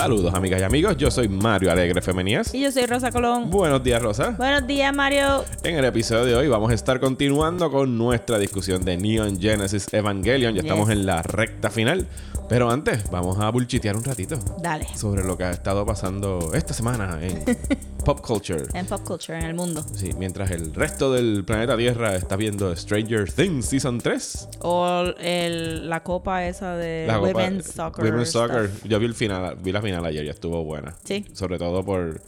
Saludos amigas y amigos, yo soy Mario Alegre Femenías. Y yo soy Rosa Colón. Buenos días Rosa. Buenos días, Mario. En el episodio de hoy vamos a estar continuando con nuestra discusión de Neon Genesis Evangelion. Ya Yes. estamos en la recta final. Pero antes, vamos a bullchitear un ratito Dale. sobre lo que ha estado pasando esta semana en pop culture. En pop culture, en el mundo. Sí, mientras el resto del planeta Tierra está viendo Stranger Things Season 3. O el- la copa esa de La copa- Women's Soccer. Women's Soccer. stuff. Yo vi el final, vi la final ayer y estuvo buena. Sí. Sobre todo por,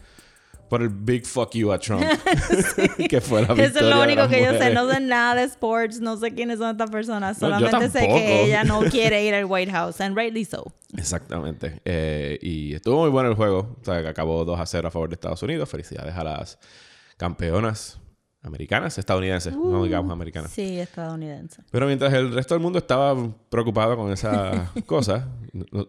por el big fuck you a Trump. que fue la Eso es lo único que yo sé. No sé nada de sports. No sé quiénes son estas personas. No, Solamente sé que ella no quiere ir al White House. And rightly so. Exactamente. Eh, y estuvo muy bueno el juego. O sea, que acabó 2 a 0 a favor de Estados Unidos. Felicidades a las campeonas americanas, estadounidenses, no digamos americanas. Uh, Sí, estadounidense. Pero mientras el resto del mundo estaba preocupado con esas cosas,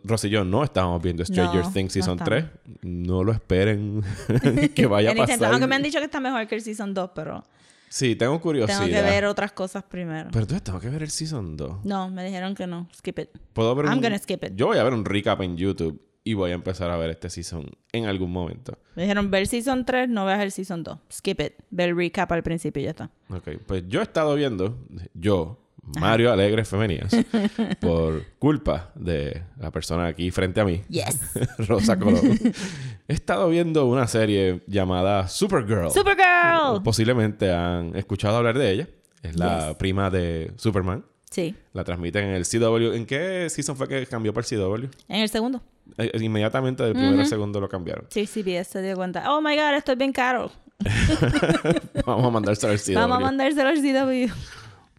Rosy y yo no estábamos viendo Stranger No, Things Season estamos. 3. No lo esperen que vaya a pasar. Aunque me han dicho que está mejor que el Season 2, pero Sí, tengo curiosidad. tengo que ver otras cosas primero. Pero entonces tengo que ver el Season 2. No, me dijeron que no. Skip it. Puedo ver I'm un- gonna skip it. Yo voy a ver un recap en YouTube y voy a empezar a ver este season en algún momento. Me dijeron ver Season 3, no veas el Season 2. Skip it. Ve el recap al principio y ya está. Ok, pues yo he estado viendo, yo, Mario Alegre Femenías, por culpa de la persona aquí frente a mí, Yes. Rosa Colón, he estado viendo una serie llamada Supergirl. Supergirl. Posiblemente han escuchado hablar de ella. Es la Yes. prima de Superman. Sí. La transmiten en el CW. ¿En qué season fue que cambió para el CW? En el segundo. Eh, inmediatamente del primero al segundo lo cambiaron. Sí, CBS se dio cuenta. Oh my god, estoy bien caro. Vamos a mandárselo al CW. Vamos a mandárselo al CW.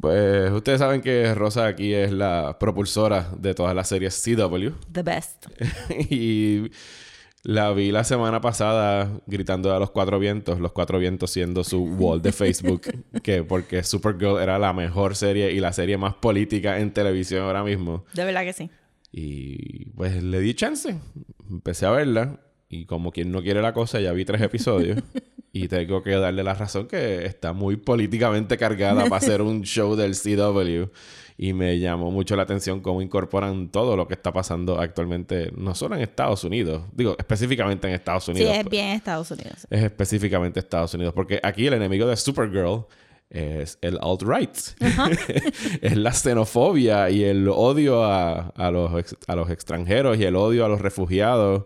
Pues ustedes saben que Rosa aquí es la propulsora de todas las series CW. The best. y la vi la semana pasada gritando a los cuatro vientos, los cuatro vientos siendo su wall de Facebook, que porque Supergirl era la mejor serie y la serie más política en televisión ahora mismo. De verdad que sí. Y pues le di chance. Empecé a verla. Y como quien no quiere la cosa, ya vi tres episodios. y tengo que darle la razón que está muy políticamente cargada para hacer un show del CW. Y me llamó mucho la atención cómo incorporan todo lo que está pasando actualmente, no solo en Estados Unidos, digo, específicamente en Estados Sí, Unidos. es pues. bien Estados Unidos. Es específicamente Estados Unidos. Porque aquí el enemigo de Supergirl es el alt-right. es la xenofobia y el odio a, a los ex- a los extranjeros y el odio a los refugiados.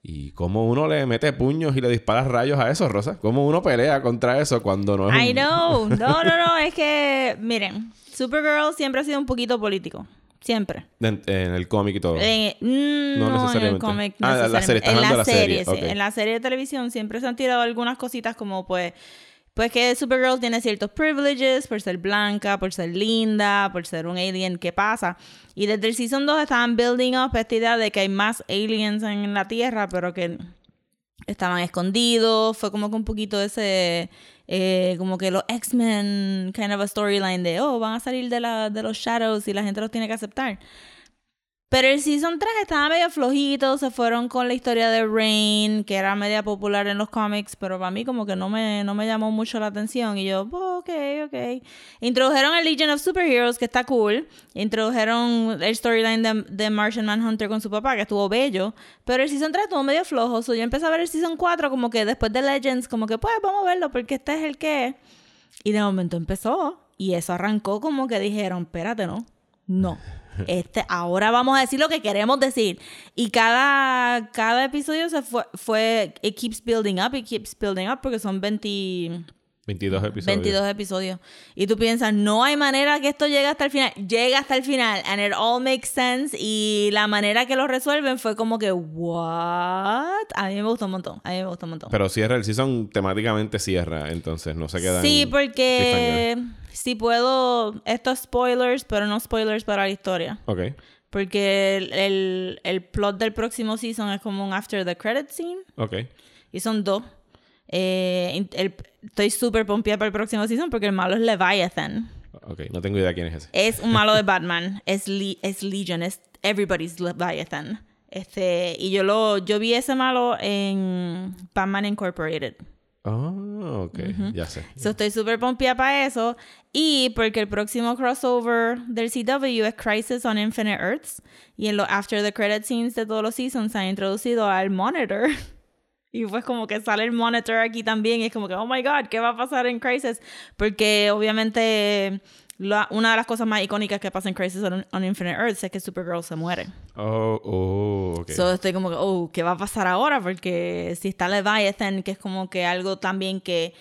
Y cómo uno le mete puños y le dispara rayos a eso, Rosa. Cómo uno pelea contra eso cuando no es I un- know. No, no, no. Es que, miren, Supergirl siempre ha sido un poquito político. Siempre. En, en el cómic y todo. Eh, mm, No no, en el cómic. Ah, la- serie, En la la serie, serie, sí. ok. En la serie de televisión siempre se han tirado algunas cositas como, pues, pues que Supergirl tiene ciertos privileges por ser blanca, por ser linda, por ser un alien. ¿Qué pasa? Y desde el Season 2 estaban building up esta idea de que hay más aliens en la Tierra, pero que estaban escondidos. Fue como que un poquito ese... eh, como que los X-Men kind of a storyline de, oh, van a salir de, la, de los shadows y la gente los tiene que aceptar. Pero el Season 3 estaba medio flojito, se fueron con la historia de Rain, que era media popular en los cómics, pero para mí como que no me, no me llamó mucho la atención. Y yo, oh, ok, ok. Introdujeron el Legion of Superheroes, que está cool. Introdujeron el storyline de, de Martian Manhunter con su papá, que estuvo bello. Pero el Season 3 estuvo medio flojo. So yo empecé a ver el Season 4 como que después de Legends, como que pues vamos a verlo porque este es el que... Y de momento empezó. Y eso arrancó como que dijeron, espérate, no. No. Este, ahora vamos a decir lo que queremos decir. Y cada, cada episodio se fue, fue, it keeps building up, it keeps building up, porque son 20, 22 episodios. 22 episodios. Y tú piensas, no hay manera que esto llegue hasta el final. Llega hasta el final. And it all makes sense. Y la manera que lo resuelven fue como que, ¿what? A mí me gustó un montón. A mí me gustó un montón. Pero cierra el season, temáticamente cierra, entonces no se queda Sí, porque si puedo, estos spoilers, pero no spoilers para la historia. Ok. Porque el, el, el plot del próximo season es como un after the credit scene. Ok. Y son dos. Eh, el- estoy súper pompeada para el próximo season porque el malo es Leviathan. Ok, no tengo idea quién es ese. Es un malo de Batman. Es, Le- es Legion. Es everybody's Leviathan. Este, y yo lo yo vi ese malo en Batman Incorporated. Oh, ok, ya sé. So, estoy súper pompeada para eso. Y porque el próximo crossover del CW es Crisis on Infinite Earths. Y en los after the credit scenes de todos los seasons se han introducido al Monitor. Y pues como que sale el Monitor aquí también. Y es como que, oh my God, ¿qué va a pasar en Crisis? Porque obviamente la- una de las cosas más icónicas que pasa en Crisis on, on Infinite Earths es que Supergirl se muere. Oh, oh, ok. So estoy como que, oh, ¿qué va a pasar ahora? Porque si está Leviathan, que es como que algo también que...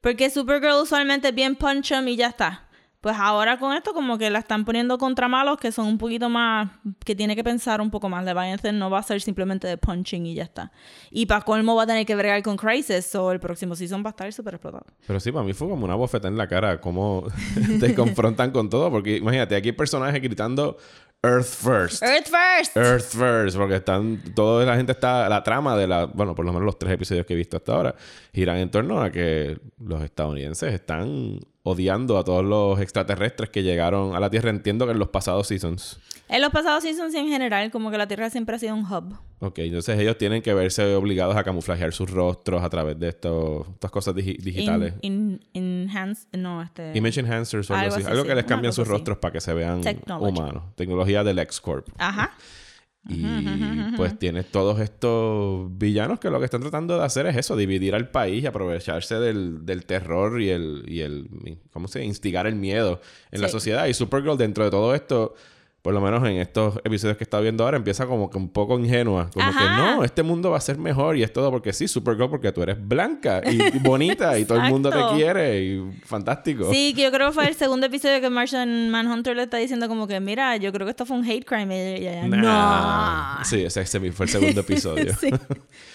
Porque Supergirl usualmente es bien punch 'em y ya está. Pues ahora con esto como que la están poniendo contra malos que son un poquito más... Que tiene que pensar un poco más. Leviathan no va a ser simplemente de punching y ya está. Y para colmo va a tener que bregar con Crisis. O el próximo season va a estar súper explotado. Pero sí, para mí fue como una bofeta en la cara, cómo te confrontan con todo, porque imagínate, aquí hay personajes gritando Earth First. Earth first. Earth First, porque están, toda la gente está, la trama de la, bueno, por lo menos los tres episodios que he visto hasta ahora, giran en torno a que los estadounidenses están odiando a todos los extraterrestres que llegaron a la Tierra, entiendo que en los pasados seasons. En los pasados seasons y en general, como que la Tierra siempre ha sido un hub. Ok, entonces ellos tienen que verse obligados a camuflajear sus rostros a través de estos, estas cosas digi- digitales. In, in, enhance, no, este... Image enhancers o algo, así. Algo que les cambian sus rostros para que se vean humanos. Tecnología del X-Corp. Ajá. Y pues tienes todos estos villanos que lo que están tratando de hacer es eso, dividir al país y aprovecharse del, del terror y el, y el, ¿cómo se dice? Instigar el miedo en la sociedad. Y Supergirl dentro de todo esto, por lo menos en estos episodios que estado viendo ahora, empieza como que un poco ingenua. Como que no, este mundo va a ser mejor y es todo porque sí, Supergirl porque tú eres blanca y, y bonita y todo el mundo te quiere y fantástico. Sí, que yo creo que fue el segundo episodio que Martian Manhunter le está diciendo como que, mira, yo creo que esto fue un hate crime. Y ella, Nah. no. Sí, ese, fue el segundo episodio. Sí.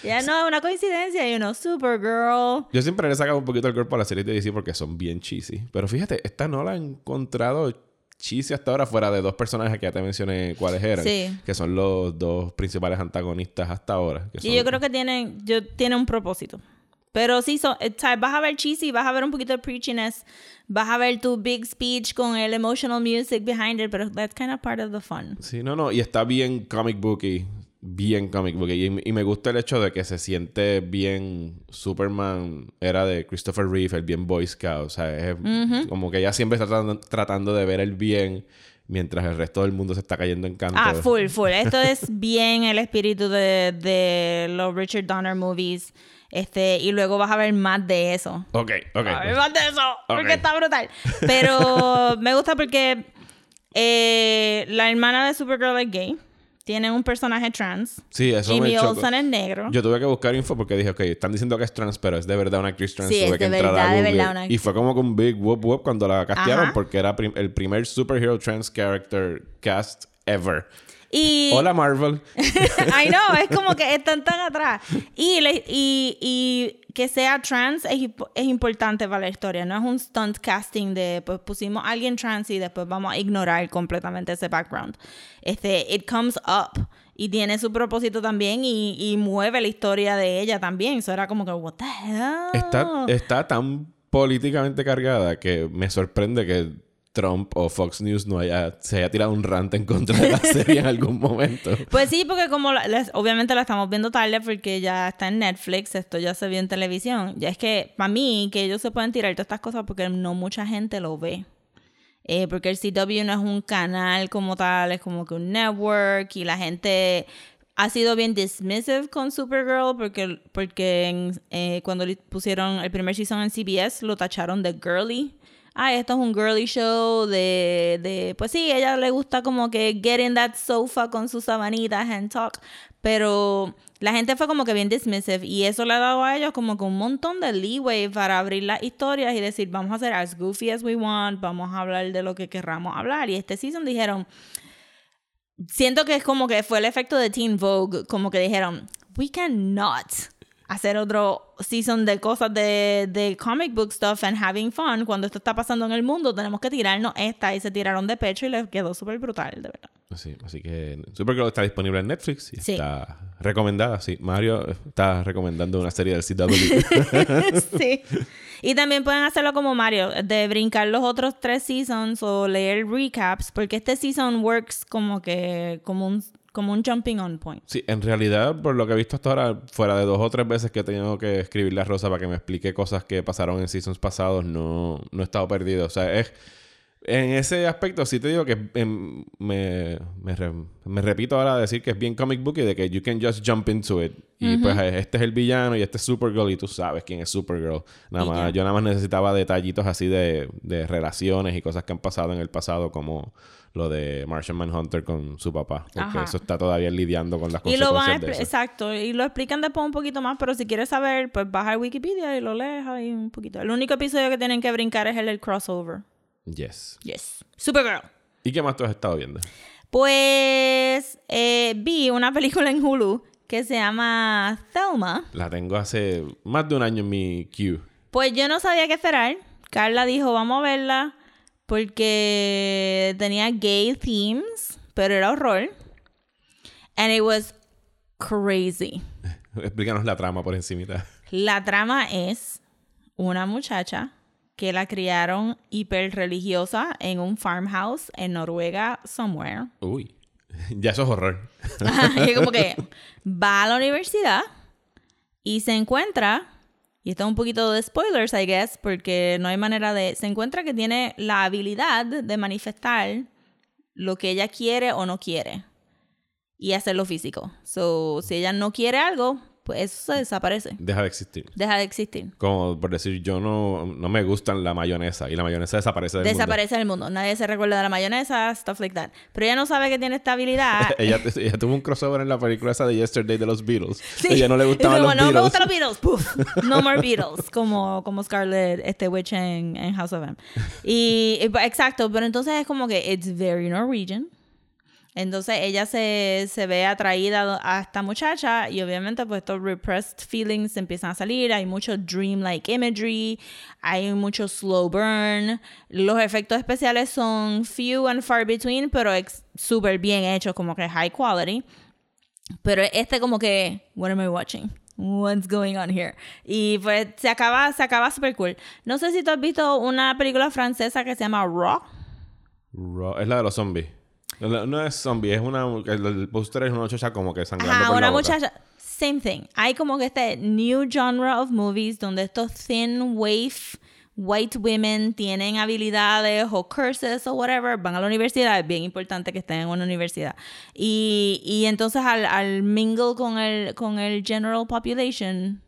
Y ella, no, una coincidencia. Y uno, Supergirl. Yo siempre le he sacado un poquito el cuerpo a las series de DC porque son bien cheesy. Pero fíjate, esta no la he encontrado cheesy hasta ahora, fuera de dos personajes que ya te mencioné cuáles eran. Sí. Que son los dos principales antagonistas hasta ahora. que Y son- yo creo que tienen, yo, tiene un propósito. Pero sí, so, eh, vas a ver cheesy, vas a ver un poquito de preachiness, vas a ver tu big speech con el emotional music behind it, pero that's kind of part of the fun. Sí, no, no. Y está bien comic booky. Bien comic booky. Y, y me gusta el hecho de que se siente bien... Superman era de Christopher Reeve, el bien Boy Scout. O sea, es como que ella siempre está tratando, tratando de ver el bien... Mientras el resto del mundo se está cayendo en canto. Ah, full, full. Esto es bien el espíritu de, de los Richard Donner movies. Este, y luego vas a ver más de eso. Ok, ok. A ver más de eso, porque está brutal. Pero me gusta porque eh, la hermana de Supergirl es gay. Tiene un personaje trans. Sí, eso Jimmy me. Olsen es negro. Yo tuve que buscar info porque dije, ok, están diciendo que es trans, pero es de verdad una actriz trans. Sí, tuve es que de entrar a verdad, de Google. verdad una Y fue como que un big whoop whoop cuando la castearon Ajá. porque era prim- el primer superhero trans character cast ever. Y Hola Marvel. I know, es como que están tan atrás. Y, le- y, y que sea trans es, es importante para la historia. No es un stunt casting de pues pusimos a alguien trans y después vamos a ignorar completamente ese background. Este, it comes up. Y tiene su propósito también y, y mueve la historia de ella también. Eso era como que, what the hell? Está, está tan políticamente cargada que me sorprende que Trump o Fox News no haya, se haya tirado un rant en contra de la serie en algún momento. Pues sí, porque como la- les- obviamente la estamos viendo tarde porque ya está en Netflix, esto ya se vio en televisión. Ya es que para mí que ellos se pueden tirar todas estas cosas porque no mucha gente lo ve. Eh, porque el CW no es un canal como tal, es como que un network y la gente ha sido bien dismissive con Supergirl porque, porque en- eh, cuando le pusieron el primer season en CBS lo tacharon de girly. Ah, esto es un girly show de, de... Pues sí, ella le gusta como que get in that sofa con sus sabanitas and talk. Pero la gente fue como que bien dismissive y eso le ha dado a ellos como que un montón de leeway para abrir las historias y decir, vamos a hacer as goofy as we want, vamos a hablar de lo que querramos hablar. Y este season dijeron, siento que es como que fue el efecto de Teen Vogue, como que dijeron, we cannot hacer otro season de cosas de, de comic book stuff and having fun cuando esto está pasando en el mundo, tenemos que tirarnos esta y se tiraron de pecho y les quedó súper brutal, de verdad. Sí, así que Supergirl está disponible en Netflix y Sí. está recomendada. Sí, Mario está recomendando una serie del CW. sí. Y también pueden hacerlo como Mario, de brincar los otros tres seasons o leer recaps, porque este season works como que como un, como un jumping on point. sí, en realidad, por lo que he visto hasta ahora, fuera de dos o tres veces que he tenido que escribirle a Rosa para que me explique cosas que pasaron en seasons pasados, no, no he estado perdido. O sea, es. En ese aspecto sí te digo que em, me, me, re- me repito ahora a decir que es bien comic book y de que you can just jump into it. Y pues este es el villano y este es Supergirl y tú sabes quién es Supergirl. Nada Y más, ya. yo nada más necesitaba detallitos así de, de relaciones y cosas que han pasado en el pasado como lo de Martian Manhunter con su papá. Porque Ajá. eso está todavía lidiando con las Y lo van a consecuencias de eso. exacto, y lo explican después un poquito más, pero si quieres saber, pues baja a Wikipedia y lo lees ahí un poquito. El único episodio que tienen que brincar es el del crossover. Yes. Yes. Supergirl. ¿Y qué más tú has estado viendo? Pues eh, vi una película en Hulu que se llama Thelma. La tengo hace más de un año en mi queue. Pues yo no sabía qué esperar. Carla dijo, vamos a verla porque tenía gay themes, pero era horror. And it was crazy. Explícanos la trama por encimita. La trama es una muchacha que la criaron hiper religiosa en un farmhouse en Noruega somewhere. Uy. Ya eso es horror. Y como que va a la universidad y se encuentra, y esto es un poquito de spoilers, I guess, porque no hay manera de. Se encuentra que tiene la habilidad de manifestar lo que ella quiere o no quiere y hacerlo físico. So, si ella no quiere algo, pues eso se desaparece, Deja de existir. deja de existir. Como por decir, yo no, no me gustan la mayonesa y la mayonesa desaparece del Desaparece del mundo. Nadie se recuerda de la mayonesa, stuff like that. Pero ella no sabe que tiene esta habilidad. mundo. ella, ella tuvo un crossover en la película esa de Yesterday de los Beatles. Sí. Ella no le gustaban como, los no me Beatles. gustan los Beatles. Puf. No more Beatles. Como, como Scarlett, este witch en, en House of M. Y, exacto, pero entonces es como que it's very Norwegian. Entonces ella se, se ve atraída a esta muchacha y obviamente pues estos repressed feelings empiezan a salir, hay mucho dreamlike imagery, hay mucho slow burn, los efectos especiales son few and far between, pero ex- súper bien hechos, como que high quality. Pero este como que, what am I watching? What's going on here? Y pues se acaba, se acaba super cool. No sé si tú has visto una película francesa que se llama Raw. Raw- Es la de los zombies. No, no es zombie, es una... El, el póster es una muchacha como que sangrando Ajá, por una la boca. muchacha. Same thing. Hay como que este new genre of movies donde estos thin waif white women tienen habilidades o curses o whatever, van a la universidad, es bien importante que estén en una universidad. Y, y entonces al, al mingle con el, con el general population,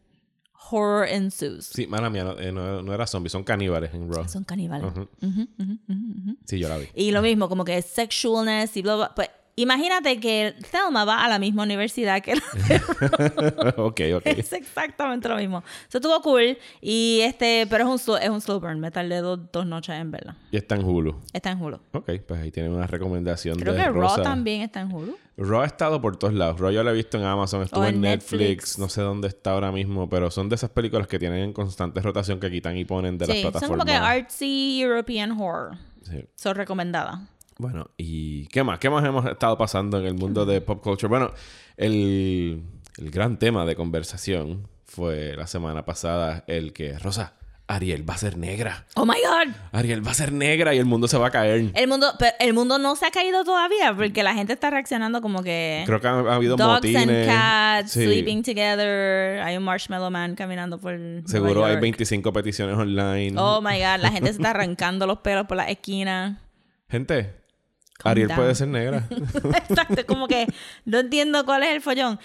horror ensues. Sí, mala mía, no, eh, no- no era zombie, son caníbales en Raw. Son caníbales. Ujú. Sí, yo la vi. Y lo mismo, como que sexualness y bla, bla. Pues imagínate que Thelma va a la misma universidad que la ok, ok. Es exactamente lo mismo. Se estuvo cool. Y este, pero es un slow, es un slow burn. Me tardé dos, dos noches en verla. Y está en Hulu. Está en Hulu. Ok, pues ahí tienen una recomendación Creo de que Rosa. Raw también está en Hulu. Raw ha estado por todos lados. Raw yo la he visto en Amazon, estuvo en Netflix, Netflix. no sé dónde está ahora mismo, pero son de esas películas que tienen en constante rotación que quitan y ponen de las Sí, son plataformas. como que artsy European horror. Sí. Son recomendadas. Bueno, ¿y qué más? ¿Qué más hemos estado pasando en el mundo de pop culture? Bueno, el, el gran tema de conversación fue la semana pasada el que, Rosa, Ariel va a ser negra. Oh my God. Ariel va a ser negra y el mundo se va a caer. El mundo, pero el mundo no se ha caído todavía porque la gente está reaccionando como que. Creo que ha, ha habido Dogs motines. and cats Sí. sleeping together. Hay un marshmallow man caminando por. Nueva Seguro hay York. 25 peticiones online. Oh my God. La gente se está arrancando los pelos por la esquina. Gente, Ariel down. puede ser negra. Exacto, como que no entiendo cuál es el follón.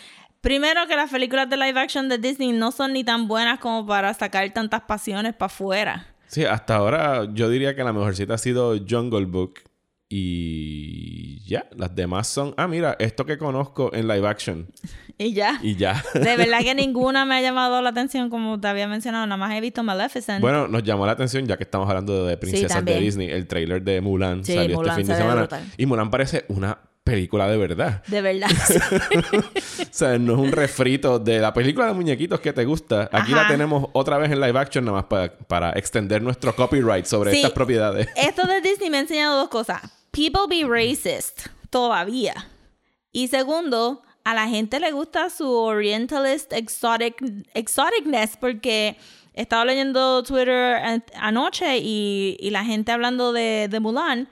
Primero que las películas de live action de Disney no son ni tan buenas como para sacar tantas pasiones para afuera. sí, hasta ahora yo diría que la mejorcita ha sido Jungle Book. Y ya, las demás son. Ah, mira, esto que conozco en live action. Y ya. Y ya. De verdad que ninguna me ha llamado la atención, como te había mencionado. Nada más he visto Maleficent. Bueno, nos llamó la atención, ya que estamos hablando de princesas de. Disney, el trailer de Mulan Sí, salió Mulan este fin de semana. brutal. Y Mulan parece una película de verdad. De verdad. O sea, no es un refrito de la película de muñequitos que te gusta. Aquí Ajá. la tenemos otra vez en live action, nada más para, para extender nuestro copyright sobre Sí. estas propiedades. Esto de Disney me ha enseñado dos cosas. People be racist. todavía. Y segundo, a la gente le gusta su orientalist exotic, exoticness porque estaba leyendo Twitter an- anoche y, y la gente hablando de, de Mulan.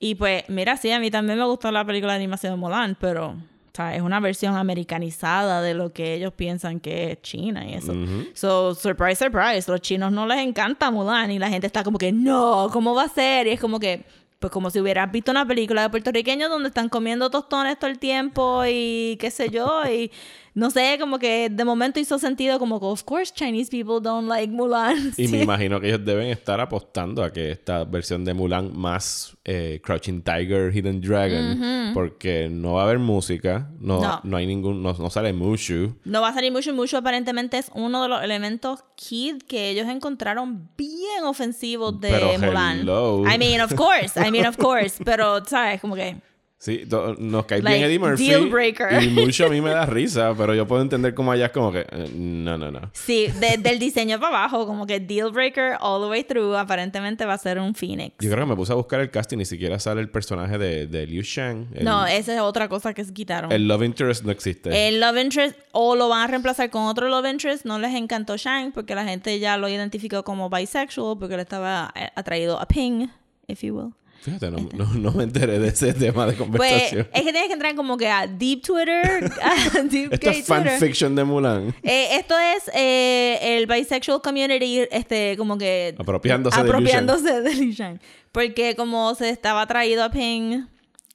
Y pues, mira, sí, a mí también me gustó la película de animación de Mulan, pero o sea, es una versión americanizada de lo que ellos piensan que es China y eso. So, surprise, surprise, los chinos no les encanta Mulan y la gente está como que, no, ¿cómo va a ser? Y es como que, pues como si hubieras visto una película de puertorriqueños donde están comiendo tostones todo el tiempo y qué sé yo, y no sé, como que de momento hizo sentido como que, of course, Chinese people don't like Mulan. Y me imagino que ellos deben estar apostando a que esta versión de Mulan más eh, Crouching Tiger, Hidden Dragon, porque no va a haber música, no, No. no. hay ningún, no, no sale Mushu. No va a salir mucho, mucho. Aparentemente es uno de los elementos kid que ellos encontraron bien ofensivos de Pero Mulan. hello. I mean, of course. I mean, of course. Pero, ¿sabes? Como que... Sí, nos cae Like, bien Eddie Murphy. deal breaker. Y Mushu a mí me da risa, pero yo puedo entender como allá es como que, eh, no, no, no. Sí, de- del diseño para abajo, como que deal breaker all the way through. Aparentemente va a ser un Phoenix. Yo creo que me puse a buscar el casting, ni siquiera sale el personaje de, de Liu Shang. El, No, esa es otra cosa que se quitaron. el Love Interest no existe. El Love Interest o lo van a reemplazar con otro Love Interest. No les encantó Shang porque la gente ya lo identificó como bisexual porque le estaba eh, atraído a Ping, if you will. Fíjate, no, no, no me enteré de ese tema de Pues conversación. es que tienes que entrar como que a Deep Twitter, a Deep Esto es fanfiction de Mulan. Eh, esto es eh, el bisexual community, este, como que Apropiándose apropiándose de Liu Shang. Porque como se estaba atraído a Ping,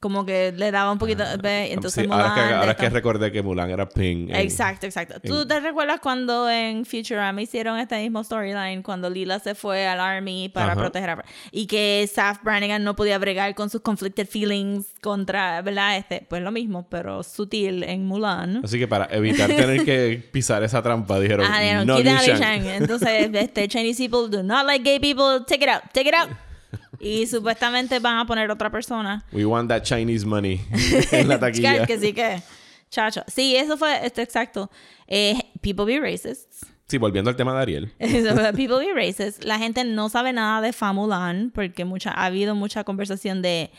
como que le daba un poquito, ve, entonces Ah, Sí, Mulan ahora, que, de ahora que esto- recordé que Mulan era Ping. en- Exacto, exacto. ¿Tú te recuerdas cuando en Futurama hicieron este mismo storyline cuando Lila se fue al army para Ajá. proteger a y que Saf Brannigan no podía bregar con sus conflicted feelings contra, ¿verdad? Este, pues lo mismo, pero sutil en Mulan. Así que para evitar tener que pisar esa trampa, dijeron, Ajá, dijeron, no. Shang. Entonces, este, Chinese people do not like gay people. Take it out, take it out. Y supuestamente van a poner otra persona. We want that Chinese money en la taquilla. Que sí que. Chacho. Sí, eso fue este, exacto. Eh, people be racist. Sí, volviendo al tema de Ariel. People be racist. La gente no sabe nada de Famulan porque mucha, ha habido mucha conversación de.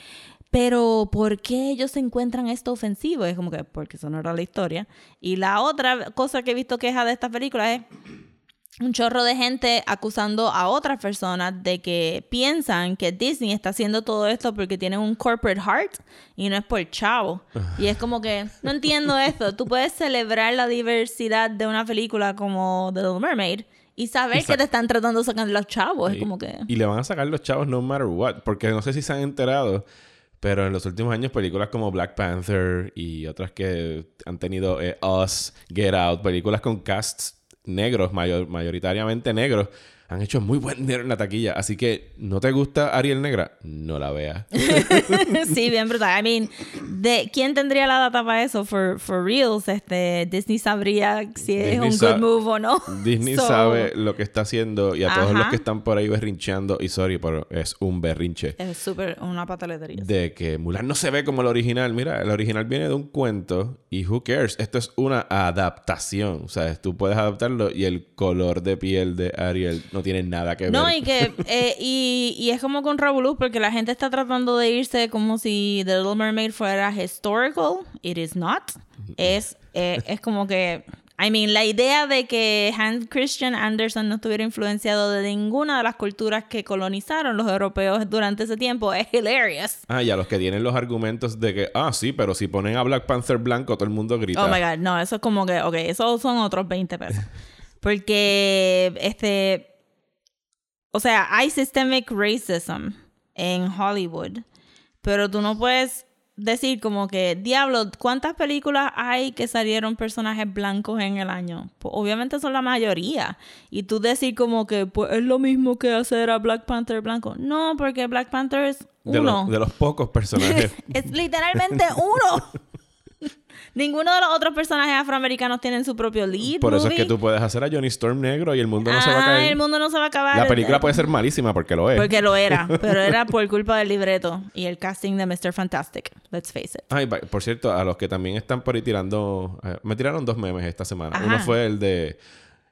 Pero, ¿por qué ellos se encuentran esto ofensivo? Es como que, porque eso no era la historia. Y la otra cosa que he visto queja de esta película es un chorro de gente acusando a otras personas de que piensan que Disney está haciendo todo esto porque tienen un corporate heart y no es por chavo. Y es como que, no entiendo esto. Tú puedes celebrar la diversidad de una película como The Little Mermaid y saber que te están tratando de sacar los chavos. Es Y- como que... Y le van a sacar los chavos no matter what. Porque no sé si se han enterado, pero en los últimos años películas como Black Panther y otras que han tenido eh, Us, Get Out, películas con casts negros, mayor- mayoritariamente negros, han hecho muy buen dinero en la taquilla. Así que, ¿no te gusta Ariel Negra? No la veas. sí, bien brutal. I mean, de, ¿quién tendría la data para eso? For, for reals, este, Disney sabría si es Disney un sa- good move o no. Disney So, sabe lo que está haciendo y a todos Ajá. los que están por ahí berrincheando, y sorry, pero es un berrinche. Es súper una pataletería. de que Mulan no se ve como el original. Mira, el original viene de un cuento y who cares? Esto es una adaptación. O sea, tú puedes adaptarlo y el color de piel de Ariel no tiene nada que ver. No, y que eh, y, y es como con Revolut porque la gente está tratando de irse como si The Little Mermaid fuera historical. It is not. Es, eh, es como que. I mean, la idea de que Hans Christian Andersen no estuviera influenciado de ninguna de las culturas que colonizaron los europeos durante ese tiempo es hilarious. Ah, y a los que tienen los argumentos de que, ah, sí, pero si ponen a Black Panther blanco, todo el mundo grita. Oh my god, no, eso es como que, ok, esos son otros 20 pesos. Porque, este, o sea, hay systemic racism en Hollywood, pero tú no puedes decir como que, diablo, ¿cuántas películas hay que salieron personajes blancos en el año? Pues obviamente son la mayoría. Y tú decir como que, pues es lo mismo que hacer a Black Panther blanco. No, porque Black Panther es de, uno. los, de los pocos personajes. Es literalmente uno. Ninguno de los otros personajes afroamericanos tienen su propio lead. Por eso es que tú puedes hacer a Johnny Storm negro y el mundo no se va a Ah, caer. el mundo no se va a acabar. La película puede ser malísima porque lo es. Porque lo era, pero era por culpa del libreto y el casting de Mr. Fantastic. Let's face it. Ay, por cierto, a los que también están por ahí tirando... eh, me tiraron dos memes esta semana. Ajá. Uno fue el de...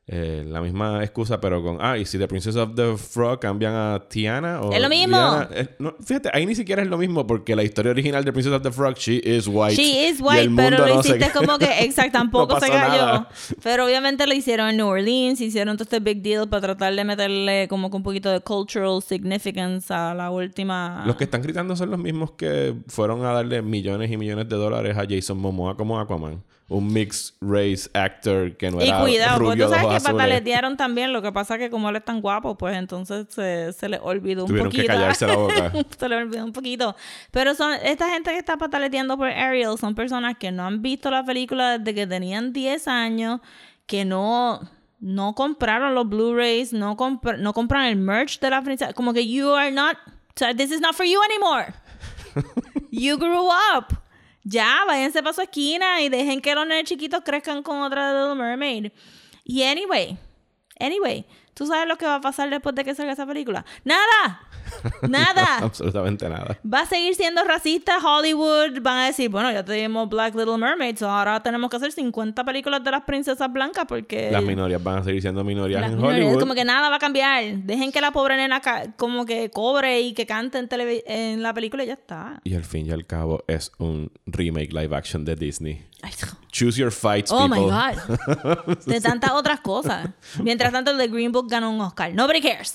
eh, la misma excusa, pero con, ah, y si The Princess of the Frog cambian a Tiana o... Es lo mismo. Diana, eh, no, fíjate, ahí ni siquiera es lo mismo porque la historia original de Princess of the Frog, she is white. She is white, pero lo no hiciste como que, exacto, tampoco No se cayó. nada. Pero obviamente lo hicieron en New Orleans, hicieron todo este big deal para tratar de meterle como que un poquito de cultural significance a la última. Los que están gritando son los mismos que fueron a darle millones y millones de dólares a Jason Momoa como Aquaman. Un mixed race actor que no Y era cuidado, porque tú sabes que azules. pataletearon también. Lo que pasa que como él es tan guapo, pues entonces se, se le olvidó un Tuvieron que poquito. callarse la boca. se le olvidó un poquito. Pero son esta gente que está pataleteando por Ariel son personas que no han visto la película desde que tenían 10 años, que no no compraron los Blu-rays, no compr- no compraron el merch de la princesa, como que you are not this is not for you anymore. You grew up. Ya, váyanse para su esquina y dejen que los nenes chiquitos crezcan con otra Little Mermaid. Y anyway, anyway, ¿tú sabes lo que va a pasar después de que salga esa película? ¡Nada! ¡Nada! Absolutamente nada. Va a seguir siendo racista Hollywood. Van a decir, bueno, ya tenemos Black Little Mermaid, so ahora tenemos que hacer 50 películas de las princesas blancas porque... Las minorías van a seguir siendo minorías las en minorías, Hollywood. Como que nada va a cambiar. Dejen que la pobre nena como que cobre y que cante en, en la película y ya está. Y al fin y al cabo es un remake live action de Disney. Choose your fights, Oh people. my God. De tantas otras cosas. Mientras tanto, el de Green Book ganó un Oscar. Nobody cares.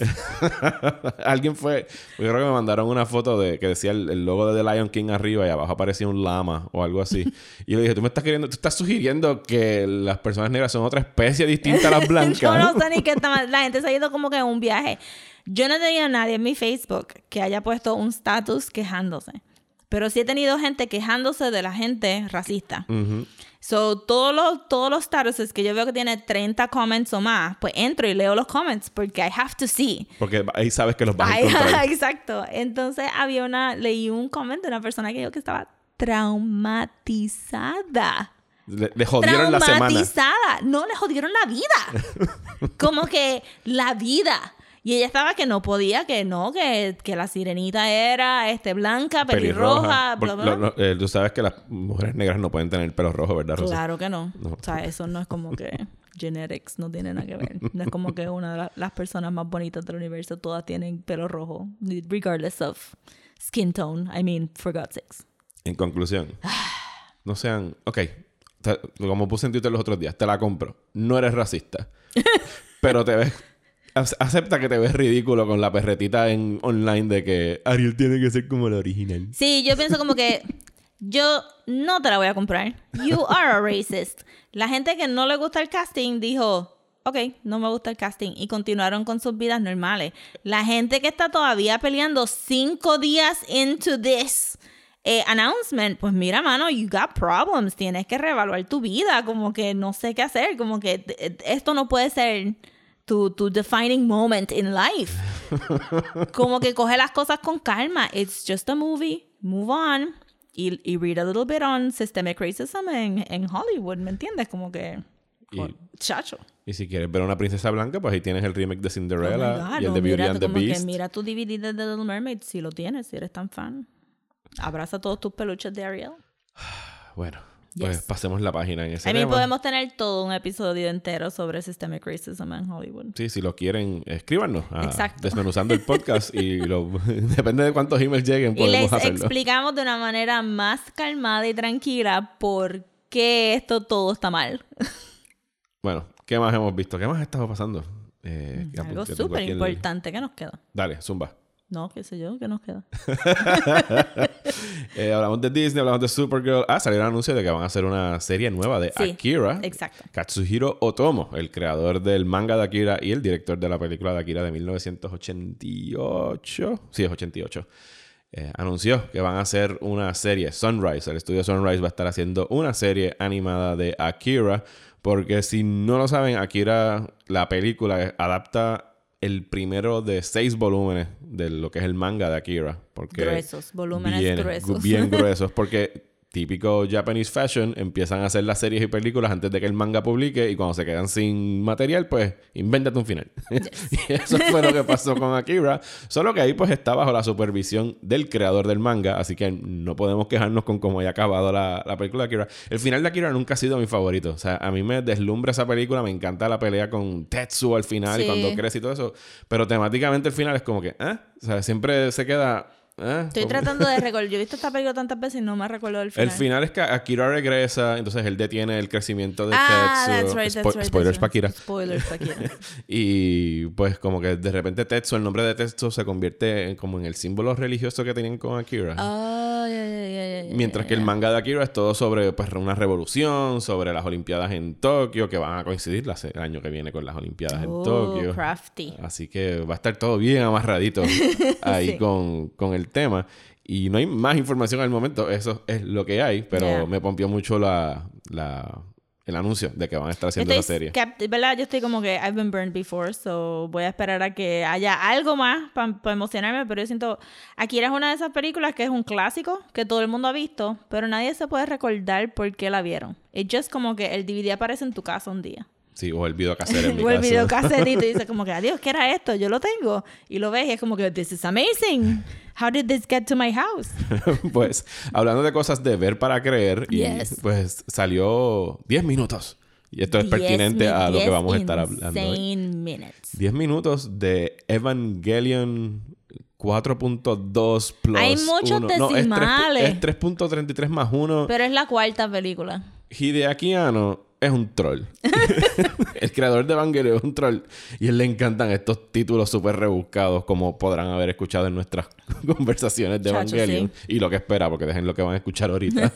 Alguien fue, yo creo que me mandaron una foto de que decía el, el logo de The Lion King arriba y abajo aparecía un lama o algo así. Y yo le dije, tú me estás queriendo, tú estás sugiriendo que las personas negras son otra especie distinta a las blancas. Yo no sé ni qué está mal. La gente se ha ido como que en un viaje. Yo no tenido a nadie en mi Facebook que haya puesto un status quejándose. Pero sí he tenido gente quejándose de la gente racista. Ujú. So, todos los, todos los statuses que yo veo que tiene 30 comments o más, pues entro y leo los comments porque I have to see. Porque ahí sabes que los vas a encontrar. exacto. Entonces había una, leí un comment de una persona que dijo que estaba traumatizada. Le, le jodieron la semana. Traumatizada. No, le jodieron la vida. Como que la vida. Y ella estaba que no podía, que no, que, que la sirenita era este, blanca, pelirroja. bla, bla, lo- bla. lo- eh, tú sabes que las mujeres negras no pueden tener pelo rojo, ¿verdad, Rosa? Claro que no. No. O sea, eso no es como que genetics no tiene nada que ver. No es como que una de la- las personas más bonitas del universo todas tienen pelo rojo, regardless of skin tone. I mean, for God's sakes. En conclusión, no sean. Ok, como puse en Twitter los otros días, te la compro. No eres racista. pero te ves. Ac- Acepta que te ves ridículo con la perretita en online de que Ariel tiene que ser como la original. Sí, yo pienso como que yo no te la voy a comprar. You are a racist. La gente que no le gusta el casting dijo, ok, no me gusta el casting y continuaron con sus vidas normales. La gente que está todavía peleando cinco días into this eh, announcement, pues mira, mano, you got problems. Tienes que reevaluar tu vida. Como que no sé qué hacer. Como que eh, esto no puede ser tu, tu defining moment in life. Como que coge las cosas con calma. It's just a movie. Move on. Y, y read a little bit on systemic racism en, en Hollywood, ¿me entiendes? Como que... Y- Chacho. Y si quieres ver a una princesa blanca, pues ahí tienes el remake de Oh Cinderella God, y el de Beauty and the como que Beast. mira tu DVD de The Little Mermaid si lo tienes, si eres tan fan. Abraza todos tus peluches de Ariel. Bueno, pues pasemos la página en ese A mí tema. podemos tener todo un episodio entero sobre systemic racism en Hollywood. Sí, si lo quieren, escríbanos a Exacto. Desmenuzando el podcast y lo, depende de cuántos emails lleguen, Y les podemos hacerlo. explicamos de una manera más calmada y tranquila por qué esto todo está mal. Bueno, ¿qué más hemos visto? ¿Qué más ha estado pasando? Eh, Mm, Algo súper importante que nos queda. Dale, zumba. No, qué sé yo, ¿qué nos queda? Eh, hablamos de Disney, hablamos de Supergirl. Ah, salió el anuncio de que van a hacer una serie nueva de Sí, Akira. exacto. Katsuhiro Otomo, el creador del manga de Akira y el director de la película de Akira de 1988. Sí, es 88. Eh, anunció que van a hacer una serie, Sunrise. El estudio Sunrise va a estar haciendo una serie animada de Akira. Porque si no lo saben, Akira, la película, adapta el primero de seis volúmenes de lo que es el manga de Akira. Porque Gruesos, volúmenes bien, gruesos. Bien gruesos. Porque típico Japanese fashion, empiezan a hacer las series y películas antes de que el manga publique y cuando se quedan sin material, pues invéntate un final. y eso fue lo que pasó con Akira. Solo que ahí pues está bajo la supervisión del creador del manga, así que no podemos quejarnos con cómo haya acabado la, la película de Akira. El final de Akira nunca ha sido mi favorito. O sea, a mí me deslumbra esa película, me encanta la pelea con Tetsu al final y cuando crece y todo eso. Pero temáticamente el final es como que, ¿eh? O sea, siempre se queda... ¿eh? Estoy Como- tratando de recordar. Yo he visto esta película tantas veces y no me recuerdo del final. El final es que Akira regresa, entonces él detiene el crecimiento de Ah, Tetsu. that's right, Spo- that's right. Spoilers para. Akira. Spoilers para Akira. Y pues como que de repente Tetsu, el nombre de Tetsu se convierte en, como en el símbolo religioso que tenían con Akira. Ah, ya, ya, ya, ya, Mientras que el manga de Akira es todo sobre pues, una revolución, sobre las Olimpiadas en Tokio, que van a coincidir la se- el año que viene con las Olimpiadas en Oh, Tokio. crafty. Así que va a estar todo bien amarradito ahí Sí. con, con el tema. Y no hay más información al momento, eso es lo que hay, pero Yeah. me pompió mucho la, la- el anuncio de que van a estar haciendo la serie. ¿Verdad? Yo estoy como que I've been burned before, so voy a esperar a que haya algo más para emocionarme, pero yo siento, Akira es una de esas películas que es un clásico, que todo el mundo ha visto, pero nadie se puede recordar por qué la vieron. Es just como que el DVD aparece en tu casa un día. Sí, o el videocassette en mi O el videocassette y tú dices como que, adiós, ¿qué era esto? Yo lo tengo. Y lo ves y es como que, this is amazing. How did this get to my house? pues, hablando de cosas de ver para creer, y Yes. pues salió 10 minutos. Y esto es pertinente a lo que vamos a estar hablando hoy. insane minutes. 10 minutos de Evangelion 4.2 plus Hay muchos 1. No, es 3.33 más 1. Pero es la cuarta película. Hideaki Anno es un troll. el creador de Evangelion es un troll. Y a él le encantan estos títulos súper rebuscados, como podrán haber escuchado en nuestras conversaciones de Chacho, Evangelion. Y lo que espera, porque dejen lo que van a escuchar ahorita.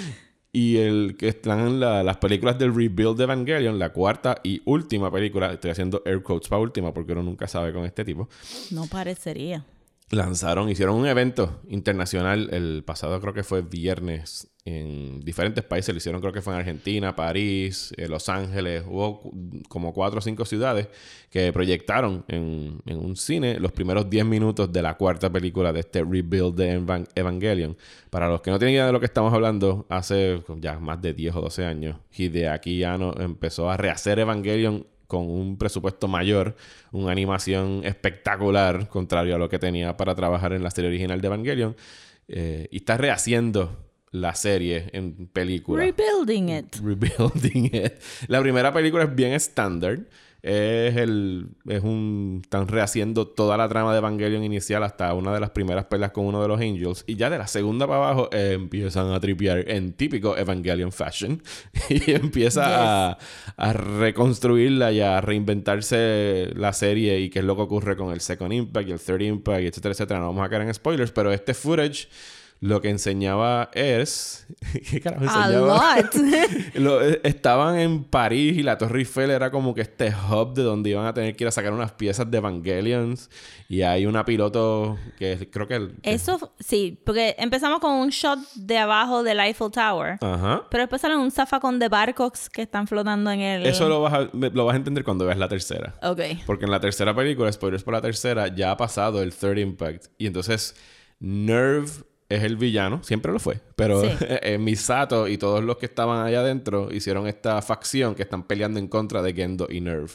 y el que están en la- las películas del rebuild de Evangelion, la cuarta y última película. Estoy haciendo air quotes para última, porque uno nunca sabe con este tipo No parecería. Lanzaron, hicieron un evento internacional el pasado creo que fue viernes en diferentes países, lo hicieron creo que fue en Argentina, París, eh, Los Ángeles, hubo como cuatro o cinco ciudades que proyectaron en, en un cine los primeros 10 minutos de la cuarta película de este rebuild de Evan- Evangelion. Para los que no tienen idea de lo que estamos hablando, hace ya más de 10 o 12 años, Hideaki Anno empezó a rehacer Evangelion con un presupuesto mayor, una animación espectacular, contrario a lo que tenía para trabajar en la serie original de Evangelion, eh, y está rehaciendo la serie en película. Rebuilding it. Rebuilding it. La primera película es bien estándar. Es el. Es un. Están rehaciendo toda la trama de Evangelion inicial hasta una de las primeras peleas con uno de los Angels. Y ya de la segunda para abajo eh, empiezan a tripear en típico Evangelion fashion. y empieza a, a reconstruirla y a reinventarse la serie y qué es lo que ocurre con el Second Impact y el Third Impact, y etcétera, etcétera. No vamos a caer en spoilers, pero este footage. Lo que enseñaba es. ¿Qué carajo A enseñaba? lot. Lo- eh, estaban en París y la Torre Eiffel era como que este hub de donde iban a tener que ir a sacar unas piezas de Evangelions. Y hay una piloto que creo que... el- que- Eso, sí, porque empezamos con un shot de abajo del Eiffel Tower. Ajá. Pero después salen un zafacón de barcos que están flotando en el... Eso lo vas, a, lo vas a entender cuando veas la tercera. Ok. Porque en la tercera película, spoilers por la tercera, ya ha pasado el Third Impact. Y entonces Nerve es el villano, siempre lo fue. Pero Sí. eh, Misato y todos los que estaban allá adentro hicieron esta facción que están peleando en contra de Gendo y Nerve.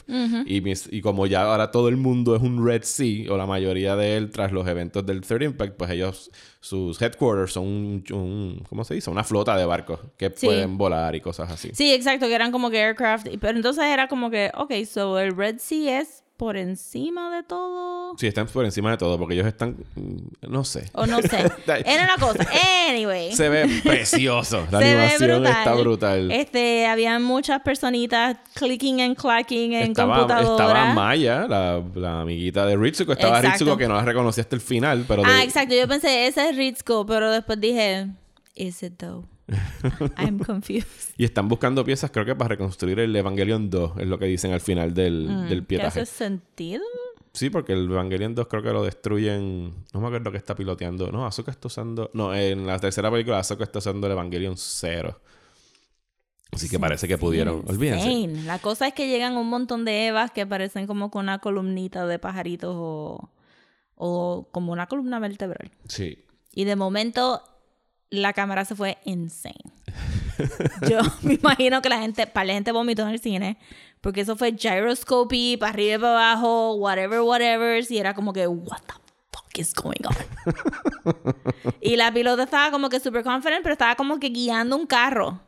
y, Mis- y como ya ahora todo el mundo es un Red Sea, o la mayoría de él tras los eventos del Third Impact, pues ellos, sus headquarters son un, un- ¿cómo se dice? Una flota de barcos que Sí. pueden volar y cosas así. Sí, exacto, que eran como que aircraft. Pero entonces era como que, ok, so el Red Sea es por encima de todo. Sí, están por encima de todo, porque ellos están, mm, no sé. O no sé. Era una cosa. Anyway. Se ve precioso. La Se ve animación está brutal. Este, había muchas personitas clicking and clacking en estaba, computadora. estaba Maya, la, la amiguita de Ritsuko. Estaba Exacto. Ritsuko que no la reconocí hasta el final, pero... de- Ah, exacto. Yo pensé, ese es Ritsuko, pero después dije, is it though? I'm confused. Y están buscando piezas, creo que para reconstruir el Evangelion 2, es lo que dicen al final del, del Mm, ¿Qué pietaje. hace sentido? Sí, porque el Evangelion 2 creo que lo destruyen. No me acuerdo que está piloteando. No, Asuka está usando. No, en la tercera película Asuka está usando el Evangelion 0. Así que parece que pudieron. Olvídense. La cosa es que llegan un montón de Evas que parecen como con una columnita de pajaritos o, o como una columna vertebral. Sí. Y de momento la cámara se fue insane. Yo me imagino que la gente, para la gente vomitó en el cine, porque eso fue gyroscopy, para arriba y para abajo, whatever, whatever, y era como que, what the fuck is going on? y la pilota estaba como que super confident, pero estaba como que guiando un carro.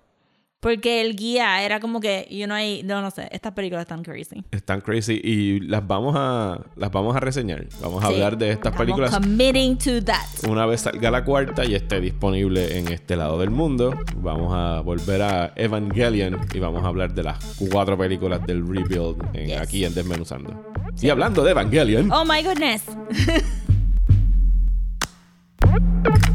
Porque el guía era como que, you know, ahí- no, no sé, estas películas están crazy. Están crazy y las vamos a las vamos a reseñar. Vamos a Sí, hablar de estas películas committing to that. una vez salga la cuarta y esté disponible en este lado del mundo. Vamos a volver a Evangelion y vamos a hablar de las cuatro películas del rebuild en- Yes. aquí en Desmenuzando. Y hablando de Evangelion, Oh my goodness.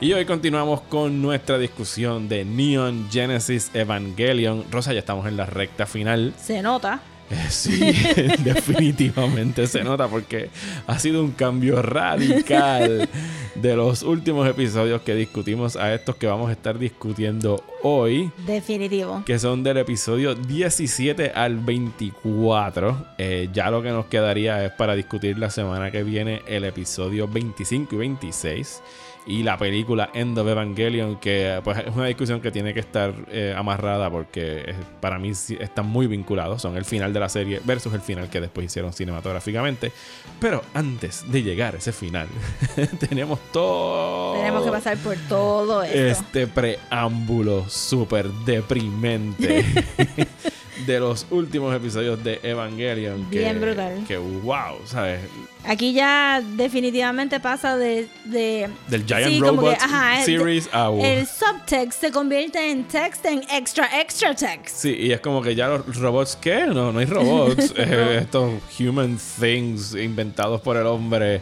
y hoy continuamos con nuestra discusión de Neon Genesis Evangelion. Rosa, ya estamos en la recta final. Se nota. Eh, Sí, definitivamente se nota porque ha sido un cambio radical de los últimos episodios que discutimos a estos que vamos a estar discutiendo hoy, Definitivo. que son del episodio 17 al 24. Eh, ya lo que nos quedaría es para discutir la semana que viene el episodio 25 y 26 y la película End of Evangelion, que pues es una discusión que tiene que estar eh, amarrada porque eh, para mí están muy vinculados, son el final de la serie versus el final que después hicieron cinematográficamente. Pero antes de llegar a ese final, tenemos todo... Tenemos que pasar por todo esto. Este preámbulo súper deprimente de los últimos episodios de Evangelion. que- Bien brutal. Que wow, ¿sabes? Aquí ya definitivamente pasa de... de Del Giant sí, Robot que, ajá, Series a... El subtext se convierte en text en extra, extra text. Sí, y es como que ya los robots, ¿qué? No, no hay robots. Eh, estos human things inventados por el hombre,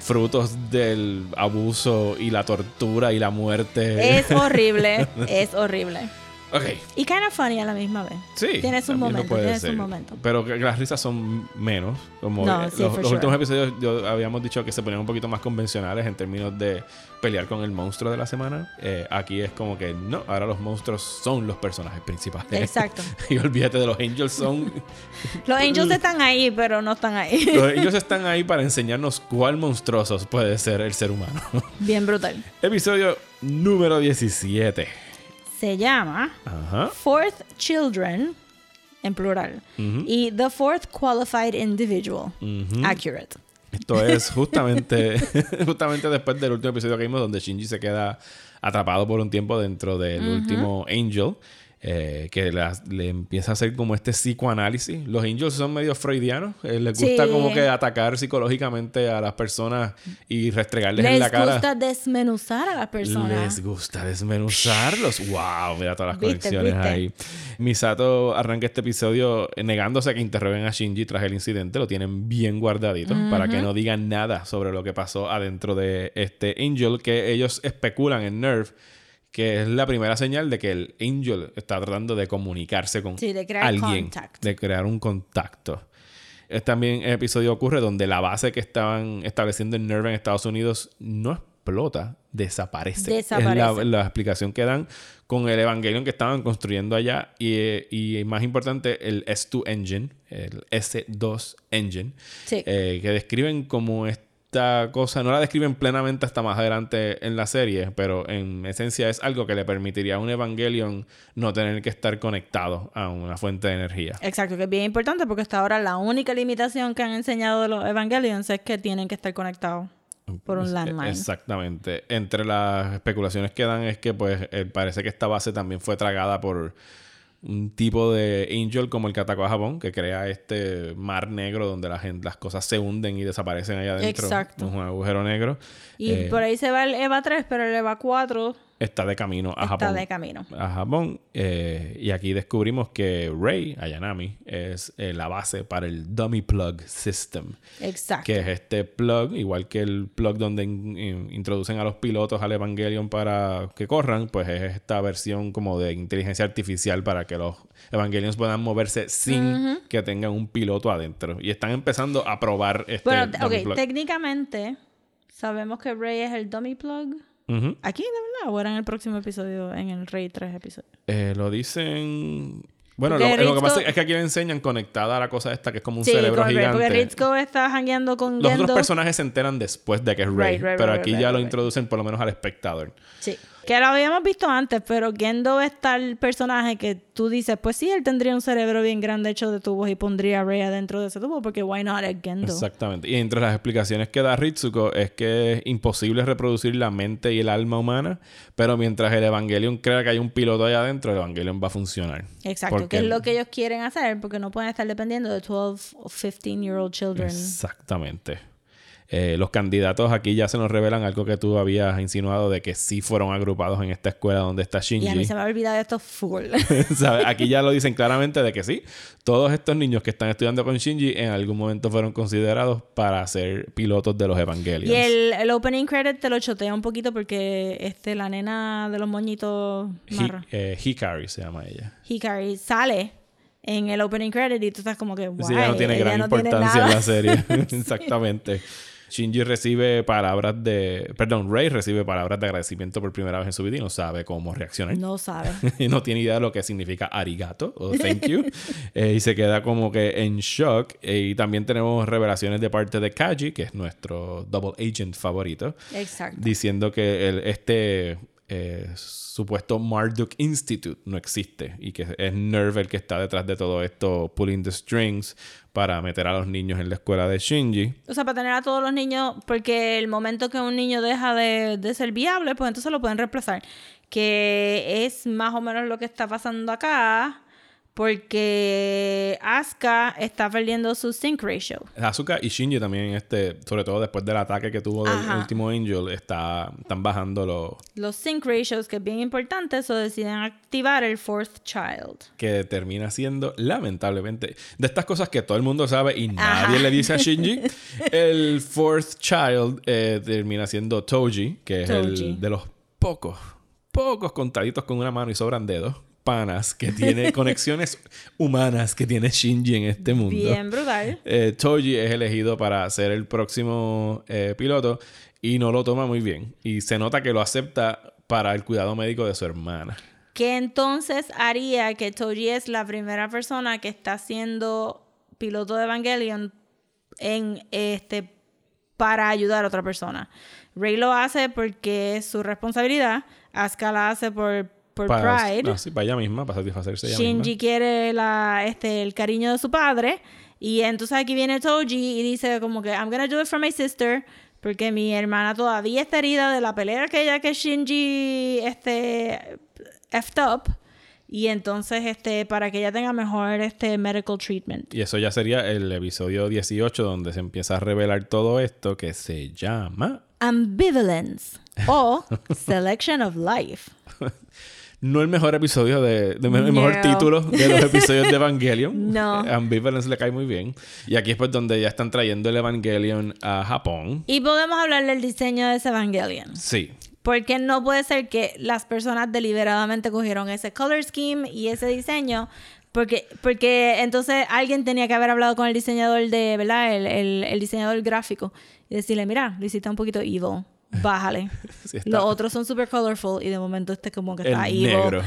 frutos del abuso y la tortura y la muerte. Es horrible, es horrible. Ok, Y kind of funny a la misma vez. sí. Tiene sus también lo momentos, puede tiene ser. sus momentos. Pero que las risas son menos. Como No, eh, sí, los, los sure. últimos episodios yo habíamos dicho que se ponían un poquito más convencionales en términos de pelear con el monstruo de la semana. Eh, aquí es como que no, ahora los monstruos son los personajes principales. Exacto. y olvídate de los angels son Los angels están ahí, pero no están ahí. Los- ellos están ahí para enseñarnos cuál monstruosos puede ser el ser humano. Bien brutal. Episodio número 17. Se llama Ajá. Fourth Children, en plural, y The Fourth Qualified Individual. Accurate. Esto es justamente, justamente después del último episodio que vimos donde Shinji se queda atrapado por un tiempo dentro del último Angel. Eh, que le empieza a hacer como este psicoanálisis. Los angels son medio freudianos. eh, les gusta Sí. como que atacar psicológicamente a las personas y restregarles en Les la cara. gusta desmenuzar a las personas. Les gusta desmenuzarlos. Wow, mira todas las Viste, conexiones viste. ahí. Misato arranca este episodio negándose a que interroguen a Shinji tras el incidente. Lo tienen bien guardadito para que no digan nada sobre lo que pasó adentro de este Angel que ellos especulan en Nerve que es la primera señal de que el Angel está tratando de comunicarse con Sí, de crear alguien, contact. de crear un contacto. Es también el episodio ocurre donde la base que estaban estableciendo en Nerve en Estados Unidos no explota, desaparece. Desaparece. Es la, la explicación que dan con el Evangelion que estaban construyendo allá y, eh, y más importante el S2 Engine, el S2 Engine, Sí. eh, que describen como esta cosa, no la describen plenamente hasta más adelante en la serie, pero en esencia es algo que le permitiría a un Evangelion no tener que estar conectado a una fuente de energía. Exacto, que es bien importante porque hasta ahora la única limitación que han enseñado de los Evangelions es que tienen que estar conectados por un landline. Exactamente. Entre las especulaciones que dan es que pues eh, parece que esta base también fue tragada por un tipo de angel como el que atacó a Japón, que crea este mar negro donde la gente, las cosas se hunden y desaparecen allá adentro. Exacto. Es un agujero negro. Y Eh, por ahí se va el EVA 3, pero el EVA 4 está de camino a está Japón. de camino. a Japón. eh, y aquí descubrimos que Rei Ayanami es eh, la base para el Dummy Plug System. Exacto. Que es este plug, igual que el plug donde in- in- introducen a los pilotos al Evangelion para que corran, pues es esta versión como de inteligencia artificial para que los Evangelions puedan moverse sin que tengan un piloto adentro. Y están empezando a probar este Bueno, dummy ok, plug. técnicamente sabemos que Ray es el dummy plug. ¿Aquí, de verdad? ¿O era en el próximo episodio, en el Rey 3 episodio? Eh, lo dicen. Bueno, lo, que pasa es que aquí le enseñan conectada a la cosa esta que es como un Sí, cerebro gigante. porque Ritsuko está jangueando con Los Gendo. otros personajes se enteran después de que es Rey, Right, right, pero right, aquí ya lo introducen por lo menos al espectador. Sí. Que lo habíamos visto antes, pero Gendo está el personaje que tú dices, pues sí, él tendría un cerebro bien grande hecho de tubos y pondría a Rey adentro de ese tubo, porque why not es Gendo. Exactamente. Y entre las explicaciones que da Ritsuko es que es imposible reproducir la mente y el alma humana, pero mientras el Evangelion crea que hay un piloto allá adentro, el Evangelion va a funcionar. Exacto, Porque- que es lo que ellos quieren hacer, porque no pueden estar dependiendo de 12 o 15 year old children. Exactamente. Eh, los candidatos aquí ya se nos revelan algo que tú habías insinuado de que sí fueron agrupados en esta escuela donde está Shinji. Y a mí se me ha olvidado esto full. Aquí ya lo dicen claramente de que sí. Todos estos niños que están estudiando con Shinji en algún momento fueron considerados para ser pilotos de los Evangelions. y el, el opening credit te lo chotea un poquito porque este, la nena de los moñitos marra, eh, Hikari se llama ella. Hikari, sale en el opening credit y tú estás como que, Sí, ella no "Why? tiene Ella gran no tiene importancia en nada". la serie. Exactamente. Shinji recibe palabras de... Perdón, Rey recibe palabras de agradecimiento por primera vez en su vida y no sabe cómo reaccionar. No sabe. y no tiene idea de lo que significa arigato o thank you. Eh, y se queda como que en shock. Eh, y también tenemos revelaciones de parte de Kaji, que es nuestro double agent favorito, Exacto. diciendo que el, este eh, supuesto Marduk Institute no existe y que es Nerve el que está detrás de todo esto, pulling the strings para meter a los niños en la escuela de Shinji. O sea, para tener a todos los niños, porque el momento que un niño deja de, de ser viable, pues entonces lo pueden reemplazar. Que es más o menos lo que está pasando acá, porque Asuka está perdiendo su sync ratio. Asuka y Shinji también, este, sobre todo después del ataque que tuvo del Ajá. último Angel, está, están bajando los, Los sync ratios, que es bien importante, eso deciden activar el fourth child. que termina siendo, lamentablemente, de estas cosas que todo el mundo sabe y nadie Ajá. le dice a Shinji, el fourth child eh, termina siendo Toji, que es Toji. el de los pocos, pocos contaditos con una mano y sobran dedos, panas, que tiene conexiones humanas que tiene Shinji en este mundo. Bien brutal. Eh, Toji es elegido para ser el próximo eh, piloto y no lo toma muy bien. Y se nota que lo acepta para el cuidado médico de su hermana. Que entonces haría que Toji es la primera persona que está siendo piloto de Evangelion en este para ayudar a otra persona. Rey lo hace porque es su responsabilidad. Asuka la hace por, por Para, pride. no, sí, para ella misma, para satisfacerse ella Shinji misma. quiere la, este, el cariño de su padre. Y entonces aquí viene Toji y dice como que I'm gonna do it for my sister. Porque mi hermana todavía está herida de la pelea aquella que Shinji este, effed up. Y entonces, este, para que ella tenga mejor este medical treatment. Y eso ya sería el episodio 18 donde se empieza a revelar todo esto que se llama... Ambivalence o Selection of Life. No el mejor episodio de... de- el mejor título de los episodios de Evangelion. No. Ambivalence le cae muy bien. Y aquí es pues donde ya están trayendo el Evangelion a Japón. Y podemos hablar del diseño de ese Evangelion. Sí. Porque no puede ser que las personas deliberadamente cogieron ese color scheme y ese diseño. Porque, porque entonces alguien tenía que haber hablado con el diseñador de, ¿verdad? El, el, el diseñador gráfico. Y decirle, mira, lo hiciste un poquito evil. Bájale. Sí, Los otros son super colorful y de momento este como que El está evil. negro.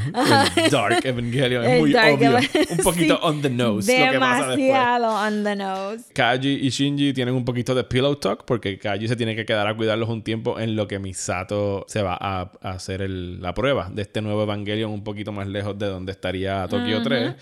El dark Evangelion. Es muy obvio. Un poquito Sí. on the nose. Lo que. Demasiado on the nose. Kaji y Shinji tienen un poquito de pillow talk porque Kaji se tiene que quedar a cuidarlos un tiempo en lo que Misato se va a, a hacer el- la prueba de este nuevo Evangelion un poquito más lejos de donde estaría Tokio 3.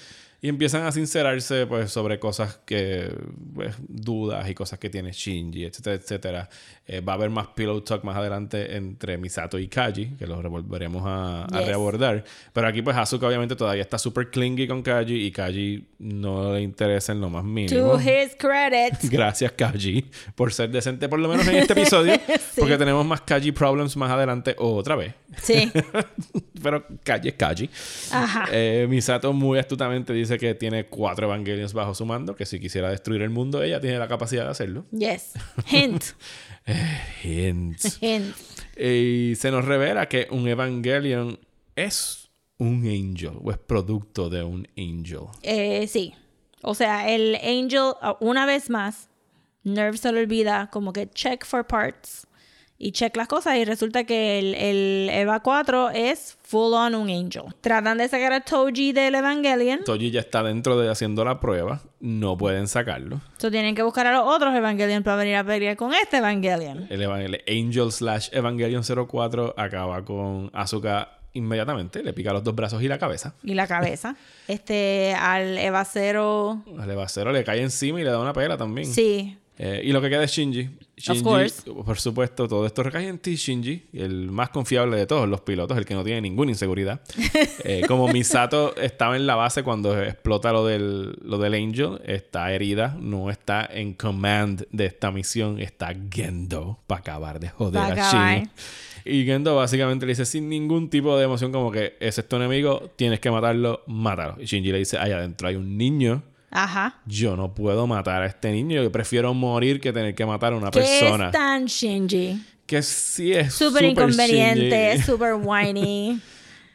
Y empiezan a sincerarse pues, sobre cosas que, pues, dudas y cosas que tiene Shinji, etcétera, etcétera. Eh, va a haber más pillow talk más adelante entre Misato y Kaji, que los volveremos a, a Yes. reabordar. Pero aquí pues Asuka obviamente todavía está súper clingy con Kaji y Kaji no le interesa en lo más mínimo. To his credit. Gracias, Kaji, por ser decente, por lo menos en este episodio. Sí. Porque tenemos más Kaji Problems más adelante otra vez. Sí. Pero Kaji es Kaji. Ajá. Eh, Misato muy astutamente dice que tiene cuatro Evangelions bajo su mando, que si quisiera destruir el mundo, ella tiene la capacidad de hacerlo. Yes. Hint. Hints. Hint. y se nos revela que un Evangelion es un angel o es producto de un angel. Eh, sí. O sea, el Angel, una vez más, Nerve se le olvida como que check for parts. Y check las cosas y resulta que el, el Eva 4 es full on un angel. Tratan de sacar a Toji del Evangelion. Toji ya está dentro de haciendo la prueba. No pueden sacarlo. So tienen que buscar a los otros Evangelion para venir a pelear con este Evangelion. El, Evan- el Angel slash Evangelion 04 acaba con Asuka inmediatamente. Le pica los dos brazos y la cabeza. Y la cabeza. este, al Eva 0. Al Evacero le cae encima y le da una pela también. Sí. Eh, y lo que queda es Shinji. Shinji, course. por supuesto, todo esto recae en ti, Shinji, el más confiable de todos los pilotos, el que no tiene ninguna inseguridad. Eh, como Misato estaba en la base cuando explota lo del, lo del Angel, está herida, no está en command de esta misión, está Gendo para acabar de joder Pa' a acabar. Shin. Y Gendo básicamente le dice sin ningún tipo de emoción como que ese es tu enemigo, tienes que matarlo, mátalo. Y Shinji le dice, allá adentro hay un niño Ajá. yo no puedo matar a este niño. Yo prefiero morir que tener que matar a una Que persona. es tan Shinji. Que sí es Súper inconveniente, súper whiny.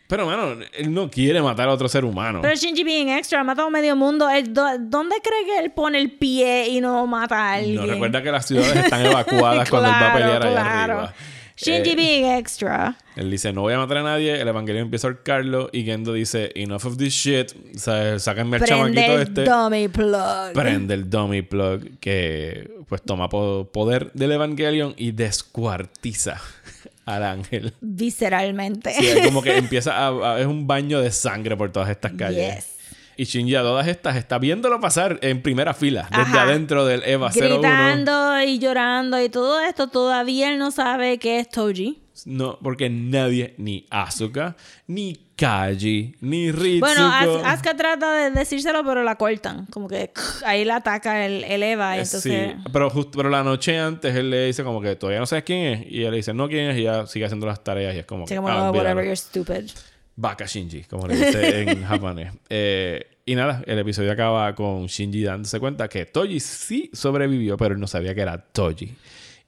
Pero, mano, él no quiere matar a otro ser humano. Pero Shinji being extra, ha matado medio mundo. Do- ¿Dónde cree que él pone el pie y no mata a alguien? No recuerda que las ciudades están evacuadas cuando él va a pelear allá claro. arriba. Shinji Eh, being extra. Él dice, no voy a matar a nadie. El evangelio empieza a ahorcarlo. Y Gendo dice, enough of this shit. O sea, sáquenme al Prende chamaquito el este. dummy plug. Prende el dummy plug que pues toma po- poder del Evangelion y descuartiza al ángel. Visceralmente. Sí, es como que empieza a, a- es un baño de sangre por todas estas calles. Yes. Y Shinji a todas estas está viéndolo pasar en primera fila, desde adentro del EVA 01. Gritando y llorando y todo esto. Todavía él no sabe qué es Toji. No, porque nadie, ni Asuka, ni Kaji, ni Ritsuko. Bueno, As- Asuka trata de decírselo, pero la cortan. Como que ahí la ataca el, el Eva. Eh, Entonces, Sí, pero, justo, pero la noche antes él le dice como que todavía no sabes quién es. Y él le dice no quién es y ella sigue haciendo las tareas y es como sí, que... como, "Ah, "Oh, olvídalo". whatever, you're stupid. Baka Shinji, como le dice en japonés. Eh, y nada, el episodio acaba con Shinji dándose cuenta que Toji sí sobrevivió, pero él no sabía que era Toji.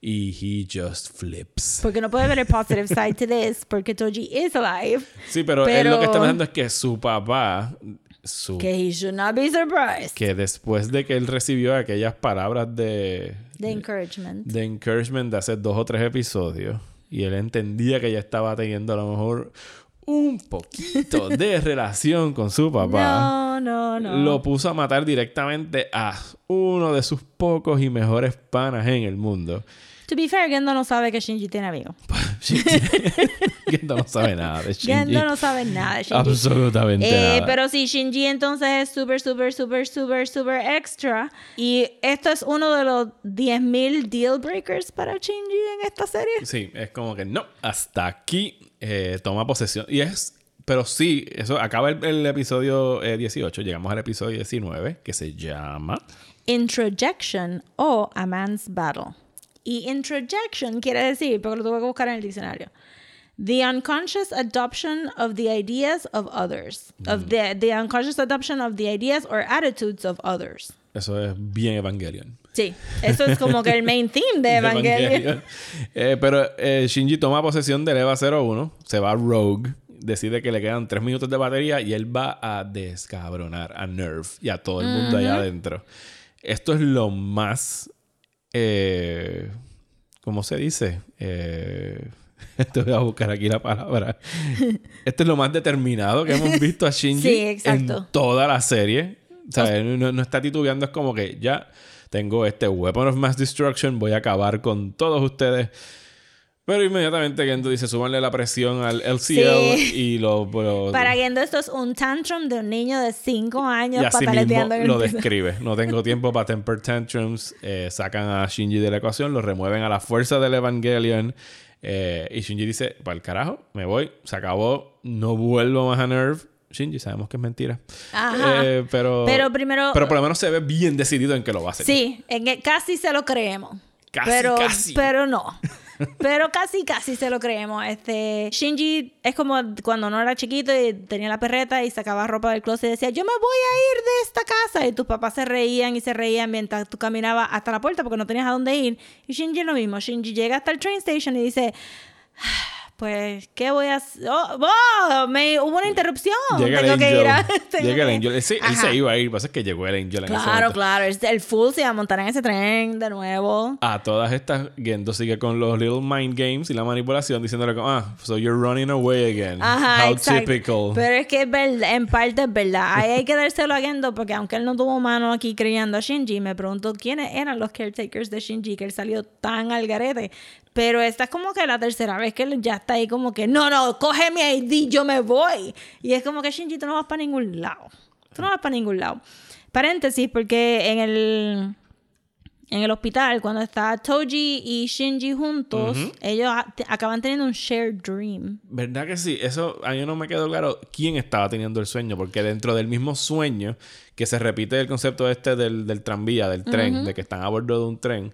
Y he just flips. Porque no puede ver el positive side to this, porque Toji is alive. Sí, pero, él lo que está Pero- pensando es que su papá, su, Que he should not be surprised. que después de que él recibió aquellas palabras de, The encouragement. de encouragement de hace dos o tres episodios, y él entendía que ya estaba teniendo a lo mejor un poquito de relación con su papá. No, no, no. Lo puso a matar directamente a uno de sus pocos y mejores panas en el mundo. To be fair, Gendo no sabe que Shinji tiene amigos. Gendo no sabe nada de Shinji. Gendo no sabe nada de Shinji. Absolutamente Eh, nada. pero sí, Shinji entonces es súper, súper, súper, súper, súper extra. Y esto es uno de los 10.000 deal breakers para Shinji en esta serie. Sí, es como que no, hasta aquí eh, toma posesión. Y es, pero sí, eso acaba el, el episodio eh, 18, llegamos al episodio 19, que se llama... Introjection o A Man's Battle. Y introjection quiere decir, porque lo tuve que buscar en el diccionario. The unconscious adoption of the ideas of others. Of the, the unconscious adoption of the ideas or attitudes of others. Eso es bien Evangelion. Sí, eso es como que el main theme de Evangelion. Eh, pero eh, Shinji toma posesión del EVA 01, se va a Rogue, decide que le quedan tres minutos de batería y él va a descabronar a Nerve y a todo el mundo allá adentro. Esto es lo más... Eh, ¿Cómo se dice? Eh, te voy a buscar aquí la palabra. Esto es lo más determinado que hemos visto a Shinji Sí, en toda la serie. O sea, no, no está titubeando, es como que ya tengo este Weapon of Mass Destruction, voy a acabar con todos ustedes. Pero inmediatamente Gendo dice, súbanle la presión al LCL Sí. y lo... lo- Para Gendo esto es un tantrum de un niño de 5 años y así mismo lo describe. No tengo tiempo para temper tantrums. Eh, sacan a Shinji de la ecuación, lo remueven a la fuerza del Evangelion. eh, y Shinji dice, para el carajo, me voy, se acabó, no vuelvo más a Nerve. Shinji, sabemos que es mentira. Ajá. Eh, pero, Pero primero- Pero por lo menos se ve bien decidido en que lo va a hacer. Sí, en que casi se lo creemos. Casi, pero, casi. Pero no. Pero casi, casi se lo creemos. Este, Shinji es como cuando no era chiquito y tenía la perreta y sacaba ropa del closet y decía, yo me voy a ir de esta casa. Y tus papás se reían y se reían mientras tú caminabas hasta la puerta porque no tenías a dónde ir. Y Shinji es lo mismo. Shinji llega hasta el train station y dice, "Ah, pues, ¿qué voy a hacer? Oh, oh, me, hubo una interrupción. Llega el Tengo que ir a... Llega el Angel. Él él se iba a ir. Pasa que llegó el Angel en Claro, momento. claro. El full se iba a montar en ese tren de nuevo. A todas estas, Gendo sigue con los little mind games y la manipulación, diciéndole como, ah, so you're running away again. Ajá, How exacto. typical. Pero es que es verdad, en parte es verdad. Ahí hay que dárselo a Gendo porque aunque él no tuvo mano aquí criando a Shinji, me pregunto quiénes eran los caretakers de Shinji que él salió tan al garete. Pero esta es como que la tercera vez que él ya está ahí como que, no, no, coge mi ID, yo me voy. Y es como que Shinji, tú no vas para ningún lado. Tú no vas para ningún lado. Paréntesis, porque en el en el hospital, cuando está Toji y Shinji juntos, ellos acaban teniendo un shared dream. ¿Verdad que sí? Eso a mí no me quedó claro quién estaba teniendo el sueño, porque dentro del mismo sueño, que se repite el concepto este del, del tranvía, del tren, de que están a bordo de un tren,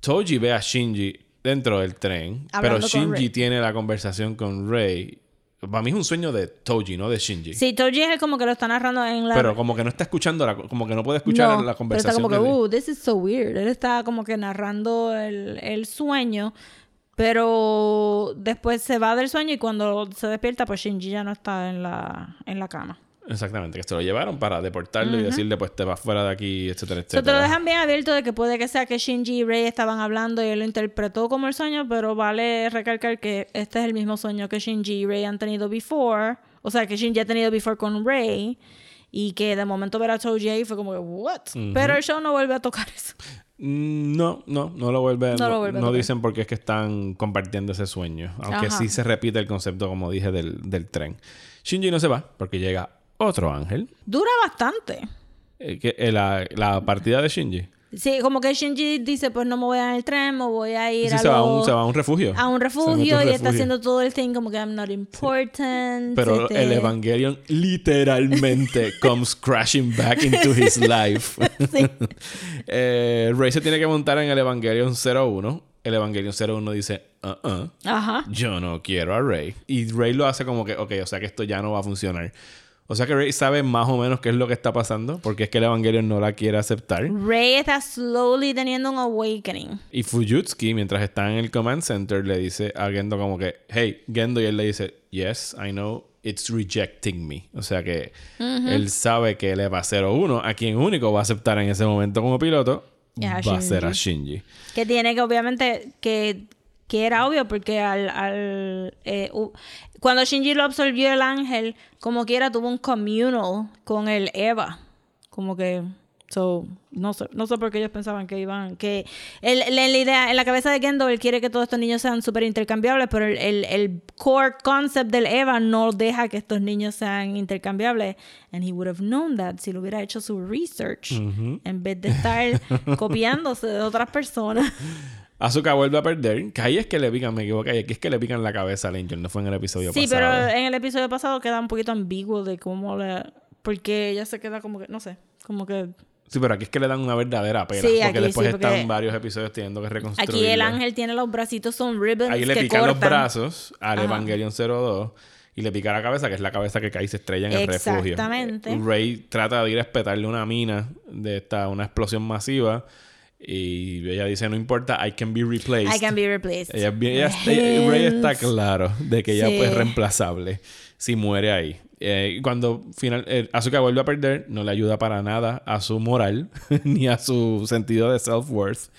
Toji ve a Shinji dentro del tren, Hablando pero Shinji tiene la conversación con Rey. Para mí es un sueño de Toji, no de Shinji. Sí, Toji es el como que lo está narrando en la... Pero como que no está escuchando, la, como que no puede escuchar No, la Pero conversación. está como que, uh, this is so weird. Él está como que narrando el, el sueño, pero después se va del sueño y cuando se despierta, pues Shinji ya no está en la, en la cama. Exactamente, que se lo llevaron para deportarlo y decirle, pues te vas fuera de aquí, etcétera, O sea, te etcétera. lo dejan bien abierto de que puede que sea que Shinji y Rei estaban hablando y él lo interpretó como el sueño, pero vale recalcar que este es el mismo sueño que Shinji y Rei han tenido before. O sea, que Shinji ha tenido before con Rei. Y que de momento ver a Toji ahí fue como que, what? Pero el show no vuelve a tocar eso. Mm, No, no, no lo vuelve, No no, lo vuelve no dicen porque es que están compartiendo ese sueño. Aunque Ajá. sí se repite el concepto, como dije, del, del tren. Shinji no se va porque llega otro ángel. Dura bastante. eh, que, eh, la, la partida de Shinji. Sí, como que Shinji dice, pues no me voy en el tren, me voy a ir Sí, a, se, va a un, se va a un refugio. a un refugio a y está haciendo todo el thing como que I'm not important. Pero este- el Evangelion literalmente comes crashing back into his life. Sí. eh, Rey se tiene que montar en el Evangelion 01. El Evangelion 01 dice, uh-uh, Ajá. yo no quiero a Rey. Y Rey lo hace como que, ok, o sea que esto ya no va a funcionar. O sea que Rey sabe más o menos qué es lo que está pasando, porque es que el Evangelion no la quiere aceptar. Rey está slowly teniendo un awakening. Y Fujutsuki, mientras está en el Command Center, le dice a Gendo como que, hey, Gendo, y él le dice, yes, I know, it's rejecting me. O sea que él sabe que el EVA 01, a quien único va a aceptar en ese momento como piloto, a va a ser a Shinji. Que tiene que, obviamente, que, que era obvio porque al... al eh, cuando Shinji lo absorbió el ángel, como quiera tuvo un communal con el Eva. Como que... So, no sé, no sé por qué ellos pensaban que iban, que el, el- la idea, en la cabeza de Gendo, él quiere que todos estos niños sean súper intercambiables, pero el, el, el core concept del Eva no deja que estos niños sean intercambiables. And he would have known that si lo hubiera hecho su research, en vez de estar copiándose de otras personas. Asuka vuelve a perder, que ahí es que le pican, me equivoqué, aquí es que le pican la cabeza al Angel, no fue en el episodio Sí, pasado. pero en el episodio pasado queda un poquito ambiguo de cómo le... Porque ella se queda como que, no sé, como que... Sí, pero aquí es que le dan una verdadera pena, Sí, porque aquí después sí, porque están varios episodios teniendo que reconstruir. Aquí el ángel tiene los bracitos, son ribbons Ahí le que pican los brazos al Ajá. Evangelion 02 y le pica la cabeza, que es la cabeza que cae y se estrella en el refugio. Exactamente. Rey trata de ir a espetarle una mina de esta, una explosión masiva. Y ella dice, no importa, I can be replaced. I can be replaced. Ella, ella está- está claro de que ella Sí. pues es reemplazable si muere ahí. Eh, cuando final, eh, Asuka vuelve a perder, no le ayuda para nada a su moral ni a su sentido de self-worth.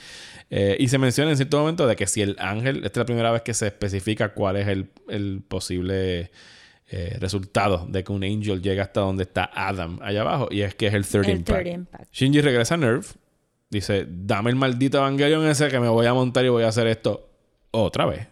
Eh, y se menciona en cierto momento de que si el ángel, esta es la primera vez que se especifica cuál es el, el posible eh, resultado de que un angel llega hasta donde está Adam, allá abajo, y es que es el third El impact. third impact. Shinji regresa a Nerve. Dice, dame el maldito Evangelion ese que me voy a montar y voy a hacer esto otra vez.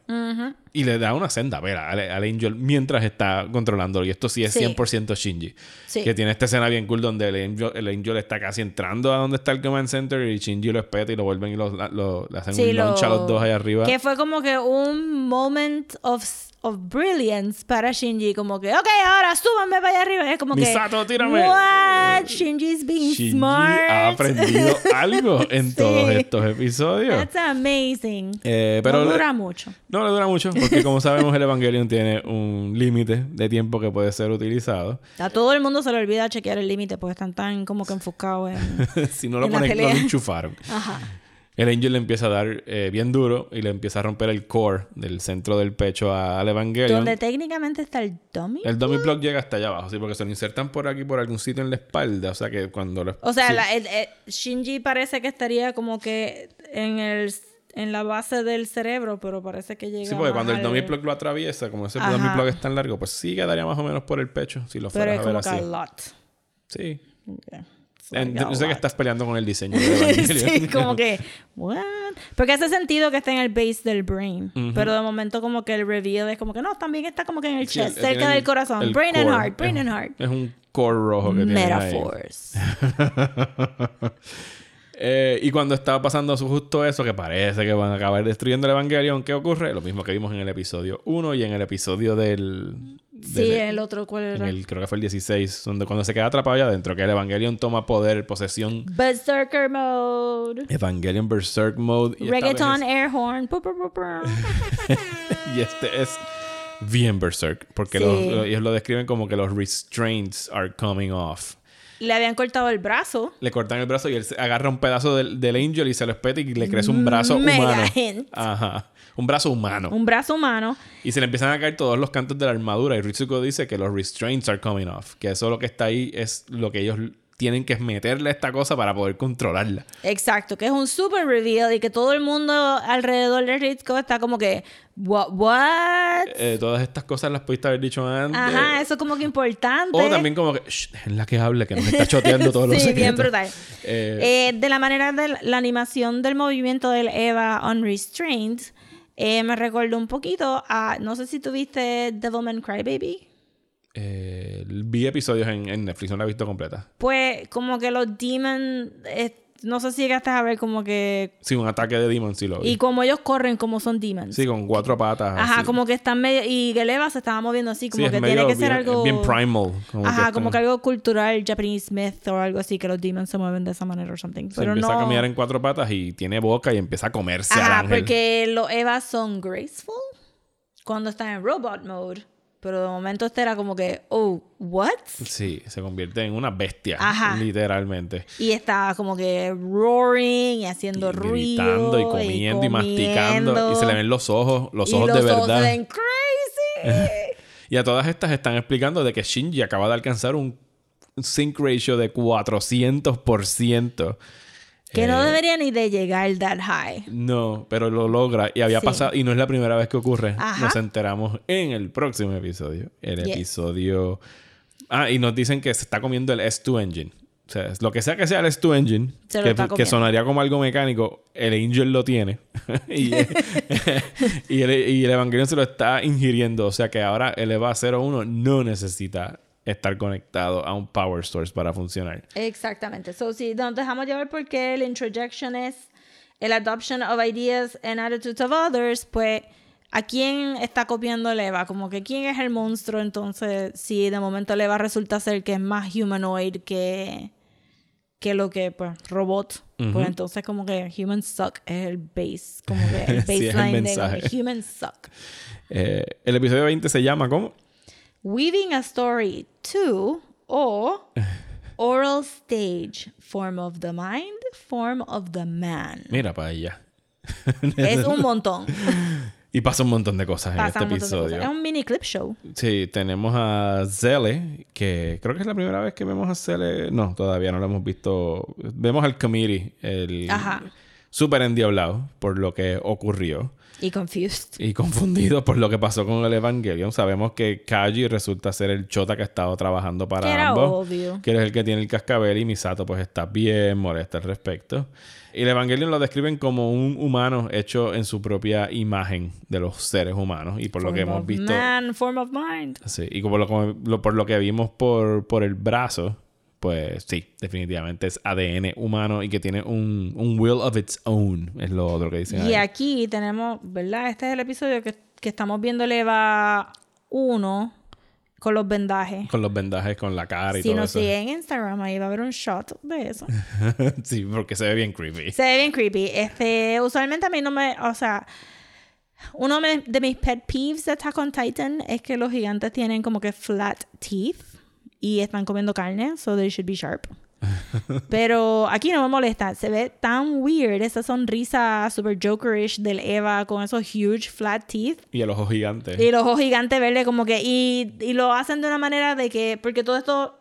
Y le da una senda vela al, al Angel mientras está controlándolo. Y esto sí es Sí. 100% Shinji. Sí. Que tiene esta escena bien cool donde el Angel, el Angel está casi entrando a donde está el Command Center y Shinji lo espeta y lo vuelven y lo, lo- le hacen Sí, un launch a lo- los dos allá arriba. Que fue como que un moment of, of brilliance para Shinji. Como que, ok, ahora súbanme para allá arriba. Y es como Misato, que, tírame. what? Shinji's being Shinji smart. ha aprendido algo en Sí. todos estos episodios. That's amazing. Eh, pero no le- dura mucho. No le dura mucho, porque como sabemos, el Evangelion tiene un límite de tiempo que puede ser utilizado. A todo el mundo se le olvida chequear el límite porque están tan como que enfocados en... si no lo En la ponen, lo enchufaron. Ajá. El Angel le empieza a dar eh, bien duro y le empieza a romper el core del centro del pecho a- al Evangelion. Donde técnicamente está el dummy. El dummy block llega hasta allá abajo, sí, porque se lo insertan por aquí, por algún sitio en la espalda. O sea que cuando lo. O sea, sí. la- el- el- Shinji parece que estaría como que en el en la base del cerebro, pero parece que llega Sí, porque cuando el dummy block lo atraviesa, como ese Ajá. dummy block es tan largo, pues sí quedaría más o menos por el pecho, si lo Pero fueras es a ver como que a lot. Sí. Okay. Like yo sé que lot. estás peleando con el diseño de Evangelion. sí, como que, what? Porque hace sentido que esté en el base del brain. Pero de momento como que el reveal es como que no, también está como que en el Sí, chest, cerca tiene del el- corazón. el brain and heart, brain Es- and heart. Es un core rojo que tiene. Metaphors. Eh, y cuando estaba pasando justo eso, que parece que van a acabar destruyendo el Evangelion, ¿qué ocurre? Lo mismo que vimos en el episodio 1 y en el episodio del... Sí, del- el otro, ¿cuál en era? el, creo que fue el 16, donde cuando se queda atrapado allá adentro, que el Evangelion toma poder, posesión, Berserker mode. Evangelion Berserk Mode. Y Reggaeton vez air horn. Es- y este es bien Berserk, porque Sí. los- lo- ellos lo describen como que los restraints are coming off. Le habían cortado el brazo. Le cortan el brazo y él agarra un pedazo del, del Angel y se lo espeta y le crece un brazo Mega humano. Ajá. Un brazo humano. Un brazo humano. Y se le empiezan a caer todos los cantos de la armadura. Y Ritsuko dice que los restraints are coming off. Que eso lo que está ahí es lo que ellos tienen que meterle esta cosa para poder controlarla. Exacto, que es un super reveal y que todo el mundo alrededor de Ritsuko está como que, what, what? Eh, todas estas cosas las pudiste haber dicho antes. Ajá, eso es como que importante. O también como que, "Shh, déjenla que hable, que nos está choteando todos los sí, bien secretos". brutal. Eh, Eh, de la manera de la, la animación del movimiento del Eva Unrestrained, me recordó un poquito a, no sé si tuviste Devilman Crybaby. Eh, vi episodios en, en Netflix, no la he visto completa. Pues como que los demons, eh, no sé si llegaste a ver como que... Sí, un ataque de Demon sí lo vi. Y como ellos corren como son demons. Sí, con cuatro patas. Ajá, así. como que están medio... Y el Eva se estaba moviendo así, Sí, como es que tiene que ser algo... bien primal. Como Ajá, que como está- que algo cultural, Japanese myth o algo así, que los demons se mueven de esa manera o something. Se Pero empieza no... a caminar en cuatro patas y tiene boca y empieza a comerse al Ajá, ángel. porque los Evas son graceful cuando están en robot mode. Pero de momento este era como que, oh, what? Sí, se convierte en una bestia, Ajá. literalmente. Y estaba como que roaring y haciendo Y ruido. gritando y comiendo y, masticando. Y se le ven los ojos, los Y ojos de los verdad. se ven crazy. Y a todas estas están explicando de que Shinji acaba de alcanzar un sync ratio de 400%. Que no Eh, debería ni de llegar that high. No, pero lo logra. Y había Sí. pasado, y no es la primera vez que ocurre. Ajá. Nos enteramos en el próximo episodio. El Yes. episodio. Ah, y nos dicen que se está comiendo el S2 Engine. O sea, lo que sea que sea el S2 Engine, que, sonaría como algo mecánico, el Angel lo tiene. y, y, el, y el Evangelion se lo está ingiriendo. O sea que ahora el EVA 01 no necesita estar conectado a un power source para funcionar. Exactamente. So, si nos dejamos llevar porque el introjection es el adoption of ideas and attitudes of others, pues ¿a quién está copiando Leva? Como que quién es el monstruo entonces si de momento Leva resulta ser que es más humanoid que que lo que pues robot pues entonces como que human suck es el base como que el Sí, es el baseline de human suck Eh, el episodio 20 se llama ¿cómo? Weaving a Story 2 o Oral Stage, Form of the Mind, Form of the Man. Mira para allá. Es un montón. Y pasa un montón de cosas en Pasa este montón de episodio. Es un mini clip show. Sí, tenemos a Zele, que creo que es la primera vez que vemos a Zele. No, todavía no lo hemos visto. Vemos al committee, el súper endiablado por lo que ocurrió Y confused. y confundido por lo que pasó con el Evangelion. Sabemos que Kaji resulta ser el chota que ha estado trabajando para Que era ambos. obvio. Que es el que tiene el cascabel y Misato pues está bien molesta al respecto. Y el Evangelion lo describen como un humano hecho en su propia imagen de los seres humanos. Y por lo que hemos visto... Man, Form of Mind. Sí, y como lo, lo- por lo que vimos por, por el brazo, pues sí, definitivamente es ADN humano y que tiene un, un will of its own, es lo otro que dicen. Y ahí. aquí tenemos, ¿verdad? Este es el episodio que, que estamos viendo Leva 1 con los vendajes. Con los vendajes, con la cara y Si todo nos eso. siguen en Instagram, ahí va a haber un shot de eso. sí, porque se ve bien creepy. Se ve bien creepy. Este, usualmente a mí no me, o sea, uno de mis pet peeves de Attack on Titan es que los gigantes tienen como que flat teeth y están comiendo carne, so they should be sharp. Pero aquí no me molesta. Se ve tan weird esa sonrisa super jokerish del Eva con esos huge flat teeth. Y el ojo gigante. Y los ojos gigantes verdes como que... Y, y lo hacen de una manera de que... Porque todo esto...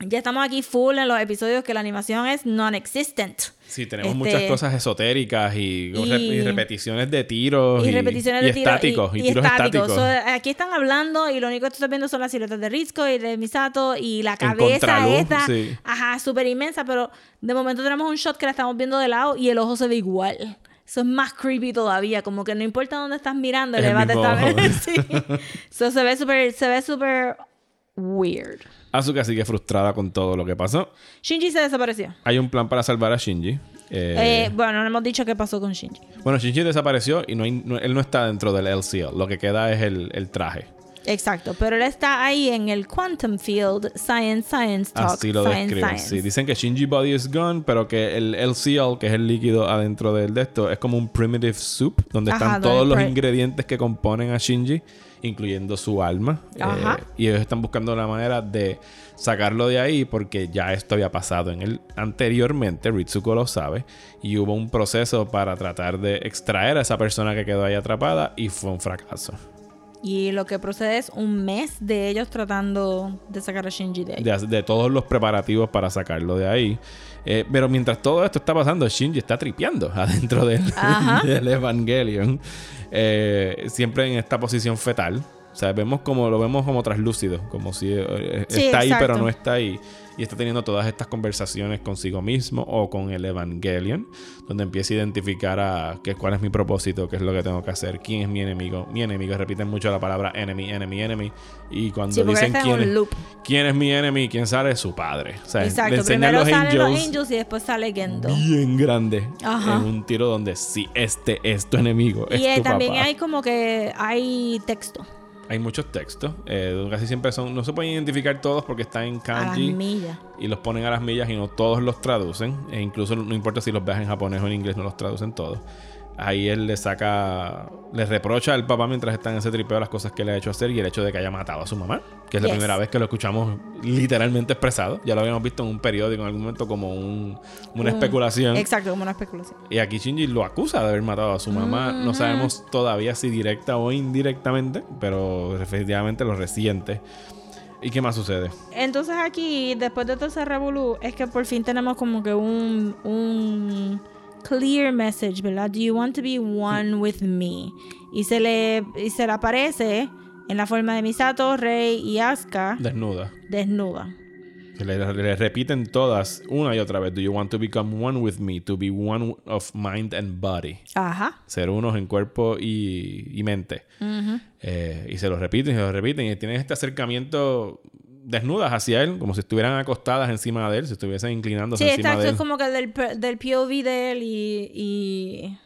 Ya estamos aquí full en los episodios que la animación es non-existent. Sí, tenemos Este- muchas cosas esotéricas y, Y- y repeticiones de tiros. y repeticiones y de tiros estáticos. Y, tiros estáticos. estáticos. So, aquí están hablando y lo único que estás viendo son las siluetas de Risco y de Misato y la cabeza esta, sí. ajá, súper inmensa, pero de momento tenemos un shot que la estamos viendo de lado y el ojo se ve igual. Eso es más creepy todavía, como que no importa dónde estás mirando, Es el el Eva te mismo está ojo. sí. So, se ve súper se ve súper weird. Asuka sigue frustrada con todo lo que pasó. Shinji se desapareció. Hay un plan para salvar a Shinji. Eh, Eh, bueno, no hemos dicho qué pasó con Shinji. bueno, Shinji desapareció y no hay- no- él no está dentro del LCL. Lo que queda es el, el traje. Exacto, pero él está ahí en el Quantum Field Science Science Talk. Así lo science, describen. science. Sí, dicen que Shinji Body is gone, pero que el LCL, que es el líquido adentro del de esto, es como un primitive soup, donde Ajá, están todos los ingredientes que componen a Shinji, incluyendo su alma. Ajá. Eh, y ellos están buscando una manera de sacarlo de ahí porque ya esto había pasado en él anteriormente, Ritsuko lo sabe, y hubo un proceso para tratar de extraer a esa persona que quedó ahí atrapada y fue un fracaso. Y lo que procede es un mes de ellos tratando de sacar a Shinji de ahí. de, de todos los preparativos para sacarlo de ahí. Eh, pero mientras todo esto está pasando, Shinji está tripeando adentro del, del Evangelion. Eh, siempre en esta posición fetal. O sea, vemos como, lo vemos como traslúcido, como si eh, Sí, está ahí pero no está ahí. Y está teniendo todas estas conversaciones consigo mismo o con el Evangelion, donde empieza a identificar a qué, cuál es mi propósito, qué es lo que tengo que hacer, quién es mi enemigo. Mi enemigo, repiten mucho la palabra enemy, enemy, enemy. Y cuando Sí, dicen quién es, quién es mi enemy, quién sale, su padre. O sea, le Exacto, enseñan primero los salen angels, los Angels y después sale Gendo. bien grande Ajá. en un tiro donde sí, este es tu enemigo, es Y eh, tu también papá. hay como que hay texto Hay muchos textos, eh, casi siempre son, no se pueden identificar todos porque están en a las kanji millas. y los ponen a las millas y no todos los traducen. E incluso no importa si los veas en japonés o en inglés, no los traducen todos. Ahí él le saca, le reprocha al papá mientras está en ese tripeo las cosas que le ha hecho hacer y el hecho de que haya matado a su mamá, que es la Yes. primera vez que lo escuchamos literalmente expresado. Ya lo habíamos visto en un periódico en algún momento como un- una Un- especulación. Exacto, como una especulación. Y aquí Shinji lo acusa de haber matado a su mamá. No sabemos todavía si directa o indirectamente, pero efectivamente lo resiente. ¿Y qué más sucede? Entonces aquí, después de todo ese revolú, es que por fin tenemos como que un, un clear message, ¿verdad? Do you want to be one with me? Y se le, y se le aparece en la forma de Misato, Rei y Asuka Desnuda. desnuda. Le, le repiten todas una y otra vez. Do you want to become one with me? To be one of mind and body. Ajá. Ser unos en cuerpo y, y mente. Eh, y se lo repiten y se lo repiten. Y tienen este acercamiento desnudas hacia él, como si estuvieran acostadas encima de él, si estuviesen inclinándose Sí, encima exacto. de él. Es como que del, del POV de él y, y...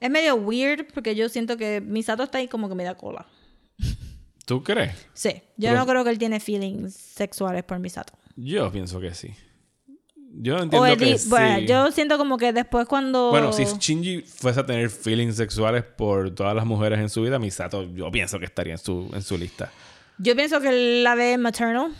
Es medio weird porque yo siento que Misato está ahí como que me da cola. ¿Tú crees? Sí. Yo Pero- no creo que él tiene feelings sexuales por Misato. Yo pienso que sí. Yo entiendo el que sí. Bueno, yo siento como que después cuando... Bueno, si Shinji fuese a tener feelings sexuales por todas las mujeres en su vida, Misato yo pienso que estaría en su, en su lista. Yo pienso que él la ve maternal.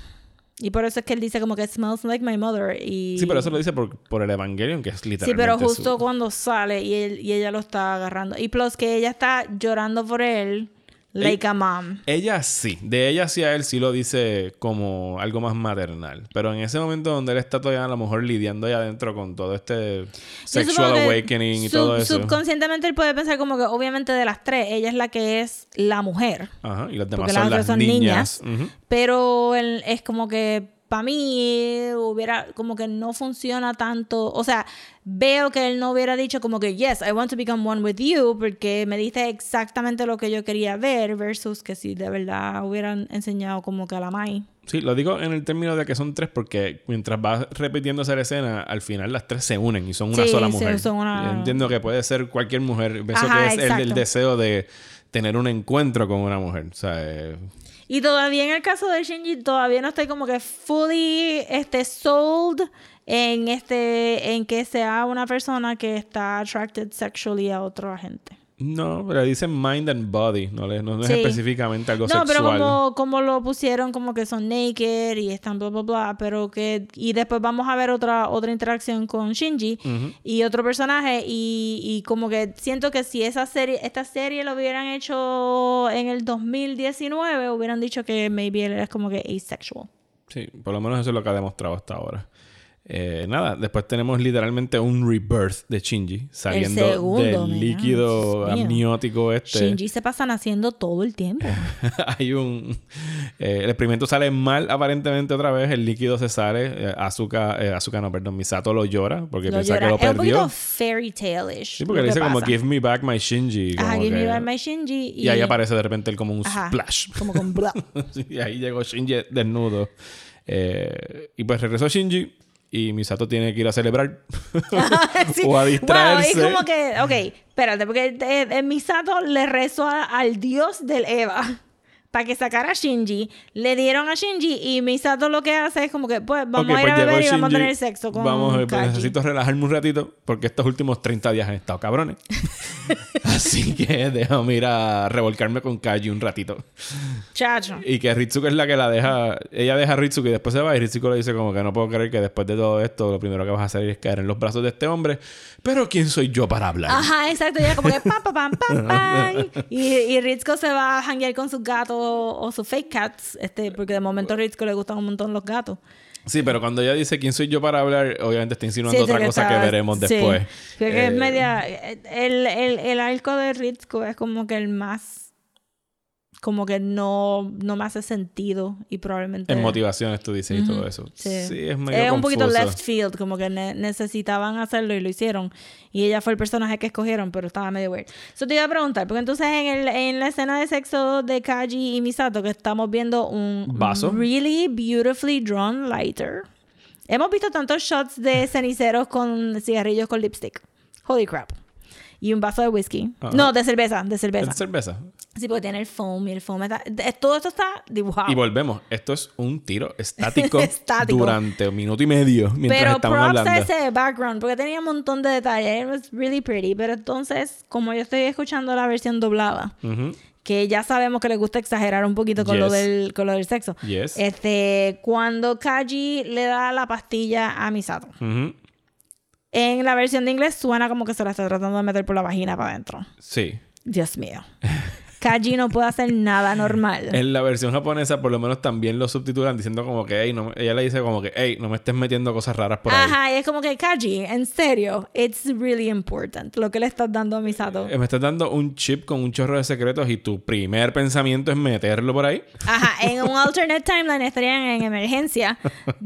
Y por eso es que él dice como que smells like my mother. Y... Sí, pero eso lo dice por, por el Evangelion, que es Sí, literalmente pero su- justo cuando sale y, él, y ella lo está agarrando. Y plus que ella está llorando por él like a mom. Ella sí, de ella hacia él sí lo dice como algo más maternal. Pero en ese momento donde él está todavía a lo mejor lidiando ahí adentro con todo este sexual awakening y todo eso. Subconscientemente él puede pensar como que obviamente de las tres, ella es la que es la mujer. Ajá, y las demás Porque son las las otras son niñas. Pero él es como que para mí hubiera como que no funciona tanto. O sea, veo que él no hubiera dicho como que yes, I want to become one with you porque me diste exactamente lo que yo quería ver versus que si de verdad hubieran enseñado como que a la Mai. Sí, lo digo en el término de que son tres porque mientras va repitiéndose la escena, al final las tres se unen y son una Sí, sola sí, mujer. son una- Entiendo que puede ser cualquier mujer. Pienso Ajá, que es el, el deseo de tener un encuentro con una mujer. O sea, eh, Y todavía en el caso de Shinji, todavía no estoy como que fully este, sold en, este, en que sea una persona que está attracted sexually a otra gente. No, pero dicen mind and body. No, no, no es específicamente algo No, sexual. pero como, como lo pusieron como que son naked y están bla bla bla, pero que y después vamos a ver otra otra interacción con Shinji y otro personaje y, y como que siento que si esa serie esta serie lo hubieran hecho en el 2019 hubieran dicho que maybe él es como que asexual. Sí, por lo menos eso es lo que ha demostrado hasta ahora. Eh, nada, después tenemos literalmente un rebirth de Shinji saliendo segundo, del mira, líquido amniótico este. Shinji se pasan haciendo todo el tiempo. Hay un. eh, el experimento sale mal, aparentemente, otra vez. El líquido se sale. Eh, Azuka, eh, Azuka no, perdón. Misato lo llora porque Lo piensa llora. que lo es un perdió. poquito fairy tale-ish. Sí, porque le dice como pasa. Give me back my Shinji. Ajá, como give me que- back my Shinji. Y ahí aparece de repente él como un Ajá, splash. Como con bla. y ahí llegó Shinji desnudo. Eh, y pues regresó Shinji. Y Misato tiene que ir a celebrar. Sí. o a distraerse. Wow, es como que, ok, espérate, porque eh, eh, Misato le rezó a- al dios del Eva para que sacara a Shinji. Le dieron a Shinji y Misato lo que hace es como que, pues, vamos a ir pues a beber y vamos a tener sexo con Vamos, pues necesito relajarme un ratito porque estos últimos 30 días han estado cabrones. Así que déjame ir a revolcarme con Kaji un ratito. Chacho. Y que Ritsuko es la que la deja. Ella deja a Ritsuko y después se va. Y Ritsuko le dice como que no puedo creer que después de todo esto lo primero que vas a hacer es caer en los brazos de este hombre. Pero ¿quién soy yo para hablar? Ajá, exacto. Ya como que pam, pam, pam, pam, pam. Y, y Ritsuko se va a janguear con sus gatos o sus fake cats. Este, porque de momento a Ritsuko le gustan un montón los gatos. Sí, pero cuando ella dice quién soy yo para hablar, obviamente está insinuando Sí, otra cosa que veremos sí. después. Que es Eh, media. El, el, el arco de Ritsuko es como que el más. Como que no, no me hace sentido y probablemente. En motivaciones tú dices y todo eso. Sí, es medio es un poquito left field, como que ne- necesitaban hacerlo y lo hicieron. Y ella fue el personaje que escogieron, pero estaba medio weird. Eso te iba a preguntar, porque entonces en, el, en la escena de sexo de Kaji y Misato, que estamos viendo un Vaso. really beautifully drawn lighter. Hemos visto tantos shots de ceniceros con cigarrillos con lipstick. Holy crap. Y un vaso de whisky. Ajá. No, de cerveza, de cerveza. ¿Es cerveza? Sí, porque tiene el foam y el foam está... Todo esto está dibujado. Y volvemos. Esto es un tiro estático, Estático. durante un minuto y medio mientras pero estamos props hablando. a ese background, porque tenía un montón de detalles. It was really pretty. Pero entonces, como yo estoy escuchando la versión doblada, que ya sabemos que le gusta exagerar un poquito con, lo, del, con lo del sexo. Yes. Este, cuando Kaji le da la pastilla a Misato, en la versión de inglés suena como que se la está tratando de meter por la vagina para adentro. Sí. Dios mío. Kaji no puede hacer nada normal. En la versión japonesa, por lo menos también lo subtitulan diciendo como que, hey, no, me-" ella le dice como que, hey, no me estés metiendo cosas raras por ahí. Ajá, y es como que Kaji, en serio, it's really important lo que le estás dando a Misato. Eh, Me estás dando un chip con un chorro de secretos y tu primer pensamiento es meterlo por ahí. Ajá, en un alternate timeline estarían en emergencia,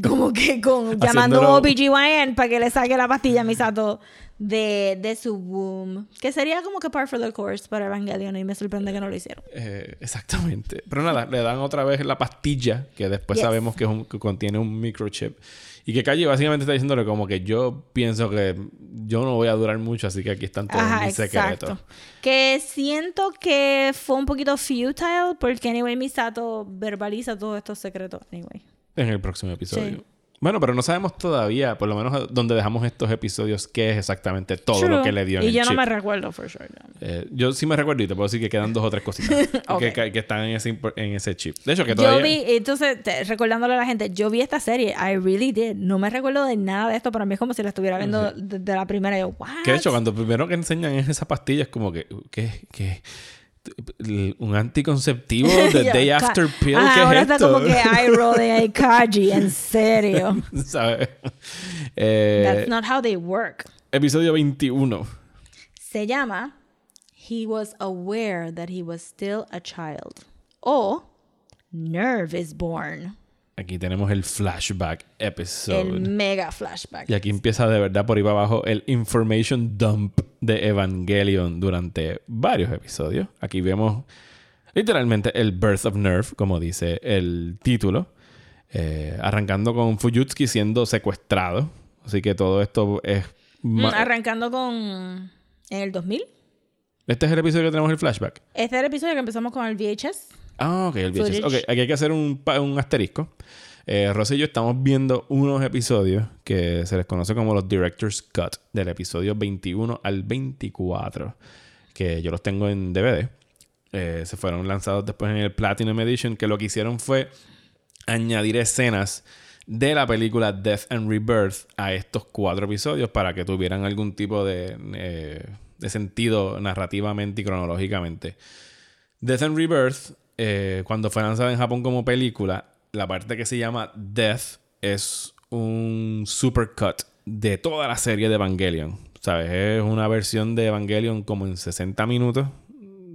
como que con llamando Haciéndolo- OBGYN para que le saque la pastilla a Misato de, de su womb. Que sería como que par for the course para Evangelion y me sorprende que no lo hicieron. Eh, exactamente. Pero nada, le dan otra vez la pastilla, que después Yes. sabemos que, es un- que contiene un microchip. Y que Calle básicamente está diciéndole como que yo pienso que yo no voy a durar mucho, así que aquí están todos Ajá, mis exacto. secretos. Que siento que fue un poquito futile porque anyway Misato verbaliza todos estos secretos anyway. En el próximo episodio. Sí. Bueno, pero no sabemos todavía, por lo menos donde dejamos estos episodios, qué es exactamente todo True. lo que le dio en Y el yo no me recuerdo for sure. Eh, yo sí me recuerdo y te puedo decir que quedan dos o tres cositas Ok. que, que- que están en ese, en ese chip. De hecho, que Yo todavía... vi, entonces, te- recordándole a la gente, yo vi esta serie, I really did. No me recuerdo de nada de esto, para mí es como si la estuviera viendo desde la primera. Yo, what? Que de hecho, cuando primero que enseñan es esa pastilla, es como que, ¿qué? ¿Qué? Un anticonceptivo de Day After Pill, Ajá, ¿qué ahora es está esto? como que rolling, ay, Kaji, en serio. ¿Sabes? Eh, That's not how they work. episodio 21. Se llama He was aware that he was still a child. O Nerve is born. Aquí tenemos el flashback episode. El mega flashback. Y aquí empieza de verdad por ahí para abajo el information dump de Evangelion durante varios episodios. Aquí vemos literalmente el birth of Nerve, como dice el título. Eh, arrancando con Fuyutsuki siendo secuestrado. Así que todo esto es... Mm, arrancando con. En el 2000. Este es el episodio que tenemos el flashback. Este es el episodio que empezamos con el VHS. Ah, ok, el VHS. Ok, aquí hay que hacer un, asterisco. Eh, y yo estamos viendo unos episodios que se les conoce como los Director's Cut, del episodio 21 al 24. que yo los tengo en DVD. Eh, se fueron lanzados después en el Platinum Edition, que lo que hicieron fue añadir escenas de la película Death and Rebirth a estos cuatro episodios para que tuvieran algún tipo de, eh, de sentido narrativamente y cronológicamente. Death and Rebirth, eh, cuando fue lanzada en Japón como película, la parte que se llama Death es un supercut de toda la serie de Evangelion. ¿Sabes? Es una versión de Evangelion como en 60 minutos,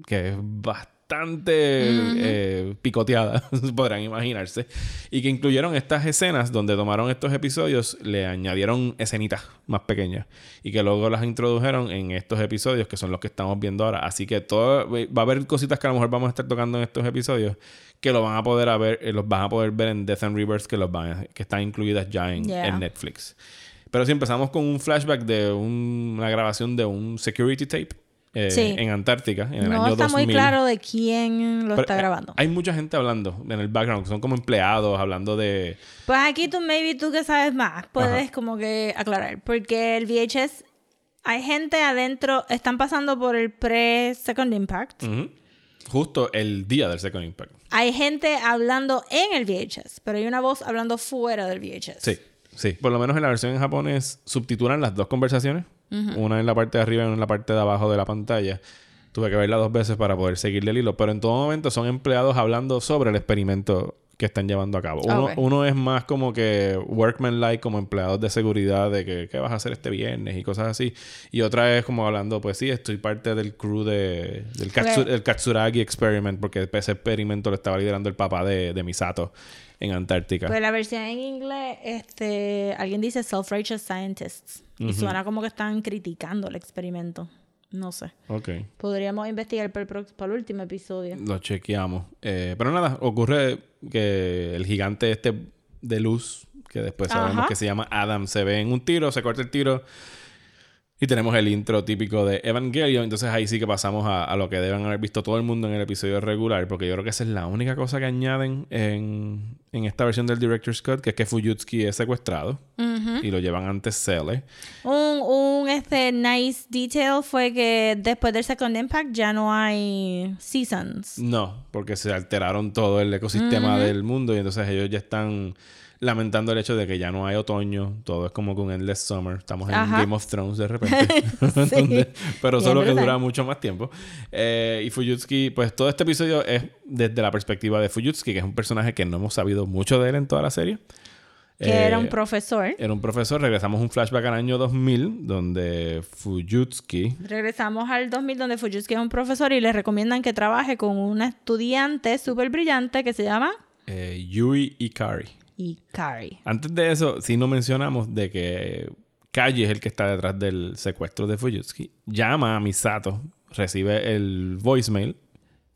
que es bastante eh, picoteada, podrán imaginarse, y que incluyeron estas escenas donde tomaron estos episodios, le añadieron escenitas más pequeñas y que luego las introdujeron en estos episodios que son los que estamos viendo ahora. Así que todo va a haber cositas que a lo mejor vamos a estar tocando en estos episodios que lo van a poder a ver, eh, los van a poder ver en Death and Rebirth que los van a- que están incluidas ya en, Yeah. en Netflix. Pero si empezamos con un flashback de un- una grabación de un security tape eh, Sí. en Antártica en el No año está 2000. muy claro de quién lo Pero, está eh, grabando. Hay mucha gente hablando en el background, que son como empleados hablando de... Pues aquí tú, maybe tú que sabes más, puedes como que aclarar. Porque el VHS, hay gente adentro, están pasando por el pre-Second Impact. Ujú. Justo el día del Second Impact. Hay gente hablando en el VHS, pero hay una voz hablando fuera del VHS. Sí, sí. Por lo menos en la versión en japonés subtitulan las dos conversaciones. Una en la parte de arriba y una en la parte de abajo de la pantalla. Tuve que verla dos veces para poder seguirle el hilo. Pero en todo momento son empleados hablando sobre el experimento que están llevando a cabo. Uno, uno es más como que workman-like, como empleados de seguridad, de que qué vas a hacer este viernes y cosas así. Y otra es como hablando, pues sí, estoy parte del crew de, del Katsu- Ok. el Katsuragi Experiment, porque ese experimento lo estaba liderando el papá de, de Misato en Antártica. Pues la versión en inglés, este, alguien dice self-righteous scientists. Y suena como que están criticando el experimento. No sé. ok. Podríamos investigar para el, para el último episodio. Lo chequeamos. Eh, pero nada, ocurre que el gigante este de luz, que después sabemos Ajá. que se llama Adam, se ve en un tiro, se corta el tiro. Y tenemos el intro típico de Evangelion. Entonces ahí sí que pasamos a, a lo que deben haber visto todo el mundo en el episodio regular. Porque yo creo que esa es la única cosa que añaden en, en esta versión del Director's Cut. Que es que Fuyutsuki es secuestrado. Y lo llevan ante Cele. Un, un este, nice detail fue que después del Second Impact ya no hay seasons. No, porque se alteraron todo el ecosistema del mundo y entonces ellos ya están lamentando el hecho de que ya no hay otoño, todo es como con Endless Summer, estamos en Ajá. Game of Thrones de repente, Donde- pero solo que dura mucho más tiempo. Eh, y Fuyutsuki, pues todo este episodio es desde la perspectiva de Fuyutsuki, que es un personaje que no hemos sabido mucho de él en toda la serie. Que Eh, era un profesor. Era un profesor, regresamos un flashback al año 2000, donde Fuyutsuki Regresamos al 2000 donde Fujitsu es un profesor y le recomiendan que trabaje con una estudiante súper brillante que se llama eh, Yui Ikari. Ikari. Antes de eso, sí no mencionamos de que Kaji es el que está detrás del secuestro de Fuyutsuki. Llama a Misato, recibe el voicemail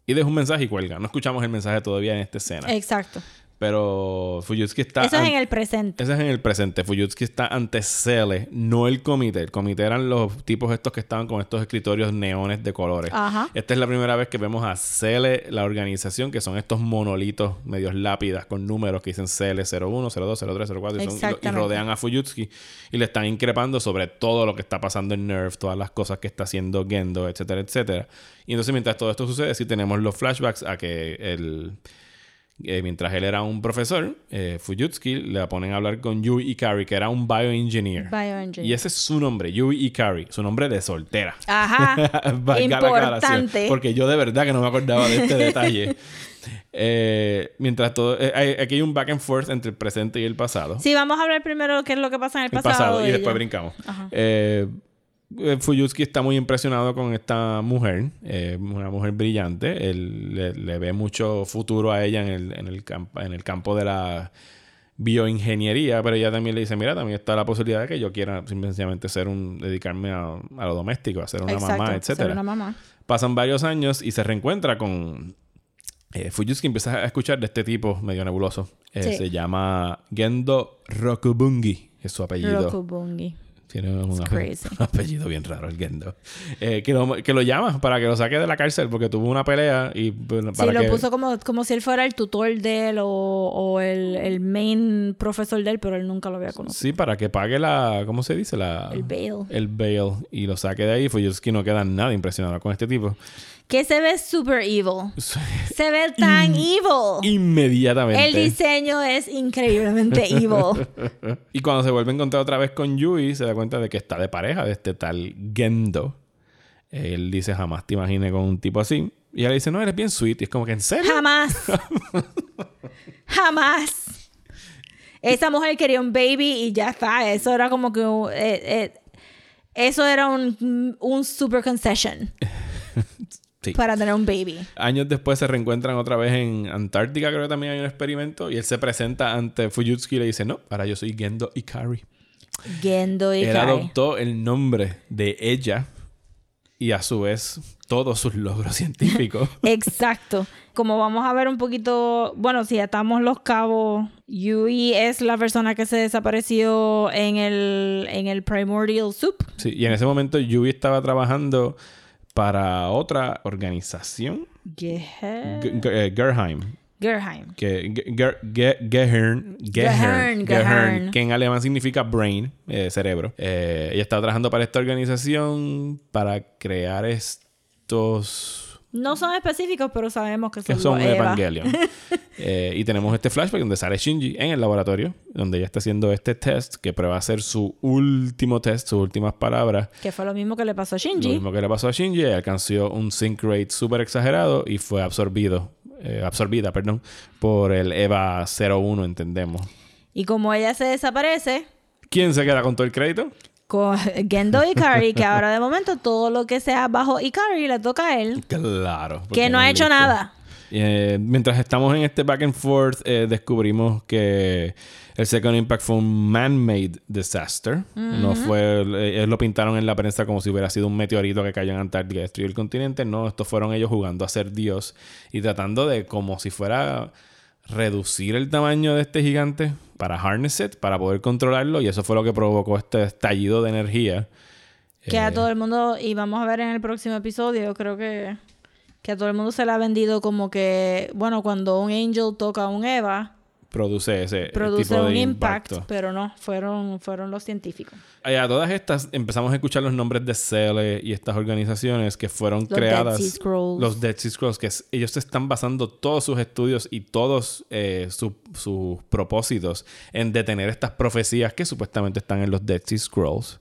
y deja un mensaje y cuelga. No escuchamos el mensaje todavía en esta escena. Exacto. Pero Fuyutsuki está... Eso es en el presente. Ese es en el presente. Fuyutsuki está ante Cele, no el comité. El comité eran los tipos estos que estaban con estos escritorios neones de colores. Ajá. Esta es la primera vez que vemos a Cele, la organización, que son estos monolitos medios lápidas con números que dicen Cele 01, 02, 03, 04 y, son- y rodean a Fuyutsuki y le están increpando sobre todo lo que está pasando en Nerve, todas las cosas que está haciendo Gendo, etcétera, etcétera. Y entonces mientras todo esto sucede, sí tenemos los flashbacks a que el eh, mientras él era un profesor, eh, Fuyutsuki le ponen a hablar con Yui Ikari, que era un bioengineer. Bioengineer. Y ese es su nombre, Yui Ikari, su nombre de soltera. Ajá. Importante. porque yo de verdad que no me acordaba de este detalle. Eh, mientras todo. eh, aquí hay un back and forth entre el presente y el pasado. Sí, vamos a hablar primero qué es lo que pasa en el el pasado. pasado, de y después brincamos. Ajá. Eh, eh, Fuyutsuki está muy impresionado con esta mujer, eh, una mujer brillante. Él le, le ve mucho futuro a ella en el, en el, en el campo de la bioingeniería, pero ella también le dice, mira, también está la posibilidad de que yo quiera simplemente ser un, dedicarme a, a lo doméstico, a ser una Exacto, mamá, ser etcétera. una mamá. Pasan varios años y se reencuentra con eh, empieza a escuchar de este tipo medio nebuloso. Eh, Sí. Se llama Gendo Rokubungi, es su apellido. Rokubungi. Tiene un, apellido bien raro, el Gendo. Eh, que, lo, que lo llama para que lo saque de la cárcel porque tuvo una pelea y bueno, Sí, para lo que... puso como, como si él fuera el tutor de él o, o el, el main profesor de él, pero él nunca lo había conocido. Sí, para que pague la... ¿Cómo se dice? La, El bail. El bail. Y lo saque de ahí. Fuyutsuki no queda nada impresionado con este tipo. Que se ve super evil. Se ve tan evil. Inmediatamente. El diseño es increíblemente evil. Y cuando se vuelve a encontrar otra vez con Yui, se da cuenta de que está de pareja de este tal Gendo. Él dice, jamás te imaginé con un tipo así. Y ella dice, no, eres bien sweet. Y es como que, ¿en serio? Jamás. Jamás. Esa mujer quería un baby y ya está. Eso era como que... eh, eh, eso era un, un super concession Sí. para tener un baby. Años después se reencuentran otra vez en Antártica, creo que también hay un experimento. Y él se presenta ante Fuyutsuki y le dice, no, ahora yo soy Gendo Ikari. Gendo y Él adoptó el nombre de ella y a su vez todos sus logros científicos. Exacto. Como vamos a ver un poquito, bueno, si atamos los cabos, Yui es la persona que se desapareció en el, en el Primordial Soup. Sí, y en ese momento Yui estaba trabajando para otra organización, eh, Gerheim. Gerheim. Que, Ge- Ge- Ge- Gehern, Gehern, Gehern, Gehern. que en alemán significa brain, eh, cerebro. Eh, ella estaba trabajando para esta organización para crear estos No son específicos, pero sabemos que que son, son Eva. Evangelion. Eh, y tenemos este flashback donde sale Shinji en el laboratorio, donde ella está haciendo este test que prueba a ser su último test, sus últimas palabras. Que fue lo mismo que le pasó a Lo Shinji. mismo que le pasó a Shinji, alcanzó un sync rate súper exagerado y fue absorbido, eh, absorbida, perdón, por el EVA 01, entendemos. Y como ella se desaparece, ¿Quién se queda con todo el crédito? Con Gendo Ikari, que ahora de momento todo lo que sea bajo Ikari le toca a él, Claro. que no ha hecho listo. nada. Eh, mientras estamos en este back and forth, eh, descubrimos que el Second Impact fue un man-made disaster. No fue. eh, ellos lo pintaron en la prensa como si hubiera sido un meteorito que cayó en Antártica y destruyó el continente. No, estos fueron ellos jugando a ser Dios y tratando de, como si fuera reducir el tamaño de este gigante para harness it, para poder controlarlo. Y eso fue lo que provocó este estallido de energía. Que Eh. a todo el mundo, y vamos a ver en el próximo episodio, yo creo que, que a todo el mundo se le ha vendido como que, bueno, cuando un Angel toca a un Eva, Produce ese produce tipo de un impact, impacto. pero no, fueron, fueron los científicos. Y a todas estas empezamos a escuchar los nombres de Cele y estas organizaciones que fueron Los creadas. Dead Sea Scrolls. Los Dead Sea Scrolls, que es- ellos están basando todos sus estudios y todos eh, su- sus propósitos en detener estas profecías que supuestamente están en los Dead Sea Scrolls,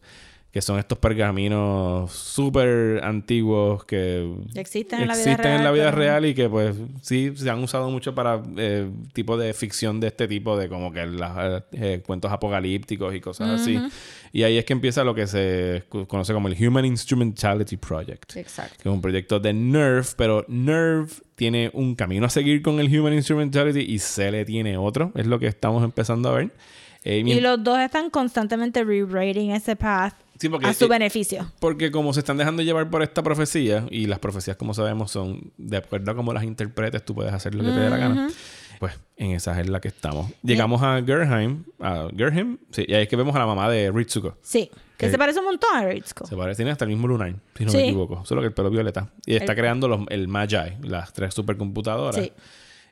que son estos pergaminos súper antiguos que Existen en la vida existen real. en la vida real y que pues sí se han usado mucho para eh, tipo de ficción de este tipo de como que las eh, cuentos apocalípticos y cosas así y ahí es que empieza lo que se conoce como el Human Instrumentality Project Exacto. que es un proyecto de NERV pero NERV tiene un camino a seguir con el Human Instrumentality y CELE tiene otro es lo que estamos empezando a ver Eh, Y los dos están constantemente rewriting ese path Sí, porque- a su eh, beneficio. Porque como se están dejando llevar por esta profecía, y las profecías, como sabemos, son de acuerdo a cómo las interpretes, tú puedes hacer lo que te dé la gana. Pues en esa es la que estamos. Llegamos a Gerheim, a Gerheim, sí, y ahí es que vemos a la mamá de Ritsuko. Sí. Que que- se parece un montón a Ritsuko. Se parece, tiene hasta el mismo lunar, si no Sí. me equivoco. Solo que el pelo violeta. Y está El- creando los- el Magi, las tres supercomputadoras. Sí.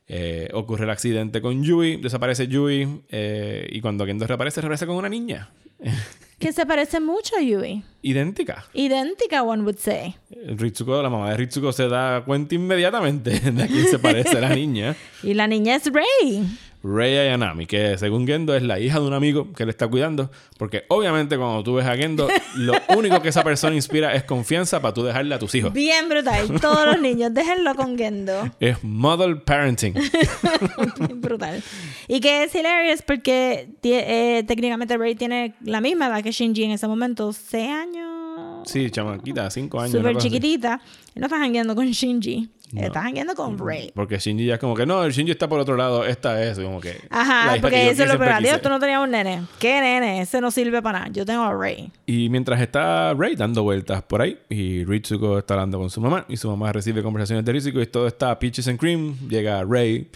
Eh, ocurre el accidente con Yui, desaparece Yui, eh, y cuando Gendo reaparece, reaparece con una niña. Que se parece mucho a Yui. Idéntica. Idéntica, one would say. Ritsuko, la mamá de Ritsuko se da cuenta inmediatamente de a quién se parece la niña. Y la niña es Rey. Rei Ayanami, que según Gendo es la hija de un amigo que le está cuidando. Porque obviamente cuando tú ves a Gendo, lo único que esa persona inspira es confianza para tú dejarle a tus hijos. Bien brutal. Todos los niños, déjenlo con Gendo. Es model parenting. Bien brutal. Y que es hilarious porque eh, técnicamente Rey tiene la misma edad que Shinji en ese momento. Seis años. Sí, chamaquita, cinco años. una Súper chiquitita. No está jangueando con Shinji. Está jangueando con Rey. Porque Shinji ya es como que no, el Shinji está por otro lado, esta es como que. Ajá, porque eso es lo peor. Dios, tú no tenías un nene. ¿Qué nene? Ese no sirve para nada. Yo tengo a Rey. Y mientras está Rey dando vueltas por ahí, y Ritsuko está hablando con su mamá, y su mamá recibe conversaciones de Ritsuko, y todo está peaches and cream, llega Rey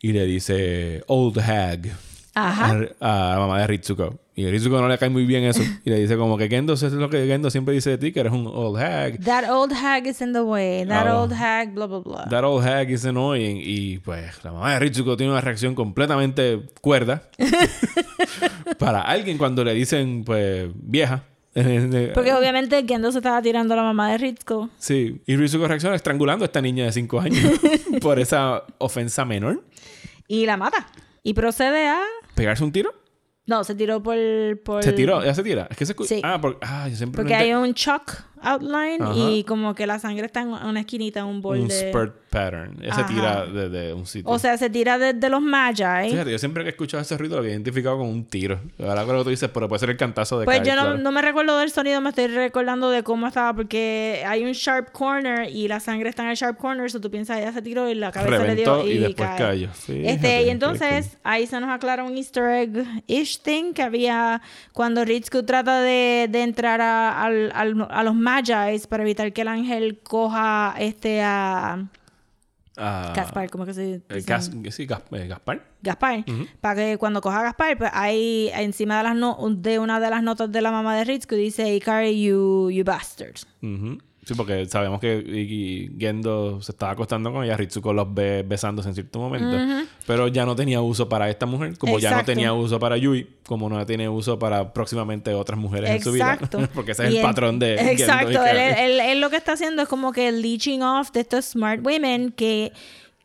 y le dice Old Hag Ajá. a, a la mamá de Ritsuko. Y a Ritsuko no le cae muy bien eso. Y le dice como que Gendo, es lo que Gendo siempre dice de ti, que eres un old hag. That old hag is in the way. That Ah, old hag, blah, blah, blah. That old hag is annoying. Y pues la mamá de Ritsuko tiene una reacción completamente cuerda. para alguien cuando le dicen, pues, vieja. Porque obviamente Gendo se estaba tirando a la mamá de Ritsuko. Sí. Y Ritsuko reacciona estrangulando a esta niña de 5 años por esa ofensa menor. Y la mata. Y procede a... ¿Pegarse un tiro? No, se tiró por... por... ¿Se tiró? ¿Ya se tira? Es que se... escu- Sí. Ah, porque... Ah, yo siempre... Porque hay un shock outline Ajá. y como que la sangre está en una esquinita, un bol Un de... spurt pattern. Ella se tira desde un sitio. O sea, se tira desde los Magi. Fíjate, yo siempre que he escuchado ese ruido lo había identificado con un tiro. Ahora que lo tú dices, pero puede ser el cantazo de Pues Kai, yo no, claro. no me recuerdo del sonido, me estoy recordando de cómo estaba, porque hay un sharp corner y la sangre está en el sharp corner, so tú piensas, ella se tiró y la cabeza Reventó le dio y, y después cae. cayó. Fíjate, Este, y entonces cool. ahí se nos aclara un easter egg-ish thing que había cuando Ritsuko trata de, de entrar a, a los Magis para evitar que el ángel coja este a Ah, Gaspar, ¿cómo que se eh, dice? Gas- sí, Gas- eh, Gaspar. Gaspar, para que cuando coja a Gaspar, pues ahí encima de las no- de una de las notas de la mamá de Ritsuko dice Ikari, you, you bastards. Ujú. Sí, porque sabemos que y- y Gendo se estaba acostando con ella. Ritsuko los ve besándose en cierto momento. Pero ya no tenía uso para esta mujer. Como ya no Exacto. tenía uso para Yui. Como no tiene uso para próximamente otras mujeres en su vida. Exacto. porque ese es Y el patrón de Gendo y Exacto. Él, él- él lo que está haciendo es como que leeching off de estos smart women que,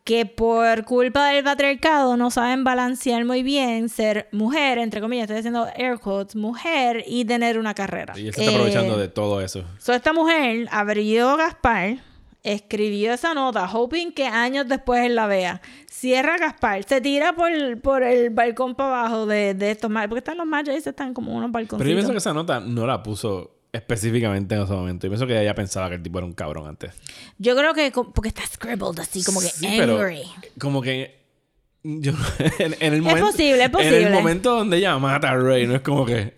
que por culpa del patriarcado no saben balancear muy bien ser mujer, entre comillas, estoy haciendo air quotes, mujer y tener una carrera. Y se está Eh, aprovechando de todo eso. So, esta mujer abrió Gaspar, escribió esa nota, hoping que años después él la vea. Cierra Gaspar, se tira por, por el balcón para abajo de, de estos mal, porque están los mayas están como unos balconcitos. Pero yo pienso que esa nota no la puso específicamente en ese momento. Yo pienso que ella pensaba que el tipo era un cabrón antes. Yo creo que porque está scribbled así, como que Sí, pero angry. como que yo en, en el Es momento posible, es en posible. el momento donde ella mata a Rey no es como que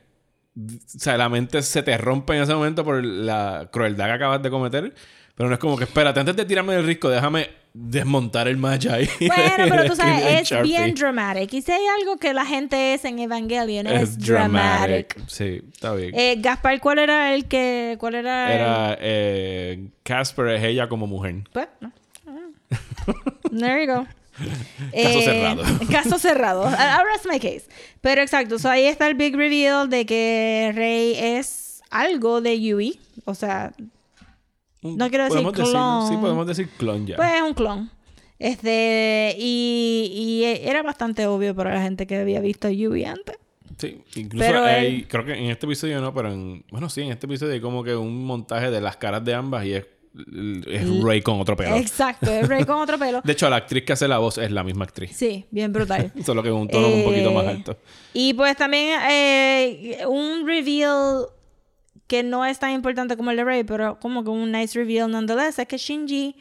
o sea la mente se te rompe en ese momento por la crueldad que acabas de cometer pero no es como que espérate antes de tirarme del risco déjame desmontar el Magi Bueno, pero tú sabes, es Sharpie. bien dramatic. Y si hay algo que la gente es en Evangelion, es, es dramatic. dramatic sí está bien Eh, Gaspar, ¿cuál era el que...? ¿Cuál era, el- era eh, Casper es ella como mujer Pues, no. Ah. There you go. Caso cerrado. Caso cerrado. I'll rest my case. Pero exacto, so ahí está el big reveal de que Rey es algo de Yui. O sea, no quiero decir decirlo, sí clon. podemos decir clon ya pues es un clon. Este, y, y era bastante obvio para la gente que había visto a Yui antes. Sí, incluso Pero hay, él- creo que en este episodio no, pero en, bueno, sí, en este episodio hay como que un montaje de las caras de ambas y es, es Ray con otro pelo. Exacto, es Rey con otro pelo. De hecho, la actriz que hace la voz es la misma actriz. Sí, bien brutal. Solo que con un tono un poquito más Eh, alto. Y pues también eh, un reveal que no es tan importante como el de Rey, pero como que un nice reveal nonetheless, es que Shinji,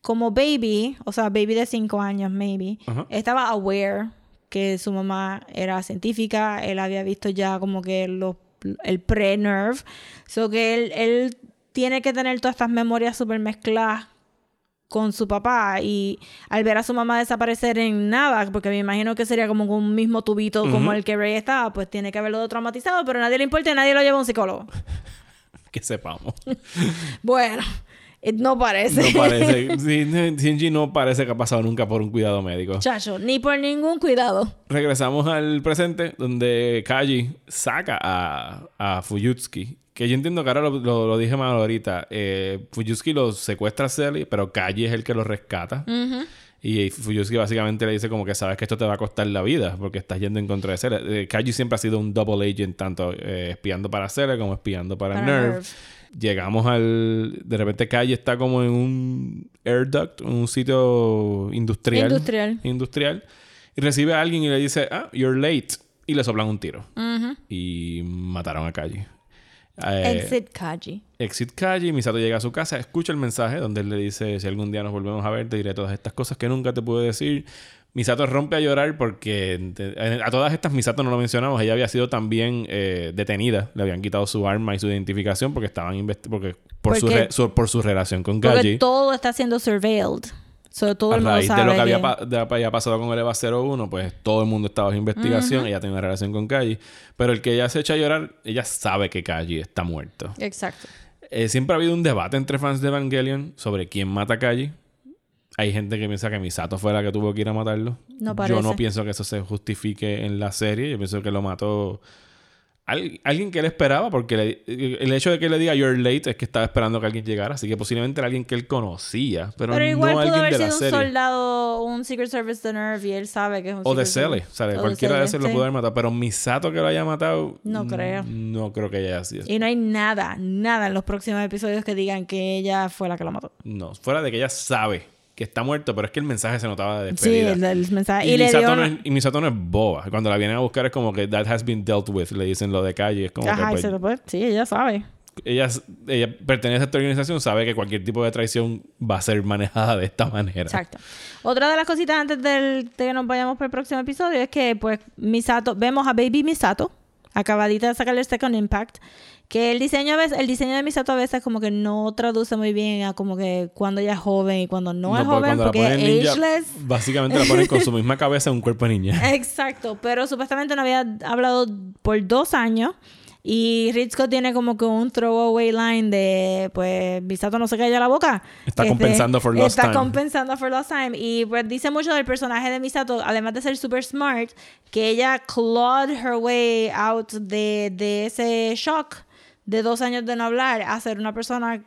como baby, o sea, baby de 5 años, maybe, estaba aware que su mamá era científica, él había visto ya como que los- el pre-nerve, so que él, él tiene que tener todas estas memorias super mezcladas con su papá y al ver a su mamá desaparecer en nada, porque me imagino que sería como un mismo tubito como el que Ray estaba, pues tiene que haberlo traumatizado, pero a nadie le importa y nadie lo lleva a un psicólogo. Que sepamos. Bueno, eh, no parece. No parece. Shinji no parece que ha pasado nunca por un cuidado médico. Chacho, ni por ningún cuidado. Regresamos al presente, donde Kaji saca a, a Fuyutsuki. Que yo entiendo que ahora lo, lo- lo dije más ahorita. Eh, Fuyutsuki lo secuestra a Selly, pero Kaji es el que lo rescata. Y Fuyutsuki básicamente le dice como que sabes que esto te va a costar la vida porque estás yendo en contra de Selly. Eh, Kaji siempre ha sido un double agent, tanto eh, espiando para Selly como espiando para, Para Nerve. Nerve. Llegamos al... De repente Kaji está como en un air duct, un sitio industrial. Industrial. Industrial. Y recibe a alguien y le dice, ah, you're late. Y le soplan un tiro. Y mataron a Kaji. Eh, Exit Kaji. Exit Kaji, Misato llega a su casa, escucha el mensaje donde él le dice, si algún día nos volvemos a ver, te diré todas estas cosas que nunca te pude decir. Misato rompe a llorar porque eh, a todas estas Misato no lo mencionamos, ella había sido también eh, detenida, le habían quitado su arma y su identificación porque estaban porque por, su, Porque- re- su- por su relación con Porque Kaji. todo está siendo surveilled. So, todo a el mundo raíz sabe de lo que había, que- pa- de- había pasado con el EVA 01, pues todo el mundo estaba bajo investigación. Ella tiene una relación con Kaji. Pero el que ella se echa a llorar, ella sabe que Kaji está muerto. Exacto. Eh, siempre ha habido un debate entre fans de Evangelion sobre quién mata a Kaji. Hay gente que piensa que Misato fue la que tuvo que ir a matarlo. No Yo parece. no pienso que eso se justifique en la serie. Yo pienso que lo mató al- alguien que él esperaba, porque le- el hecho de que le diga you're late es que estaba esperando que alguien llegara. Así que posiblemente era alguien que él conocía, pero, Pero igual no pudo alguien haber de la sido un serie. soldado, un Secret Service de Nerve y él sabe que es un O de Cele. Service. O cualquiera de esos lo sí. pudo haber matado. Pero Misato que lo haya matado. No mm, creo. No creo que haya sido. Y no hay nada, nada en los próximos episodios que digan que ella fue la que lo mató. No, fuera de que ella sabe que está muerto, pero es que el mensaje se notaba de Sí, despedida. el, el mensaje. Y, Y, Misato no es, y Misato no es boba. Cuando la vienen a buscar es como que that has been dealt with. Le dicen lo de calle. Es como Ajá, que pues, se lo puede- Sí, ella sabe. ella, ella pertenece a esta organización, sabe que cualquier tipo de traición va a ser manejada de esta manera. Exacto. Otra de las cositas antes del, de que nos vayamos para el próximo episodio es que, pues, Misato, vemos a Baby Misato, acabadita de sacarle el Second Impact, que el diseño, a veces, el diseño de Misato a veces como que no traduce muy bien a como que cuando ella es joven y cuando no, es porque joven, porque es ageless. Básicamente la ponen con su misma cabeza en un cuerpo de niña. Exacto, pero supuestamente no había hablado por dos años. Y Ritsuko tiene como que un throwaway line de, pues, Misato no se calla la boca. Está Este, compensando for lost Está time. compensando for lost time. Y pues dice mucho del personaje de Misato, además de ser super smart, que ella clawed her way out de, de ese shock de dos años de no hablar a ser una persona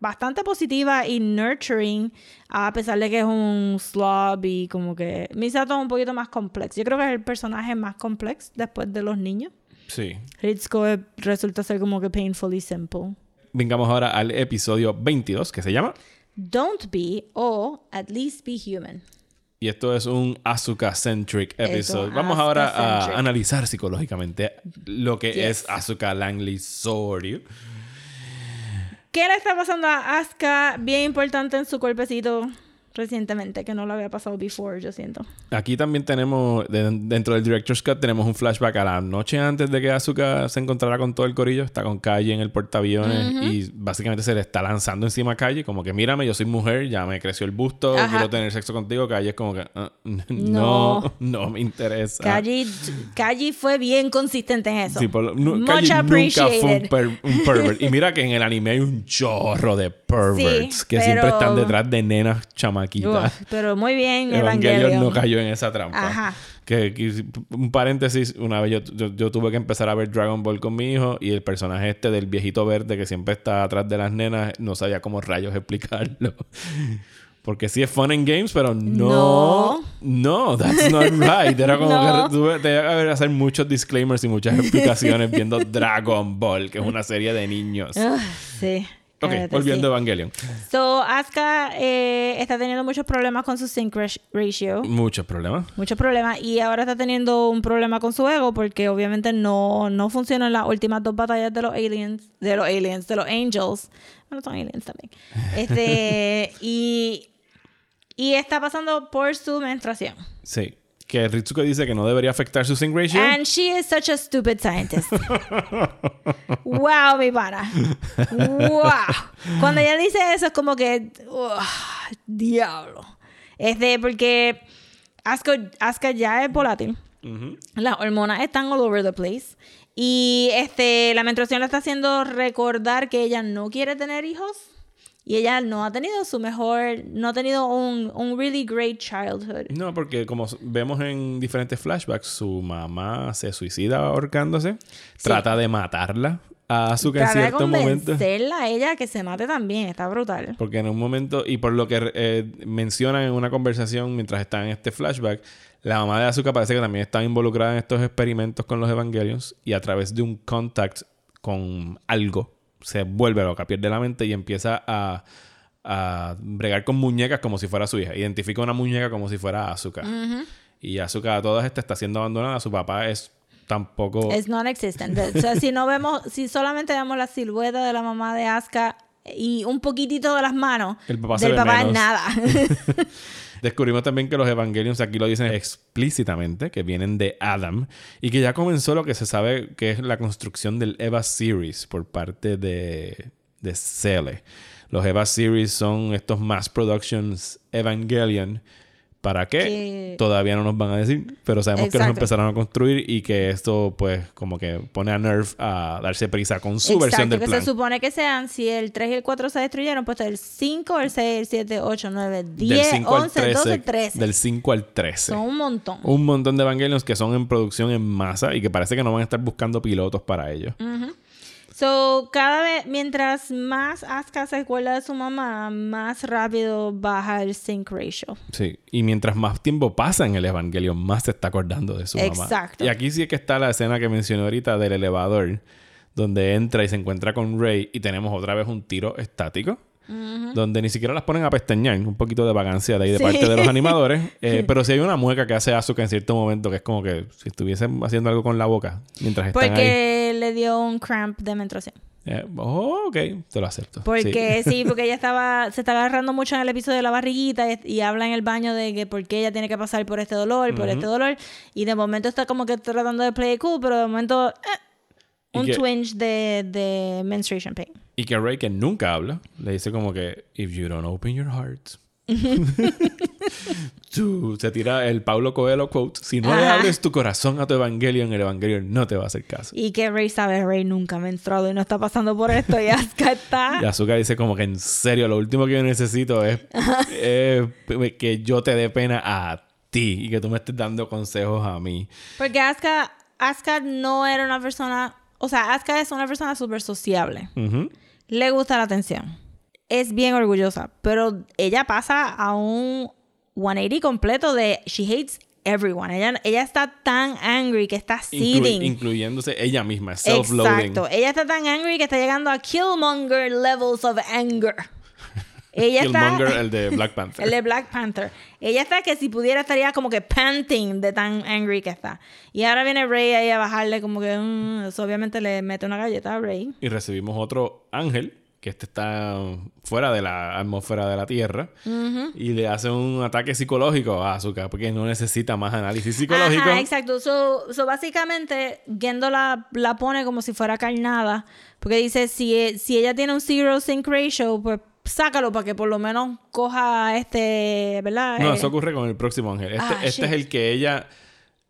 bastante positiva y nurturing a pesar de que es un slob y como que Misato es un poquito más complejo. Yo creo que es el personaje más complejo después de los niños. Sí. Ritsuko es- resulta ser como que painfully simple. Vengamos ahora al episodio 22 que se llama. Don't be o at least be human. Y esto es un Asuka-centric episode. Vamos ahora a analizar psicológicamente lo que Yes. es Asuka Langley Soryu. ¿Qué le está pasando a Asuka? Bien importante en su cuerpecito recientemente, que no lo había pasado before, yo siento. Aquí también tenemos, de- dentro del Director's Cut, tenemos un flashback a la noche antes de que Asuka se encontrara con todo el corillo. Está con Calle en el portaaviones y básicamente se le está lanzando encima a Calle, como que mírame, yo soy mujer, ya me creció el busto, Ajá. quiero tener sexo contigo. Calle es como que, "Ah, no, No. no, me interesa. Kaji, Kaji fue bien consistente en eso. Sí, por lo- nu- Much Calle nunca fue un, per- un pervert. Y mira que en el anime hay un chorro de perverts Sí, que pero- siempre están detrás de nenas Uf, pero muy bien, Evangelion Evangelion. no cayó en esa trampa. Ajá. Que, que- un paréntesis, una vez yo, yo, yo tuve que empezar a ver Dragon Ball con mi hijo y el personaje este del viejito verde que siempre está atrás de las nenas no sabía cómo rayos explicarlo. Porque sí es fun and games, pero no. No, that's not right. Era como No. que tuve, tenía que haber hacer muchos disclaimers y muchas explicaciones viendo Dragon Ball, que es una serie de niños. Ugh, sí. Ok, cállate, volviendo a sí. Evangelion. So, Asuka eh, está teniendo muchos problemas con su sync ratio. Muchos problemas. Muchos problemas. Y ahora está teniendo un problema con su ego porque obviamente no, no funcionan las últimas dos batallas de los aliens. De los aliens, de los angels. Bueno, son aliens también. Este, y, y está pasando por su menstruación. Sí. Que Ritsuko dice que no debería afectar su sync ratio. And she is such a stupid scientist. wow, mi pana. Wow. Cuando ella dice eso es como que. diablo. Este, porque Asuka, Asuka ya es volátil. Ujú. Las hormonas están all over the place. Y este, la menstruación le está haciendo recordar que ella no quiere tener hijos. Y ella no ha tenido su mejor, no ha tenido un, un really great childhood. No, porque como vemos en diferentes flashbacks, su mamá se suicida ahorcándose, trata de matarla a Asuka en Trata de cierto momento. convencerla a ella que se mate también, está brutal. Porque en un momento, y por lo que eh, mencionan en una conversación mientras está en este flashback, la mamá de Asuka parece que también está involucrada en estos experimentos con los Evangelions y a través de un contact con algo se vuelve loca, pierde la mente y empieza a, a bregar con muñecas como si fuera su hija. Identifica una muñeca como si fuera Asuka. Y Asuka a todas estas está siendo abandonada. Su papá es tampoco... Es non-existent. O sea, si no vemos, si solamente vemos la silueta de la mamá de Asuka y un poquitito de las manos, El papá del papá es menos. nada. Descubrimos también que los Evangelions aquí lo dicen explícitamente, que vienen de Adam, y que ya comenzó lo que se sabe que es la construcción del Eva Series por parte de, de Cele. Los EVA Series son estos mass productions Evangelion. ¿Para qué? Que- Todavía no nos van a decir, pero sabemos que los Exacto. empezaron a construir y que esto, pues, como que pone a Nerf a darse prisa con su versión del que plan. se supone que sean, si el 3 y el 4 se destruyeron, pues el 5, el 6, el 7, 8, 9, 10, del 5 al 11, 13. 12, 13. Del 5 al 13. Son un montón. Un montón de Evangelions que son en producción en masa y que parece que no van a estar buscando pilotos para ellos. So, cada vez, mientras más Asuka se acuerda de su mamá, más rápido baja el sync ratio. Sí, y mientras más tiempo pasa en el Evangelion, más se está acordando de su mamá. Exacto. Y aquí sí es que está la escena que mencioné ahorita del elevador, donde entra y se encuentra con Rey y tenemos otra vez un tiro estático. Donde ni siquiera las ponen a pestañear, un poquito de vagancia de ahí de Sí. parte de los animadores. Eh, pero sí hay una mueca que hace Asuka en cierto momento que es como que si estuviesen haciendo algo con la boca mientras están ahí. Porque le dio un cramp de menstruación. Eh, oh, ok, te lo acepto. Porque Sí. sí. porque ella estaba, se está agarrando mucho en el episodio de la barriguita y, y habla en el baño de que por qué ella tiene que pasar por este dolor, por este dolor. Y de momento está como que tratando de play cool, pero de momento eh, un que- twinge de, de menstruation pain. Y que Rey, que nunca habla, le dice como que, if you don't open your heart. Tú, se tira el Paulo Coelho quote. Si no le abres tu corazón a tu Evangelion, el Evangelion no te va a hacer caso. Y que Rey sabe, Rey nunca ha menstruado y no está pasando por esto. Y Asuka está... Y Azuka dice como que en serio, lo último que yo necesito es, es que yo te dé pena a ti y que tú me estés dando consejos a mí. Porque Asuka, Asuka no era una persona... O sea, Asuka es una persona súper sociable. Le gusta la atención. Es bien orgullosa. Pero ella pasa a un 180 completo de... She hates everyone. Ella, ella está tan angry que está Inclu- seething. incluyéndose ella misma, self-loathing. Exacto. Ella está tan angry que está llegando a Killmonger levels of anger. Ella Killmonger, está... el de Black Panther. El de Black Panther. Ella está que si pudiera estaría como que panting de tan angry que está. Y ahora viene Rey ahí a bajarle como que... mm, eso obviamente le mete una galleta a Rey. Y recibimos otro ángel, que este está fuera de la atmósfera de la Tierra, y le hace un ataque psicológico a Asuka, porque no necesita más análisis psicológico. Ajá, exacto. So, so básicamente, Gendo la, la pone como si fuera carnada. Porque dice, si, e- si ella tiene un zero sync ratio, pues sácalo para que por lo menos coja este, ¿verdad? no, Eh, eso ocurre con el próximo ángel. Este, Ah, este es el que ella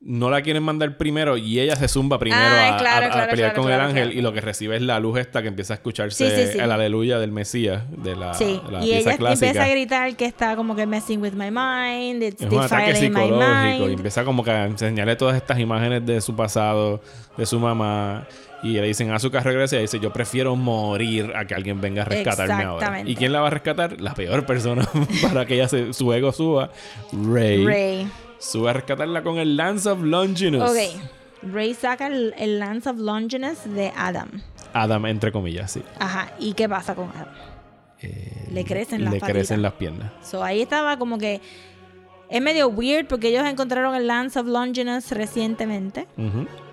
no la quieren mandar primero y ella se zumba primero Ah, a, claro, a- a claro, pelear claro, con el ángel y lo que recibe es la luz esta que empieza a escucharse Sí, sí, sí. el aleluya del Mesías de la, Sí, la y pieza ella clásica. empieza a gritar que está como que messing with my mind, it's Es un ataque psicológico y empieza como que a enseñarle todas estas imágenes de su pasado, de su mamá. Y le dicen, Azúcar regresa y dice, yo prefiero morir a que alguien venga a rescatarme ahora. ¿Y quién la va a rescatar? La peor persona para que ella se- su ego suba. Rey. Rey. Sube a rescatarla con el Lance of Longinus. Ok. Rey saca el, el Lance of Longinus de Adam. Adam, entre comillas, sí. Ajá. ¿Y qué pasa con Adam? le crecen las Le patitas. crecen las piernas. So ahí estaba como que es medio weird porque ellos encontraron el Lance of Longinus recientemente,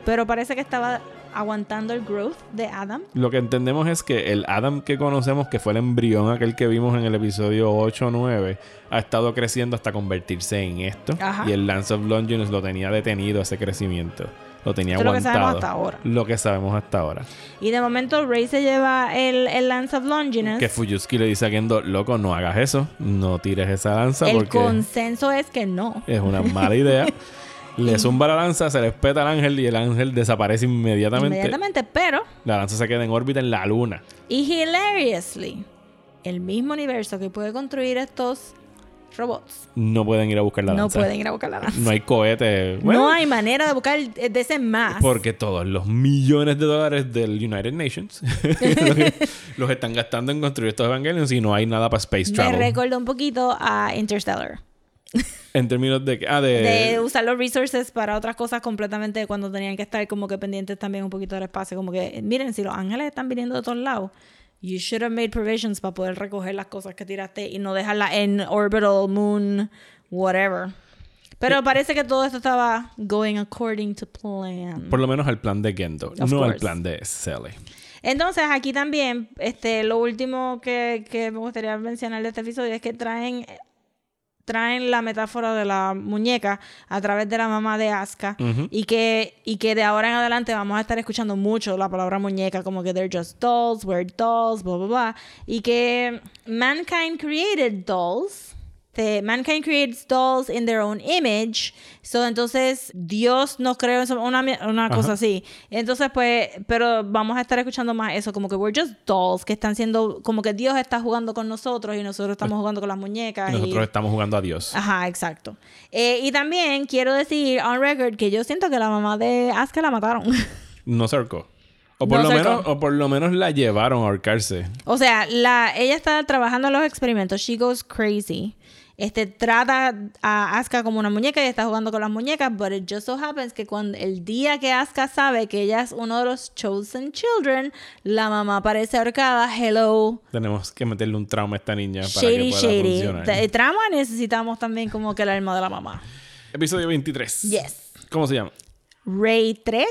pero parece que estaba aguantando el growth de Adam. Lo que entendemos es que el Adam que conocemos, que fue el embrión aquel que vimos en el episodio 8 o 9, ha estado creciendo hasta convertirse en esto. Ajá. Y el Lance of Longinus lo tenía detenido ese crecimiento. Lo tenía Esto es lo que aguantado. sabemos hasta ahora. Lo que sabemos hasta ahora. Y de momento Rey se lleva el, el Lance of Longinus. Que Fuyuski le dice a Gendo, loco, no hagas eso. No tires esa lanza el porque consenso es que no. es una mala idea. le zumba la lanza, se le espeta al ángel y el ángel desaparece inmediatamente. Inmediatamente, pero La lanza se queda en órbita en la luna. y hilariously, el mismo universo que puede construir estos robots No pueden ir a buscar la no lanza. pueden ir a buscar la lanza. No hay cohete. Bueno, no hay manera de buscar de ese más. Porque todos los millones de dólares del United Nations los, están gastando en construir estos Evangelions y no hay nada para Space Me Travel. recuerda un poquito a Interstellar. En términos de... Ah, de... de usar los resources para otras cosas completamente cuando tenían que estar como que pendientes también un poquito del espacio. Como que, miren, si los ángeles están viniendo de todos lados, you should have made provisions para poder recoger las cosas que tiraste y no dejarlas en orbital, moon, whatever. Pero parece que todo esto estaba going according to plan. Por lo menos al plan de Gendo, Of no al plan de Sally. Entonces, aquí también, este, lo último que, que me gustaría mencionar de este episodio es que traen traen la metáfora de la muñeca a través de la mamá de Asuka y que y que de ahora en adelante vamos a estar escuchando mucho la palabra muñeca como que they're just dolls, we're dolls, bla bla bla y que mankind created dolls este, mankind creates dolls in their own image. So, entonces, Dios nos creó una, una cosa así. Entonces, pues, pero vamos a estar escuchando más eso, como que we're just dolls, que están siendo, como que Dios está jugando con nosotros y nosotros estamos jugando con las muñecas. y- Nosotros estamos jugando a Dios. Ajá, exacto. Eh, y también quiero decir on record que yo siento que la mamá de Asuka la mataron. No se ahorcó. O por, No lo menos, o por lo menos la llevaron a ahorcarse. O sea, la, ella está trabajando en los experimentos. She goes crazy. Este, trata a Asuka como una muñeca y está jugando con las muñecas, but it just so happens que cuando el día que Asuka sabe que ella es uno de los chosen children, la mamá aparece ahorcada. Hello. Tenemos que meterle un trauma a esta niña para Shady, que pueda shady. funcionar. De trama necesitamos también como que el alma de la mamá. Episodio 23. Yes. ¿Cómo se llama? Ray 3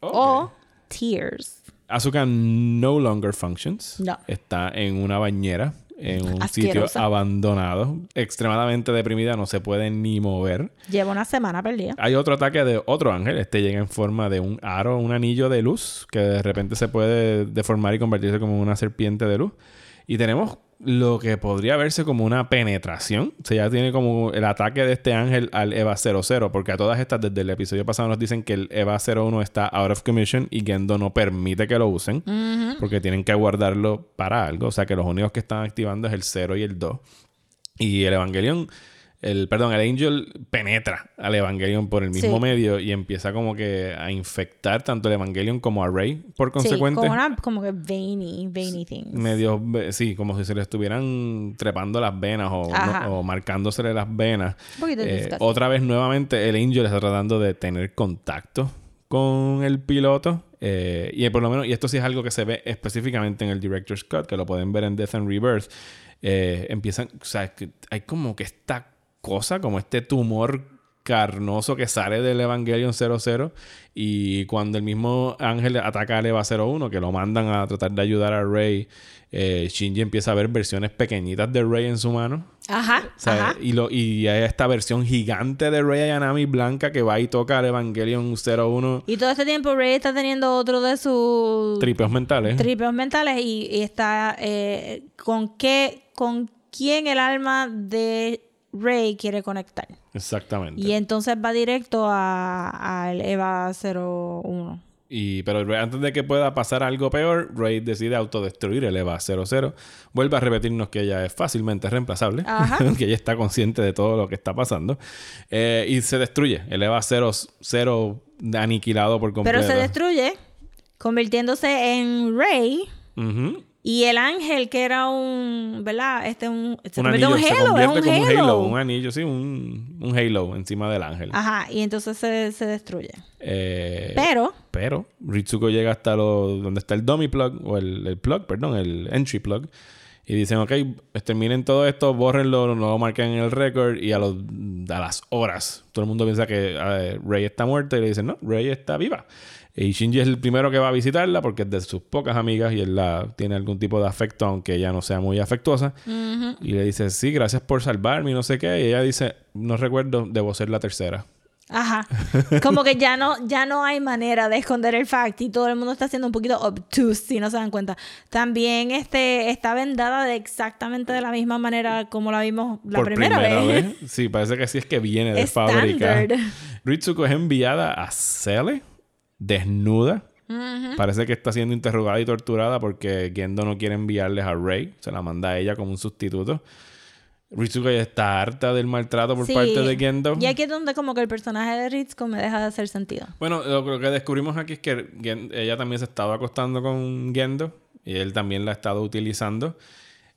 Ok. o Tears. Asuka no longer functions. No. Está en una bañera, en un sitio abandonado, extremadamente deprimida, no se puede ni mover. Lleva una semana perdida. Hay otro ataque de otro ángel. Este llega en forma de un aro, un anillo de luz, que de repente se puede deformar y convertirse como una serpiente de luz. Y tenemos lo que podría verse como una penetración. O sea, ya tiene como el ataque de este ángel al EVA 00, porque a todas estas, desde el episodio pasado, nos dicen que el EVA 01 está out of commission y Gendo no permite que lo usen, porque tienen que guardarlo para algo. O sea, que los únicos que están activando es el 0 y el 2. Y el Evangelion, el, perdón, el Angel penetra al Evangelion por el mismo Sí. medio y empieza como que a infectar tanto el Evangelion como a Rey por Sí, consecuente. como, una, como que veiny, veiny things. Medio, sí, como si se le estuvieran trepando las venas o, no- o marcándosele las venas. Un Eh, otra vez, nuevamente, el Angel está tratando de tener contacto con el piloto. eh, y por lo menos, y esto sí es algo que se ve específicamente en el Director's Cut, que lo pueden ver en Death and Rebirth. eh, empiezan, o sea, hay como que esta cosa, como este tumor carnoso que sale del Evangelion 00 y cuando el mismo ángel ataca al Eva 01 que lo mandan a tratar de ayudar a Rey eh, Shinji empieza a ver versiones pequeñitas de Rey en su mano Ajá, o sea, ajá. y, lo, y hay esta versión gigante de Rey Ayanami blanca que va y toca al Evangelion 01 Y todo este tiempo Rey está teniendo otro de sus tripeos mentales. tripeos mentales y, y está eh, con qué, con quién el alma de Rey quiere conectar. Exactamente. Y entonces va directo a- al Eva 01. Y, pero antes de que pueda pasar algo peor, Rey decide autodestruir el EVA 00. Vuelve a repetirnos que ella es fácilmente reemplazable. Ajá. que ella está consciente de todo lo que está pasando. Eh, y se destruye. El EVA 00 aniquilado por completo. Pero se destruye convirtiéndose en Rey Ujú. Y el ángel que era un, ¿verdad? Este un, se Un anillo. un se halo, convierte es como un un halo. halo. Un anillo, sí. Un, un halo encima del ángel. Ajá, y entonces se, se destruye. Eh, Pero Pero Ritsuko llega hasta lo, donde está el dummy plug, o el, el plug, perdón, el entry plug. Y dicen, ok, terminen todo esto, bórrenlo, no lo marquen en el récord. Y a, los, a las horas, todo el mundo piensa que eh, Rey está muerta. Y le dicen, no, Rey está viva. Y Shinji es el primero que va a visitarla porque es de sus pocas amigas y él la, tiene algún tipo de afecto, aunque ella no sea muy afectuosa. Y le dice, sí, gracias por salvarme y no sé qué. Y ella dice, no recuerdo, debo ser la tercera. Ajá. Como que ya no, ya no hay manera de esconder el fact y todo el mundo está siendo un poquito obtuse si no se dan cuenta. También este está vendada de exactamente de la misma manera como la vimos la por primera, vez. Sí, parece que sí es que viene de fábrica. Standard. Ritsuko es enviada a Cele, desnuda. Parece que está siendo interrogada y torturada porque Gendo no quiere enviarles a Rey. Se la manda a ella como un sustituto. Ritsuko ya está harta del maltrato por Sí. parte de Gendo. Y aquí es donde como que el personaje de Ritsuko me deja de hacer sentido. Bueno, lo, lo que descubrimos aquí es que Gen- ella también se estaba acostando con Gendo y él también la ha estado utilizando.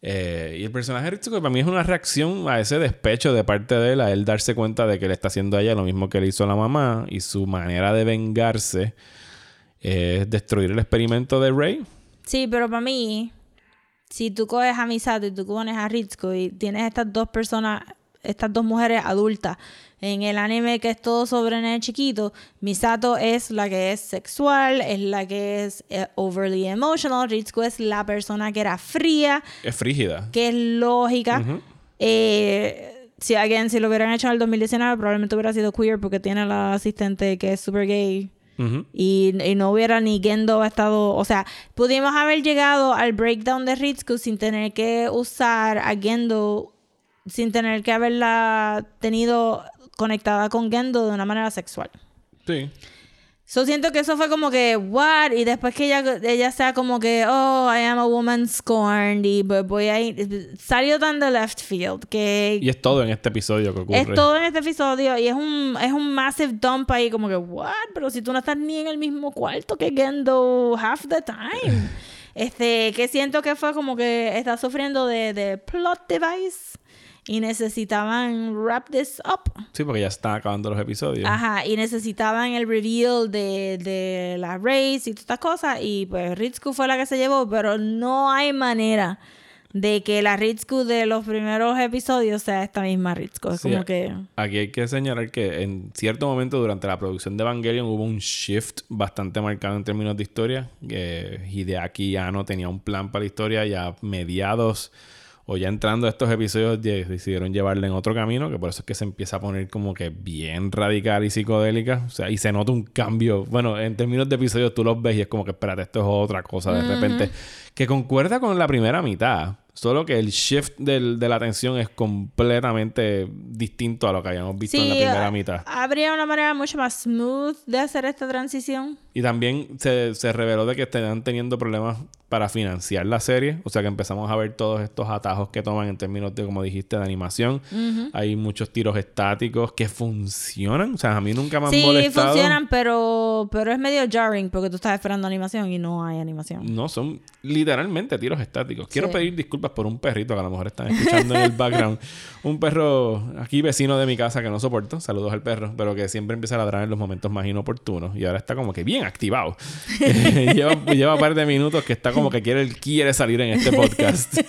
Eh, y el personaje de Ritsuko para mí es una reacción a ese despecho de parte de él, a él darse cuenta de que le está haciendo a ella lo mismo que le hizo a la mamá y su manera de vengarse es destruir el experimento de Rey. Sí, pero para mí, si tú coges a Misato y tú pones a Ritsuko y tienes estas dos personas, estas dos mujeres adultas, en el anime que es todo sobre nene chiquito, Misato es la que es sexual, es la que es eh, overly emotional, Ritsuko es la persona que era fría, Es frígida. que es lógica. Eh, si, again, si lo hubieran hecho en el 2019, probablemente hubiera sido queer porque tiene la asistente que es super gay. Y, y no hubiera ni Gendo estado. O sea, pudimos haber llegado al breakdown de Ritsuko sin tener que usar a Gendo, sin tener que haberla tenido conectada con Gendo de una manera sexual. Sí. So siento que eso fue como que, what? Y después que ella, ella sea como que, oh, I am a woman scorned. Y pues voy a ir. Salió tan de left field que. Y es todo en este episodio que ocurre. Es todo en este episodio y es un, es un massive dump ahí, como que, what? Pero si tú no estás ni en el mismo cuarto que Gendo half the time. Este, que siento que fue como que está sufriendo de, de plot device y necesitaban wrap this up. Sí, porque ya están acabando los episodios. Ajá, y necesitaban el reveal de, de la race y todas estas cosas. Y pues Ritsuko fue la que se llevó, pero no hay manera de que la Ritsuko de los primeros episodios sea esta misma Ritsuko. Es Sí, como que. Aquí hay que señalar que en cierto momento durante la producción de Evangelion hubo un shift bastante marcado en términos de historia. Que Hideaki Anno tenía un plan para la historia y a mediados o ya entrando a estos episodios de- decidieron llevarle en otro camino, que por eso es que se empieza a poner como que bien radical y psicodélica. O sea, y se nota un cambio. Bueno, en términos de episodios tú los ves y es como que, espérate, esto es otra cosa de repente. Que concuerda con la primera mitad. Solo que el shift del- de la atención es completamente distinto a lo que habíamos visto en la primera ah, mitad. habría una manera mucho más smooth de hacer esta transición. Y también se, se reveló de que están teniendo problemas para financiar la serie. O sea que empezamos a ver todos estos atajos que toman en términos de, como dijiste, de animación. Hay muchos tiros estáticos que funcionan. O sea, a mí nunca me han Sí, molestado. funcionan, pero, pero es medio jarring porque tú estás esperando animación y no hay animación. No, son literalmente tiros estáticos. Quiero Sí. pedir disculpas por un perrito que a lo mejor están escuchando en el background. Un perro aquí vecino de mi casa que no soporto. Saludos al perro, pero que siempre empieza a ladrar en los momentos más inoportunos. Y ahora está como que bien activado. lleva, lleva un par de minutos que está como que quiere, quiere salir en este podcast.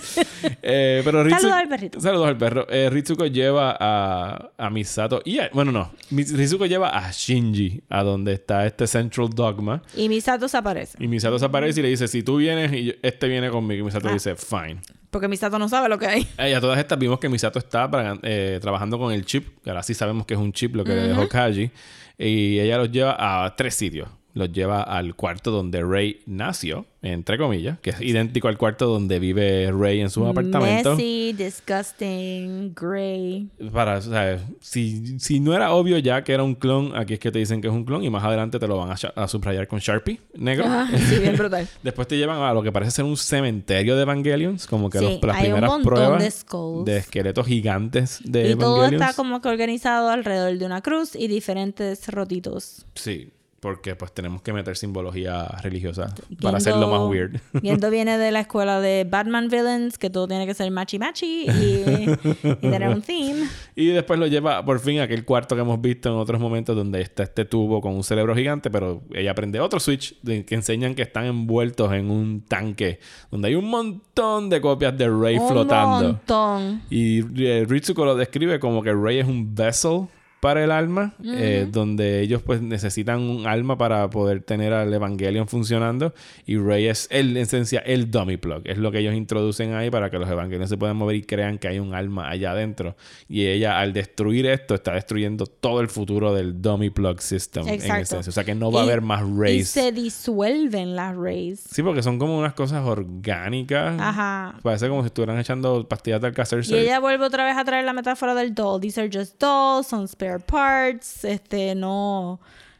Eh, pero Ritsu- Saludos al perrito. Saludos al perro. Eh, Ritsuko lleva a, a Misato y a- bueno, no. Ritsuko lleva a Shinji a donde está este Central Dogma. Y Misato se aparece. Y Misato se aparece y le dice, si tú vienes y yo- este viene conmigo. Y Misato Ah. dice, fine. Porque Misato no sabe lo que hay. Eh, y a todas estas vimos que Misato está para- eh, trabajando con el chip, que ahora sí sabemos que es un chip lo que le dejó Kaji. Y ella los lleva a tres sitios. Los lleva al cuarto donde Rey nació, entre comillas, que es idéntico al cuarto donde vive Rey en su apartamento. Messy, disgusting, gray. Para, o sea, si, si no era obvio ya que era un clon, aquí es que te dicen que es un clon y más adelante te lo van a, subrayar con Sharpie negro. Ah, sí, bien brutal. Después te llevan a lo que parece ser un cementerio de Evangelions, como que Sí, los- las hay un primeras montón pruebas de skulls. de esqueletos gigantes de Y todo está como que organizado alrededor de una cruz y diferentes rotitos. Sí, porque pues tenemos que meter simbología religiosa para hacerlo más weird. Gendo viene de la escuela de Batman Villains, que todo tiene que ser machi machi y, y tener un theme. y después lo lleva por fin a aquel cuarto que hemos visto en otros momentos donde está este tubo con un cerebro gigante, pero ella prende otro switch de- que enseñan que están envueltos en un tanque donde hay un montón de copias de Rey un flotando. montón. Y eh, Ritsuko lo describe como que Rey es un vessel para el alma, eh, donde ellos pues necesitan un alma para poder tener al Evangelion funcionando y Rey es el, en esencia el dummy plug, es lo que ellos introducen ahí para que los Evangelions se puedan mover y crean que hay un alma allá adentro y ella al destruir esto está destruyendo todo el futuro del dummy plug system en Exacto. esencia, o sea que no va a Y- haber más Y Rays. se disuelven las rays. Sí, porque son como unas cosas orgánicas. Ajá. Parece como si estuvieran echando pastillas de alcacer. Y ella vuelve otra vez a traer la metáfora del doll. These are just dolls, son spare parts, este, no,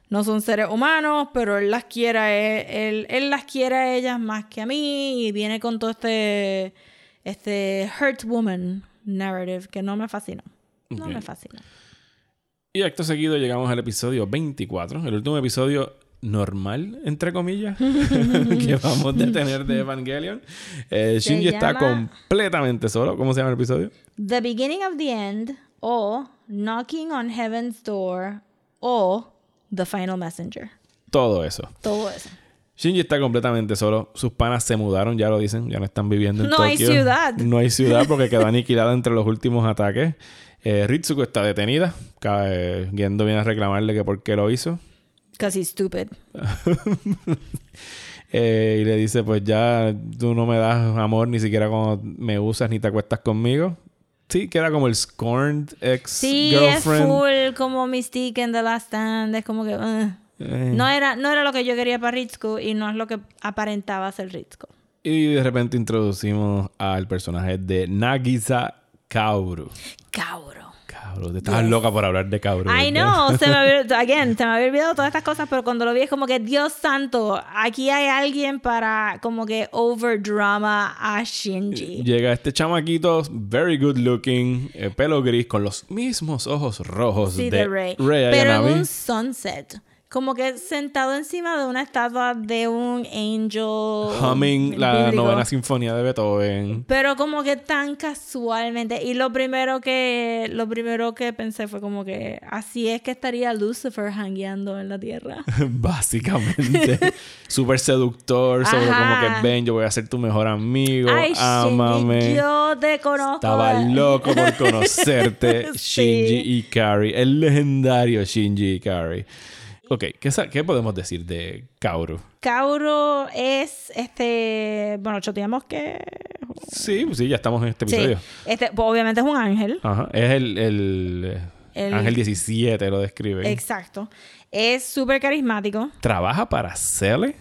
no son seres humanos, pero él las quiere, a e- él, él las quiere a ellas más que a mí y viene con todo este, este hurt woman narrative que no me fascinó. No Ok. me fascinó. Y acto seguido llegamos al episodio 24, el último episodio normal, entre comillas, que vamos a tener de Evangelion. Eh, Shinji está llama- completamente solo. ¿Cómo se llama el episodio? The beginning of the end o knocking on heaven's door o the final messenger. Todo eso. Todo eso. Shinji está completamente solo. Sus panas se mudaron, ya lo dicen, ya no están viviendo en No hay Tokio. ciudad. No hay ciudad porque quedó aniquilada entre los últimos ataques. Eh, Ritsuko está detenida. Eh, Gendo viene a reclamarle que por qué lo hizo. He's stupid. Eh, y le dice, pues ya tú no me das amor ni siquiera cuando me usas ni te acuestas conmigo. Sí, que era como el scorned ex Sí, es girlfriend. full como Mystique en The Last Stand. Es como que... uh. Eh, No, era, no era lo que yo quería para Ritsuko y no es lo que aparentaba ser Ritsuko. Y de repente introducimos al personaje de Nagisa Kaoru. Cabro. Kaoru, te estabas loca por hablar de Kaoru. I ¿verdad? know, se me había, again, se me había olvidado todas estas cosas, pero cuando lo vi es como que, Dios santo, aquí hay alguien para como que overdrama a Shinji. Llega este chamaquito, very good looking, eh, pelo gris, con los mismos ojos rojos Sí, de, de Rey. Rey Pero en un sunset. Como que sentado encima de una estatua de un angel. Humming la bíblico. novena sinfonía de Beethoven. Pero como que tan casualmente. Y lo primero que lo primero que pensé fue como que así es que estaría Lucifer hangueando en la tierra. Básicamente. Súper seductor, sobre como que ven, yo voy a ser tu mejor amigo, Ay, ámame. Shinji, yo te conozco. Estaba loco por conocerte, Sí. Shinji Ikari, el legendario Shinji Ikari. Ok, ¿qué, podemos decir de Kaoru? Kauro es este. Bueno, choteamos que. Sí, pues sí, ya estamos en este Sí. episodio. Este, pues, obviamente es un ángel. Ajá, es el, el, El- Ángel 17, lo describe. Exacto. Es súper carismático. ¿Trabaja para Cele?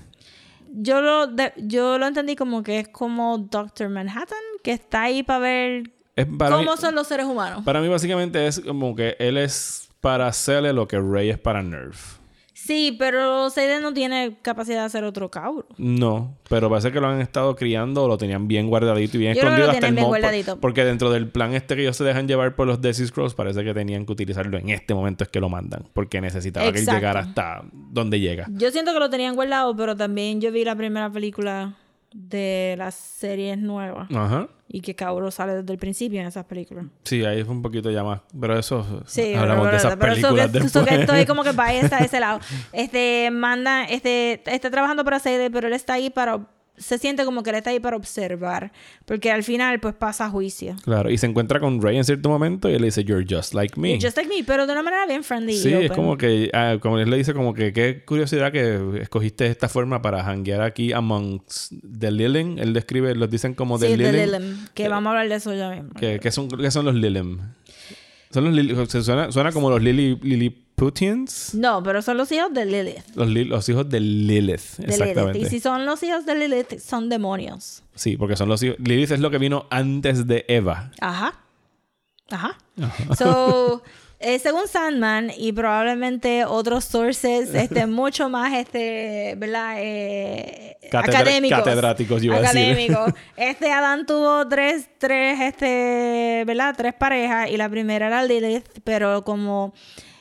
Yo lo, de- yo lo entendí como que es como Doctor Manhattan, que está ahí para ver para, cómo mí, son los seres humanos. para mí, básicamente, es como que él es para Cele lo que Rey es para Nerf. Sí, pero Seiden no tiene capacidad de hacer otro Kauro. No, pero parece que lo han estado criando o lo tenían bien guardadito y bien Yo escondido lo hasta el bien guardadito. Porque dentro del plan este que ellos se dejan llevar por los Death Scrolls, parece que tenían que utilizarlo en este momento es que lo mandan. Porque necesitaba que él llegara hasta donde llega. Yo siento que lo tenían guardado, pero también yo vi la primera película de las series nuevas Ajá. y que Kauro sale desde el principio en esas películas. Sí, ahí fue un poquito ya más. Pero eso. Sí, hablamos pero- de esas pero eso películas que, eso después. que estoy como que para ese lado. Este, manda, este, está trabajando para Seide, pero él está ahí para, se siente como que él está ahí para observar, porque al final pues pasa a juicio. Claro, y se encuentra con Rey en cierto momento y él le dice, You're just like me. Just like me, pero de una manera bien friendly. Sí, es open. como que, ah, como él le dice, como que qué curiosidad que escogiste esta forma para hanguear aquí amongst the Lilin. Él describe, los dicen como Sí, the de Lilin. Lilem, que vamos a hablar de eso ya mismo. ¿Qué, qué son, qué son los Lilem? Son los Lili- se suena, suena como los Lili, Lilliputians. No, pero son los hijos de Lilith. Los, li- los hijos de Lilith. De Lilith. exactamente. Y si son los hijos de Lilith, son demonios. Sí, porque son los hijos. Lilith es lo que vino antes de Eva. Ajá. Ajá. So, eh, según Sandman y probablemente otros sources, este, mucho más, este, ¿verdad? Eh, Catedra- académicos. catedráticos, yo iba a decir. Académicos. Este Adán tuvo tres, tres, este, ¿verdad? Tres parejas y la primera era Lilith, pero como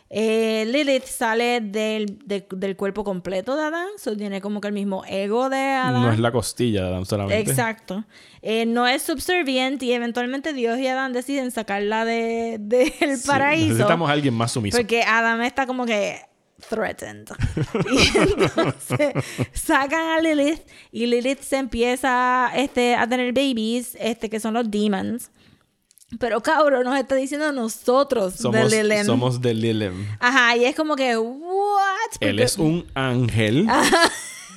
eh, Lilith sale del, de- del cuerpo completo de Adán, so tiene como que el mismo ego de Adán. No es la costilla de Adán solamente. Exacto. Eh, no es subservient y eventualmente Dios y Adán deciden sacarla de- del Sí, paraíso. Necesitamos a alguien más sumiso. Porque Adán está como que threatened. y entonces sacan a Lilith y Lilith se empieza este, a tener babies, este, que son los demons. Pero cabrón, nos está diciendo nosotros Somos, de Lilith. somos de Lilem. Ajá, y es como que, ¿what? Él Porque- es un ángel.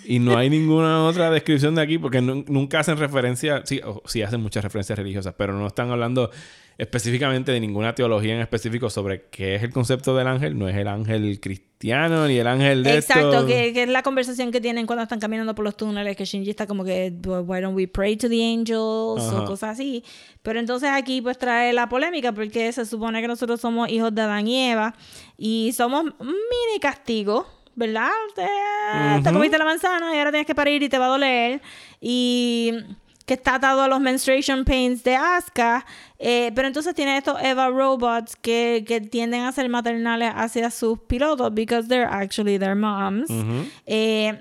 Y no hay ninguna otra descripción de aquí porque nu- nunca hacen referencia, sí, o- sí hacen muchas referencias religiosas, pero no están hablando específicamente de ninguna teología en específico sobre qué es el concepto del ángel. No es el ángel cristiano ni el ángel de Exacto, esto. que, que es la conversación que tienen cuando están caminando por los túneles, que Shinji está como que, why don't we pray to the angels? Ajá. o cosas así. Pero entonces aquí pues trae la polémica porque se supone que nosotros somos hijos de Adán y Eva y somos mini castigo, ¿verdad? Te, te comiste la manzana y ahora tienes que parir y te va a doler. Y que está atado a los menstruation pains de Asuka. Eh, pero entonces tiene estos Eva robots que, que tienden a ser maternales hacia sus pilotos because they're actually their moms. Eh,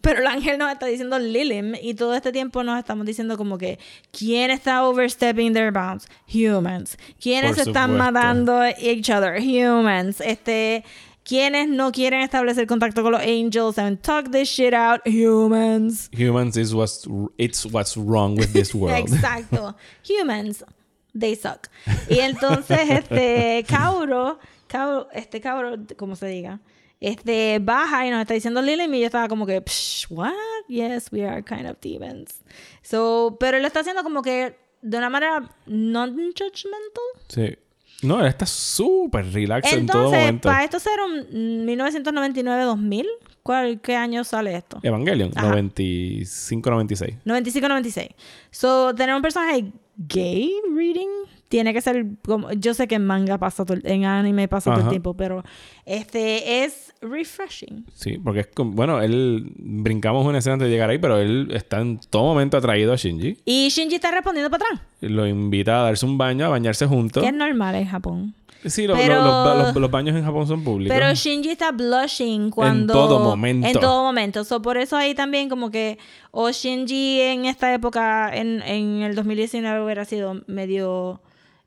pero el ángel nos está diciendo Lilim y todo este tiempo nos estamos diciendo como que ¿quién está overstepping their bounds? Humans. ¿Quiénes se están matando each other? Humans. Este, ¿quiénes no quieren establecer contacto con los angels and talk this shit out? Humans. Humans is what's, it's what's wrong with this world. Exacto. Humans, they suck. Y entonces, este, Kauro, Kauro, este Kauro, como se diga, este, baja y nos está diciendo Lily y yo estaba como que, Psh, what? Yes, we are kind of demons. So, pero él está haciendo como que de una manera non-judgmental. Sí. No, él está súper relax en todo momento. para esto ser un 1999-2000, ¿cuál, ¿qué año sale esto? Evangelion, Ajá. 95-96. 95-96. So, tener un personaje gay reading tiene que ser como... Yo sé que en manga pasa todo el- en anime pasa todo el tiempo, pero este es refreshing. Sí, porque es como, bueno, él brincamos una escena antes de llegar ahí, pero él está en todo momento atraído a Shinji. Y Shinji está respondiendo para atrás, Lo invita a darse un baño, a bañarse juntos. que es normal en Japón. Sí, lo- Pero- lo- los, baños en Japón son públicos. Pero Shinji está blushing cuando... todo momento. En todo momento. So, por eso ahí también como que... O Shinji en esta época, en, en el 2019, hubiera sido medio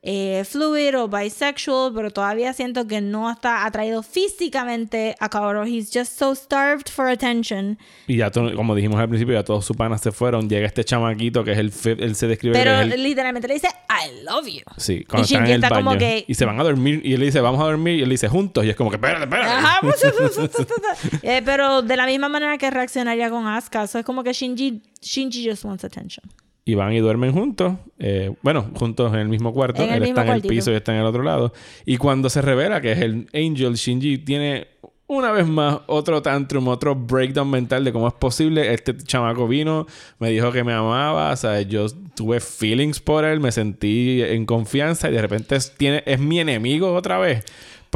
eh, fluid o bisexual, pero todavía siento que no está atraído físicamente a Kaoru. He's just so starved for attention. Y ya, to- como dijimos al principio, ya todos sus panas se fueron. Llega este chamaquito que es el... Él se describe Pero que es el... literalmente le dice, I love you. Sí, cuando y están Shinji en el está baño. como que- Y se van a dormir. Y él le dice, vamos a dormir. Y él dice, juntos. Y es como que, espérate, espérate. Ajá, Eh, pero de la misma manera que reaccionaría con Asuka. Es como que Shinji, Shinji just wants attention. Y van y duermen juntos. eh, bueno, juntos en el mismo cuarto. En el Él mismo está en el cuartito. piso y está en el otro lado. Y cuando se revela que es el Angel, Shinji tiene una vez más otro tantrum, otro breakdown mental de cómo es posible. Este chamaco vino, me dijo que me amaba. O sea, yo tuve feelings por él, me sentí en confianza y de repente es, tiene, es mi enemigo otra vez.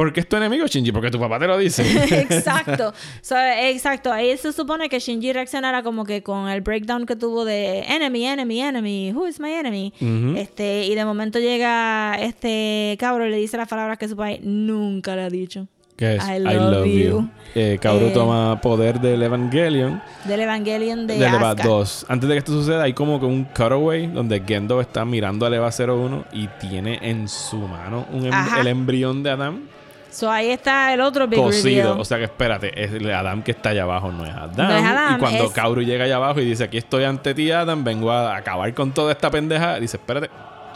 ¿Por qué es tu enemigo, Shinji? Porque tu papá te lo dice. exacto. So, exacto. Ahí se supone que Shinji reaccionara como que con el breakdown que tuvo de enemy, enemy, enemy, who is my enemy. Ujú. Este, y de momento llega este cabro y le dice las palabras que su padre nunca le ha dicho. que es I love you. Eh, Kaoru Eh, toma poder del Evangelion. Del Evangelion de, de Eva Asuka. 2. Antes de que esto suceda, hay como que un cutaway donde Gendo está mirando al Eva 01 y tiene en su mano un em- Ajá. el embrión de Adam So, ahí está el otro big cocido. reveal. O sea que espérate, es el Adam que está allá abajo, no es Adam. No es Adam, y cuando es- Kaoru llega allá abajo y dice, aquí estoy ante ti, Adam, vengo a acabar con toda esta pendeja, dice, espérate,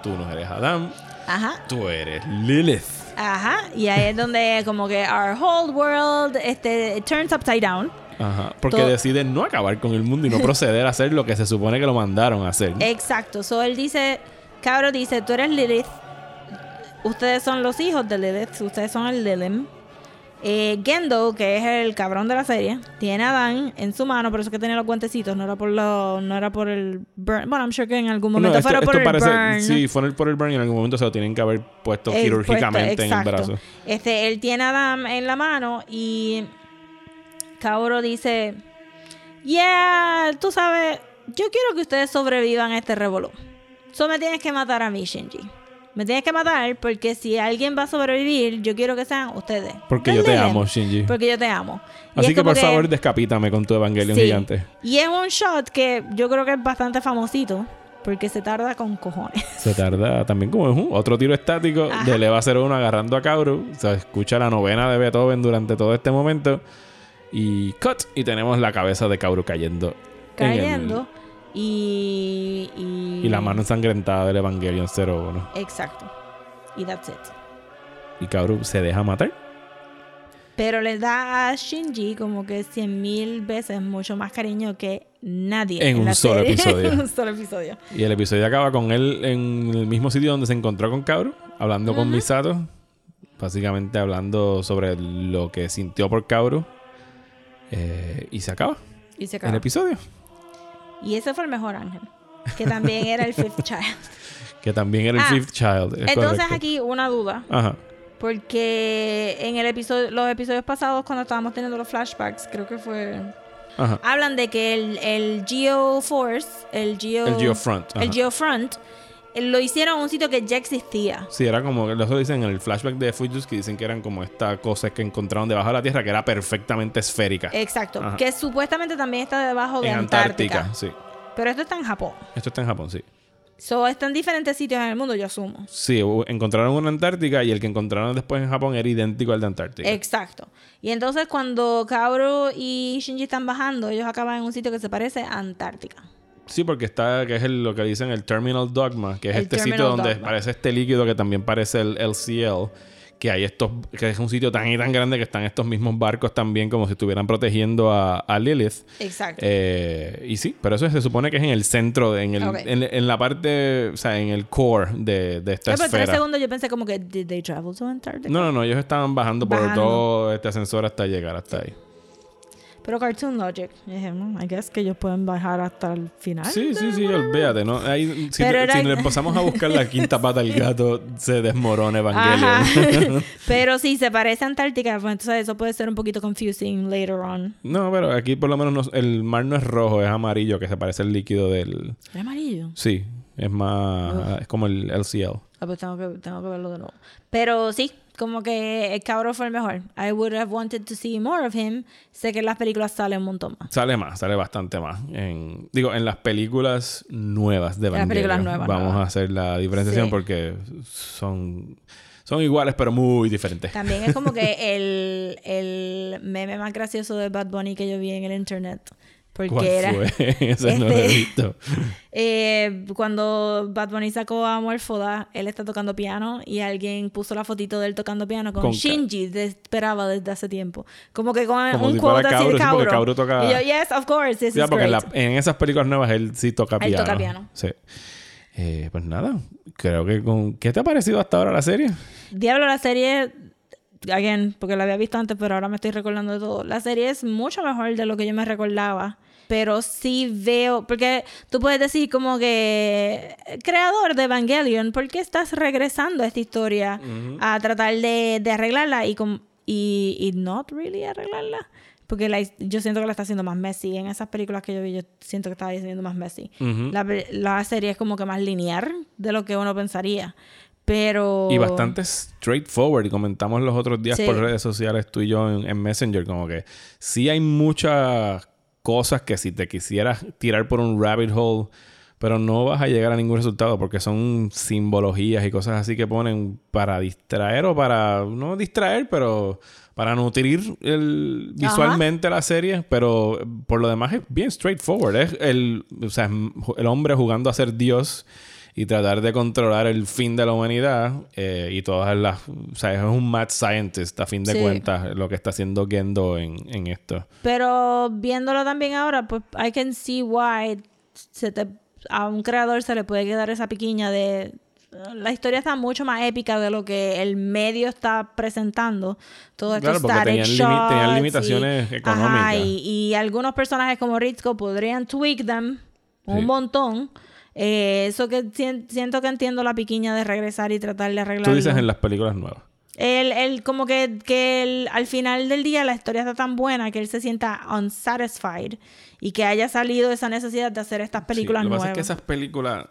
tú no eres Adam, Ajá. tú eres Lilith. Ajá. Y ahí es donde como que our whole world este, turns upside down. Ajá, porque Todo- deciden no acabar con el mundo y no proceder a hacer lo que se supone que lo mandaron a hacer. Exacto. So él dice, cabro dice, tú eres Lilith. Ustedes son los hijos de Lilith. Ustedes son el Lilim. Eh, Gendo, que es el cabrón de la serie, tiene a Dan en su mano, por eso que tenía los guantecitos, no era por lo, no era por el burn. Bueno, I'm sure que en algún No, momento esto, fuera por el parece, burn. sí, fue por el burn y en algún momento se lo tienen que haber puesto quirúrgicamente puesto, en el brazo. Este, él tiene a Adam en la mano y Kaoru dice, yeah, tú sabes, yo quiero que ustedes sobrevivan a este revolú. Solo me tienes que matar a mí, Shinji. Me tienes que matar porque si alguien va a sobrevivir, yo quiero que sean ustedes. Porque yo te amo, Shinji. Porque yo te amo. Y Así que por favor, descapítame con tu Evangelion Sí. gigante. Y es un shot que yo creo que es bastante famosito porque se tarda con cojones. Se tarda también como es un otro tiro estático Ajá. de Leva 01 agarrando a Kaoru. Se escucha la novena de Beethoven durante todo este momento. Y cut. Y tenemos la cabeza de Kaoru cayendo. en el- Cayendo. Y, y. y la mano ensangrentada del Evangelion 01. Exacto. Y that's it. Y Kaoru se deja matar. Pero le da a Shinji como que cien mil veces mucho más cariño que nadie. En un la solo serie. episodio. en un solo episodio. Y el episodio acaba con él en el mismo sitio donde se encontró con Kaoru, hablando con Misato, básicamente hablando sobre lo que sintió por Kaoru. Eh, y se acaba Y se el acabó. episodio. Y ese fue el mejor ángel. Que también era el Fifth Child. Que también era el Ah, Fifth Child. es Entonces correcto. aquí una duda. Ajá. Porque en el episodio, los episodios pasados, cuando estábamos teniendo los flashbacks, creo que fue. Ajá. Hablan de que el, el Geo Force, el Geo. El Geofront. El ajá. Geofront, eh, lo hicieron en un sitio que ya existía. Sí, era como, eso dicen en el flashback de Fujus que dicen que eran como esta cosa que encontraron debajo de la Tierra que era perfectamente esférica. Exacto. Ajá. Que supuestamente también está debajo de en Antártica. Antártica, sí. Pero esto está en Japón. Esto está en Japón, sí. So, está en diferentes sitios en el mundo, yo asumo. Sí, encontraron una Antártica y el que encontraron después en Japón era idéntico al de Antártica. Exacto. Y entonces cuando Kaoru y Shinji están bajando, ellos acaban en un sitio que se parece a Antártica. Sí, porque está, que es el- lo que dicen el Terminal Dogma, que es El este sitio donde Dogma. parece este líquido que también parece el LCL, que hay estos, que es un sitio tan y tan grande que están estos mismos barcos también como si estuvieran protegiendo a, a Lilith. Exacto. Eh, y sí, pero eso se supone que es en el centro, en, el, en, en la parte, o sea, en el core de, de esta Eh, por tres esfera. segundos yo pensé como que, ¿did they travel to Antarctica? No, no, no, ellos estaban bajando por Bajando. todo este ascensor hasta llegar hasta ahí. Pero Cartoon Logic, dije, "Mm, I guess que ellos pueden bajar hasta el final. Sí, sí, sí, olvídate, ¿no? Ahí, si, si le empezamos a buscar la quinta pata al gato, se desmorona. Evangelion. Pero sí, se parece a Antártica, pues entonces eso puede ser un poquito confusing later on. no, pero aquí por lo menos no- el mar no es rojo, es amarillo, que se parece al líquido del... ¿Es amarillo? Sí, es más... Es como el LCL. Ah, pues tengo que, tengo que verlo de nuevo. Pero sí, como que el cabro fue el mejor. I would have wanted to see more of him. Sé que en las películas sale un montón más. Sale más, sale bastante más. En, digo, en las películas nuevas de En las películas nuevas, Vamos nuevas. a hacer la diferenciación Sí. porque son, son iguales pero muy diferentes. También es como que el, el meme más gracioso de Bad Bunny que yo vi en el internet. Porque ¿Cuál era fue? Ese no lo he Este- visto. eh, cuando Bad Bunny sacó a Morfoda, él está tocando piano y alguien puso la fotito de él tocando piano con, Con Shinji, esperaba desde hace tiempo. Como que con Como un si quote así de Kaoru, sí, cabro. Toca- Y yo, yes, of course, this Ya, is porque en, great. la- en esas películas nuevas él sí toca Él piano. toca piano. Sí. Eh, pues nada, creo que con... ¿Qué te ha parecido hasta ahora la serie? Diablo, la serie, again, porque la había visto antes, pero ahora me estoy recordando de todo. La serie es mucho mejor de lo que yo me recordaba. Pero sí veo, porque tú puedes decir como que, creador de Evangelion, ¿por qué estás regresando a esta historia a tratar de, de arreglarla y, com- y, y not really arreglarla? Porque la- yo siento que la está haciendo más messy. En esas películas que yo vi, yo siento que estaba haciendo más messy. La, la serie es como que más lineal de lo que uno pensaría. Pero... Y bastante straightforward. Y comentamos los otros días Sí. por redes sociales tú y yo en, en Messenger. Como que sí hay muchas cosas que si te quisieras tirar por un rabbit hole, pero no vas a llegar a ningún resultado porque son simbologías y cosas así que ponen para distraer o para, no distraer, pero para nutrir el, visualmente la serie. Pero por lo demás es bien straightforward. Es el, o sea, el hombre jugando a ser Dios y tratar de controlar el fin de la humanidad eh, y todas las... O sea, es un mad scientist a fin de Sí. cuentas lo que está haciendo Gendo en, en esto. Pero viéndolo también ahora, pues I can see why se te- a un creador se le puede quedar esa piquiña de la historia está mucho más épica de lo que el medio está presentando. Todo esto Claro, porque tenían shots tenían y- limitaciones Ajá, económicas. y, y algunos personajes como Rizko podrían tweak them un Sí. montón. Eh, eso que sien- siento que entiendo la piquiña de regresar y tratar de arreglarlo. Tú dices en las películas nuevas. El, el- como que, que el- al final del día la historia está tan buena que él se sienta unsatisfied y que haya salido esa necesidad de hacer estas películas Sí, lo que nuevas. pasa es que esas películas,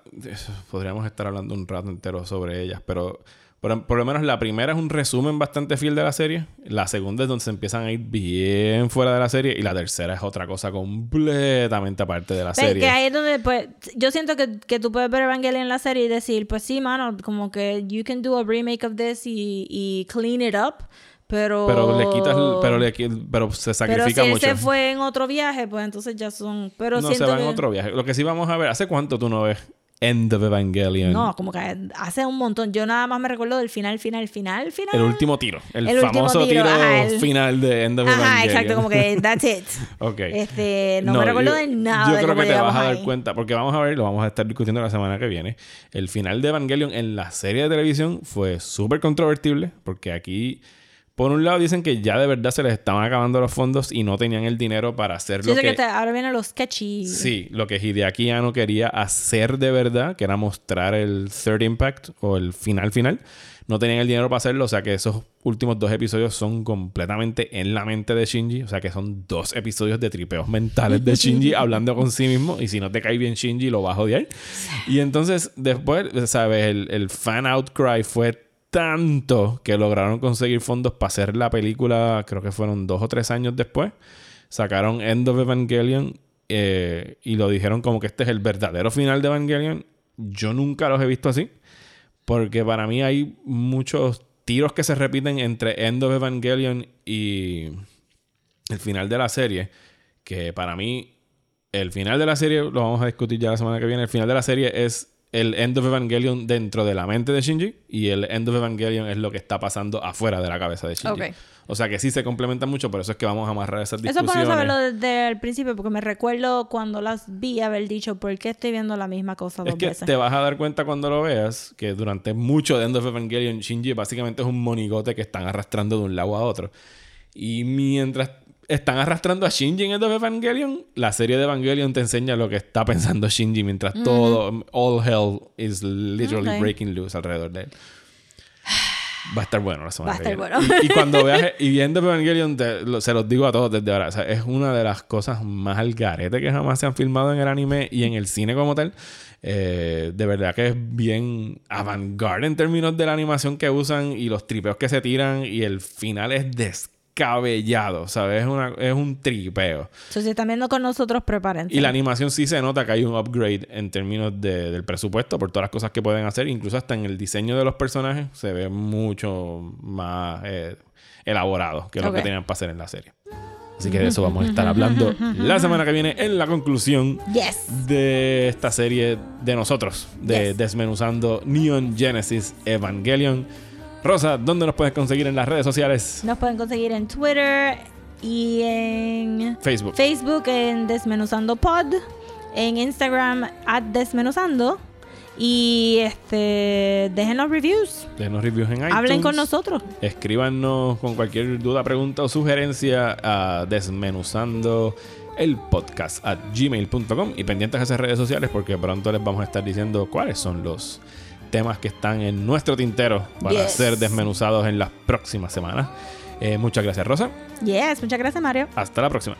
podríamos estar hablando un rato entero sobre ellas, pero por, por lo menos la primera es un resumen bastante fiel de la serie, la segunda es donde se empiezan a ir bien fuera de la serie y la tercera es otra cosa completamente aparte de la Ve, serie. Que ahí es donde, pues, yo siento que, que tú puedes ver Evangelion en la serie y decir, pues sí, mano, como que you can do a remake of this y, y clean it up, pero... Pero le quitas, pero, le, pero se Pero sacrifica si él mucho. se fue en otro viaje, pues entonces ya son... Pero no se va en que- otro viaje. Lo que sí vamos a ver, ¿hace cuánto tú no ves End of Evangelion? No, como que hace un montón. Yo nada más me recuerdo del final, final, final, final. El último tiro. El, famoso tiro, tiro, ajá, el- final de End of Ajá, Evangelion. exacto, como que that's it. Ok. Este, no, me recuerdo yo- de nada. Yo de creo que te vas a dar ahí. cuenta, porque vamos a ver, lo vamos a estar discutiendo la semana que viene. El final de Evangelion en la serie de televisión fue súper controvertible, porque aquí, por un lado, dicen que ya de verdad se les estaban acabando los fondos y no tenían el dinero para hacer Yo lo que. que te- ahora vienen los sketchy. Sí, lo que Hideaki Anno quería hacer de verdad, que era mostrar el Third Impact o el final final. No tenían el dinero para hacerlo, o sea que esos últimos dos episodios son completamente en la mente de Shinji. O sea que son dos episodios de tripeos mentales de Shinji hablando con sí mismo. Y si no te cae bien Shinji, lo vas a odiar. Y entonces, después, ¿sabes? El, el fan outcry fue tanto que lograron conseguir fondos para hacer la película, creo que fueron dos o tres años después. Sacaron End of Evangelion eh, y lo dijeron como que este es el verdadero final de Evangelion. Yo nunca los he visto así. Porque para mí hay muchos tiros que se repiten entre End of Evangelion y el final de la serie. Que para mí, el final de la serie, lo vamos a discutir ya la semana que viene. El final de la serie es el End of Evangelion dentro de la mente de Shinji y el End of Evangelion es lo que está pasando afuera de la cabeza de Shinji. Ok. O sea que sí se complementan mucho, por eso es que vamos a amarrar esas Eso discusiones. es bueno saberlo desde el principio porque me recuerdo cuando las vi haber dicho por qué estoy viendo la misma cosa dos Es que veces. te vas a dar cuenta cuando lo veas que durante mucho de End of Evangelion, Shinji básicamente es un monigote que están arrastrando de un lado a otro. Y mientras están arrastrando a Shinji en End of Evangelion, la serie de Evangelion te enseña lo que está pensando Shinji mientras todo, all hell is literally breaking loose alrededor de él. Va a estar bueno la semana Va a estar bueno. Y, y cuando veas y viendo Evangelion, te- lo- se los digo a todos desde ahora. o sea, es una de las cosas más al garete que jamás se han filmado en el anime y en el cine como tal. Eh, de verdad que es bien avant-garde en términos de la animación que usan y los tripeos que se tiran. Y el final es descabellado. ¿Sabes? Es, una- es un tripeo. Entonces, si están viendo con nosotros, prepárense. Y la animación sí se nota que hay un upgrade en términos de- del presupuesto por todas las cosas que pueden hacer. Incluso hasta en el diseño de los personajes se ve mucho más eh, elaborado que lo que tenían para hacer en la serie. Así que de eso vamos a estar hablando la semana que viene en la conclusión Yes. de esta serie de nosotros, de Yes. Desmenuzando Neon Genesis Evangelion. Rosa, ¿dónde nos puedes conseguir en las redes sociales? Nos pueden conseguir en Twitter y en Facebook. Facebook en Desmenuzando Pod, en Instagram at Desmenuzando y este déjenos reviews, Denos reviews en iTunes. hablen con nosotros. Escríbanos con cualquier duda, pregunta o sugerencia a desmenuzando el podcast a gmail.com y pendientes a esas redes sociales porque pronto les vamos a estar diciendo cuáles son los temas que están en nuestro tintero para Yes. ser desmenuzados en las próximas semanas. Eh, muchas gracias Rosa. Yes, muchas gracias Mario. Hasta la próxima.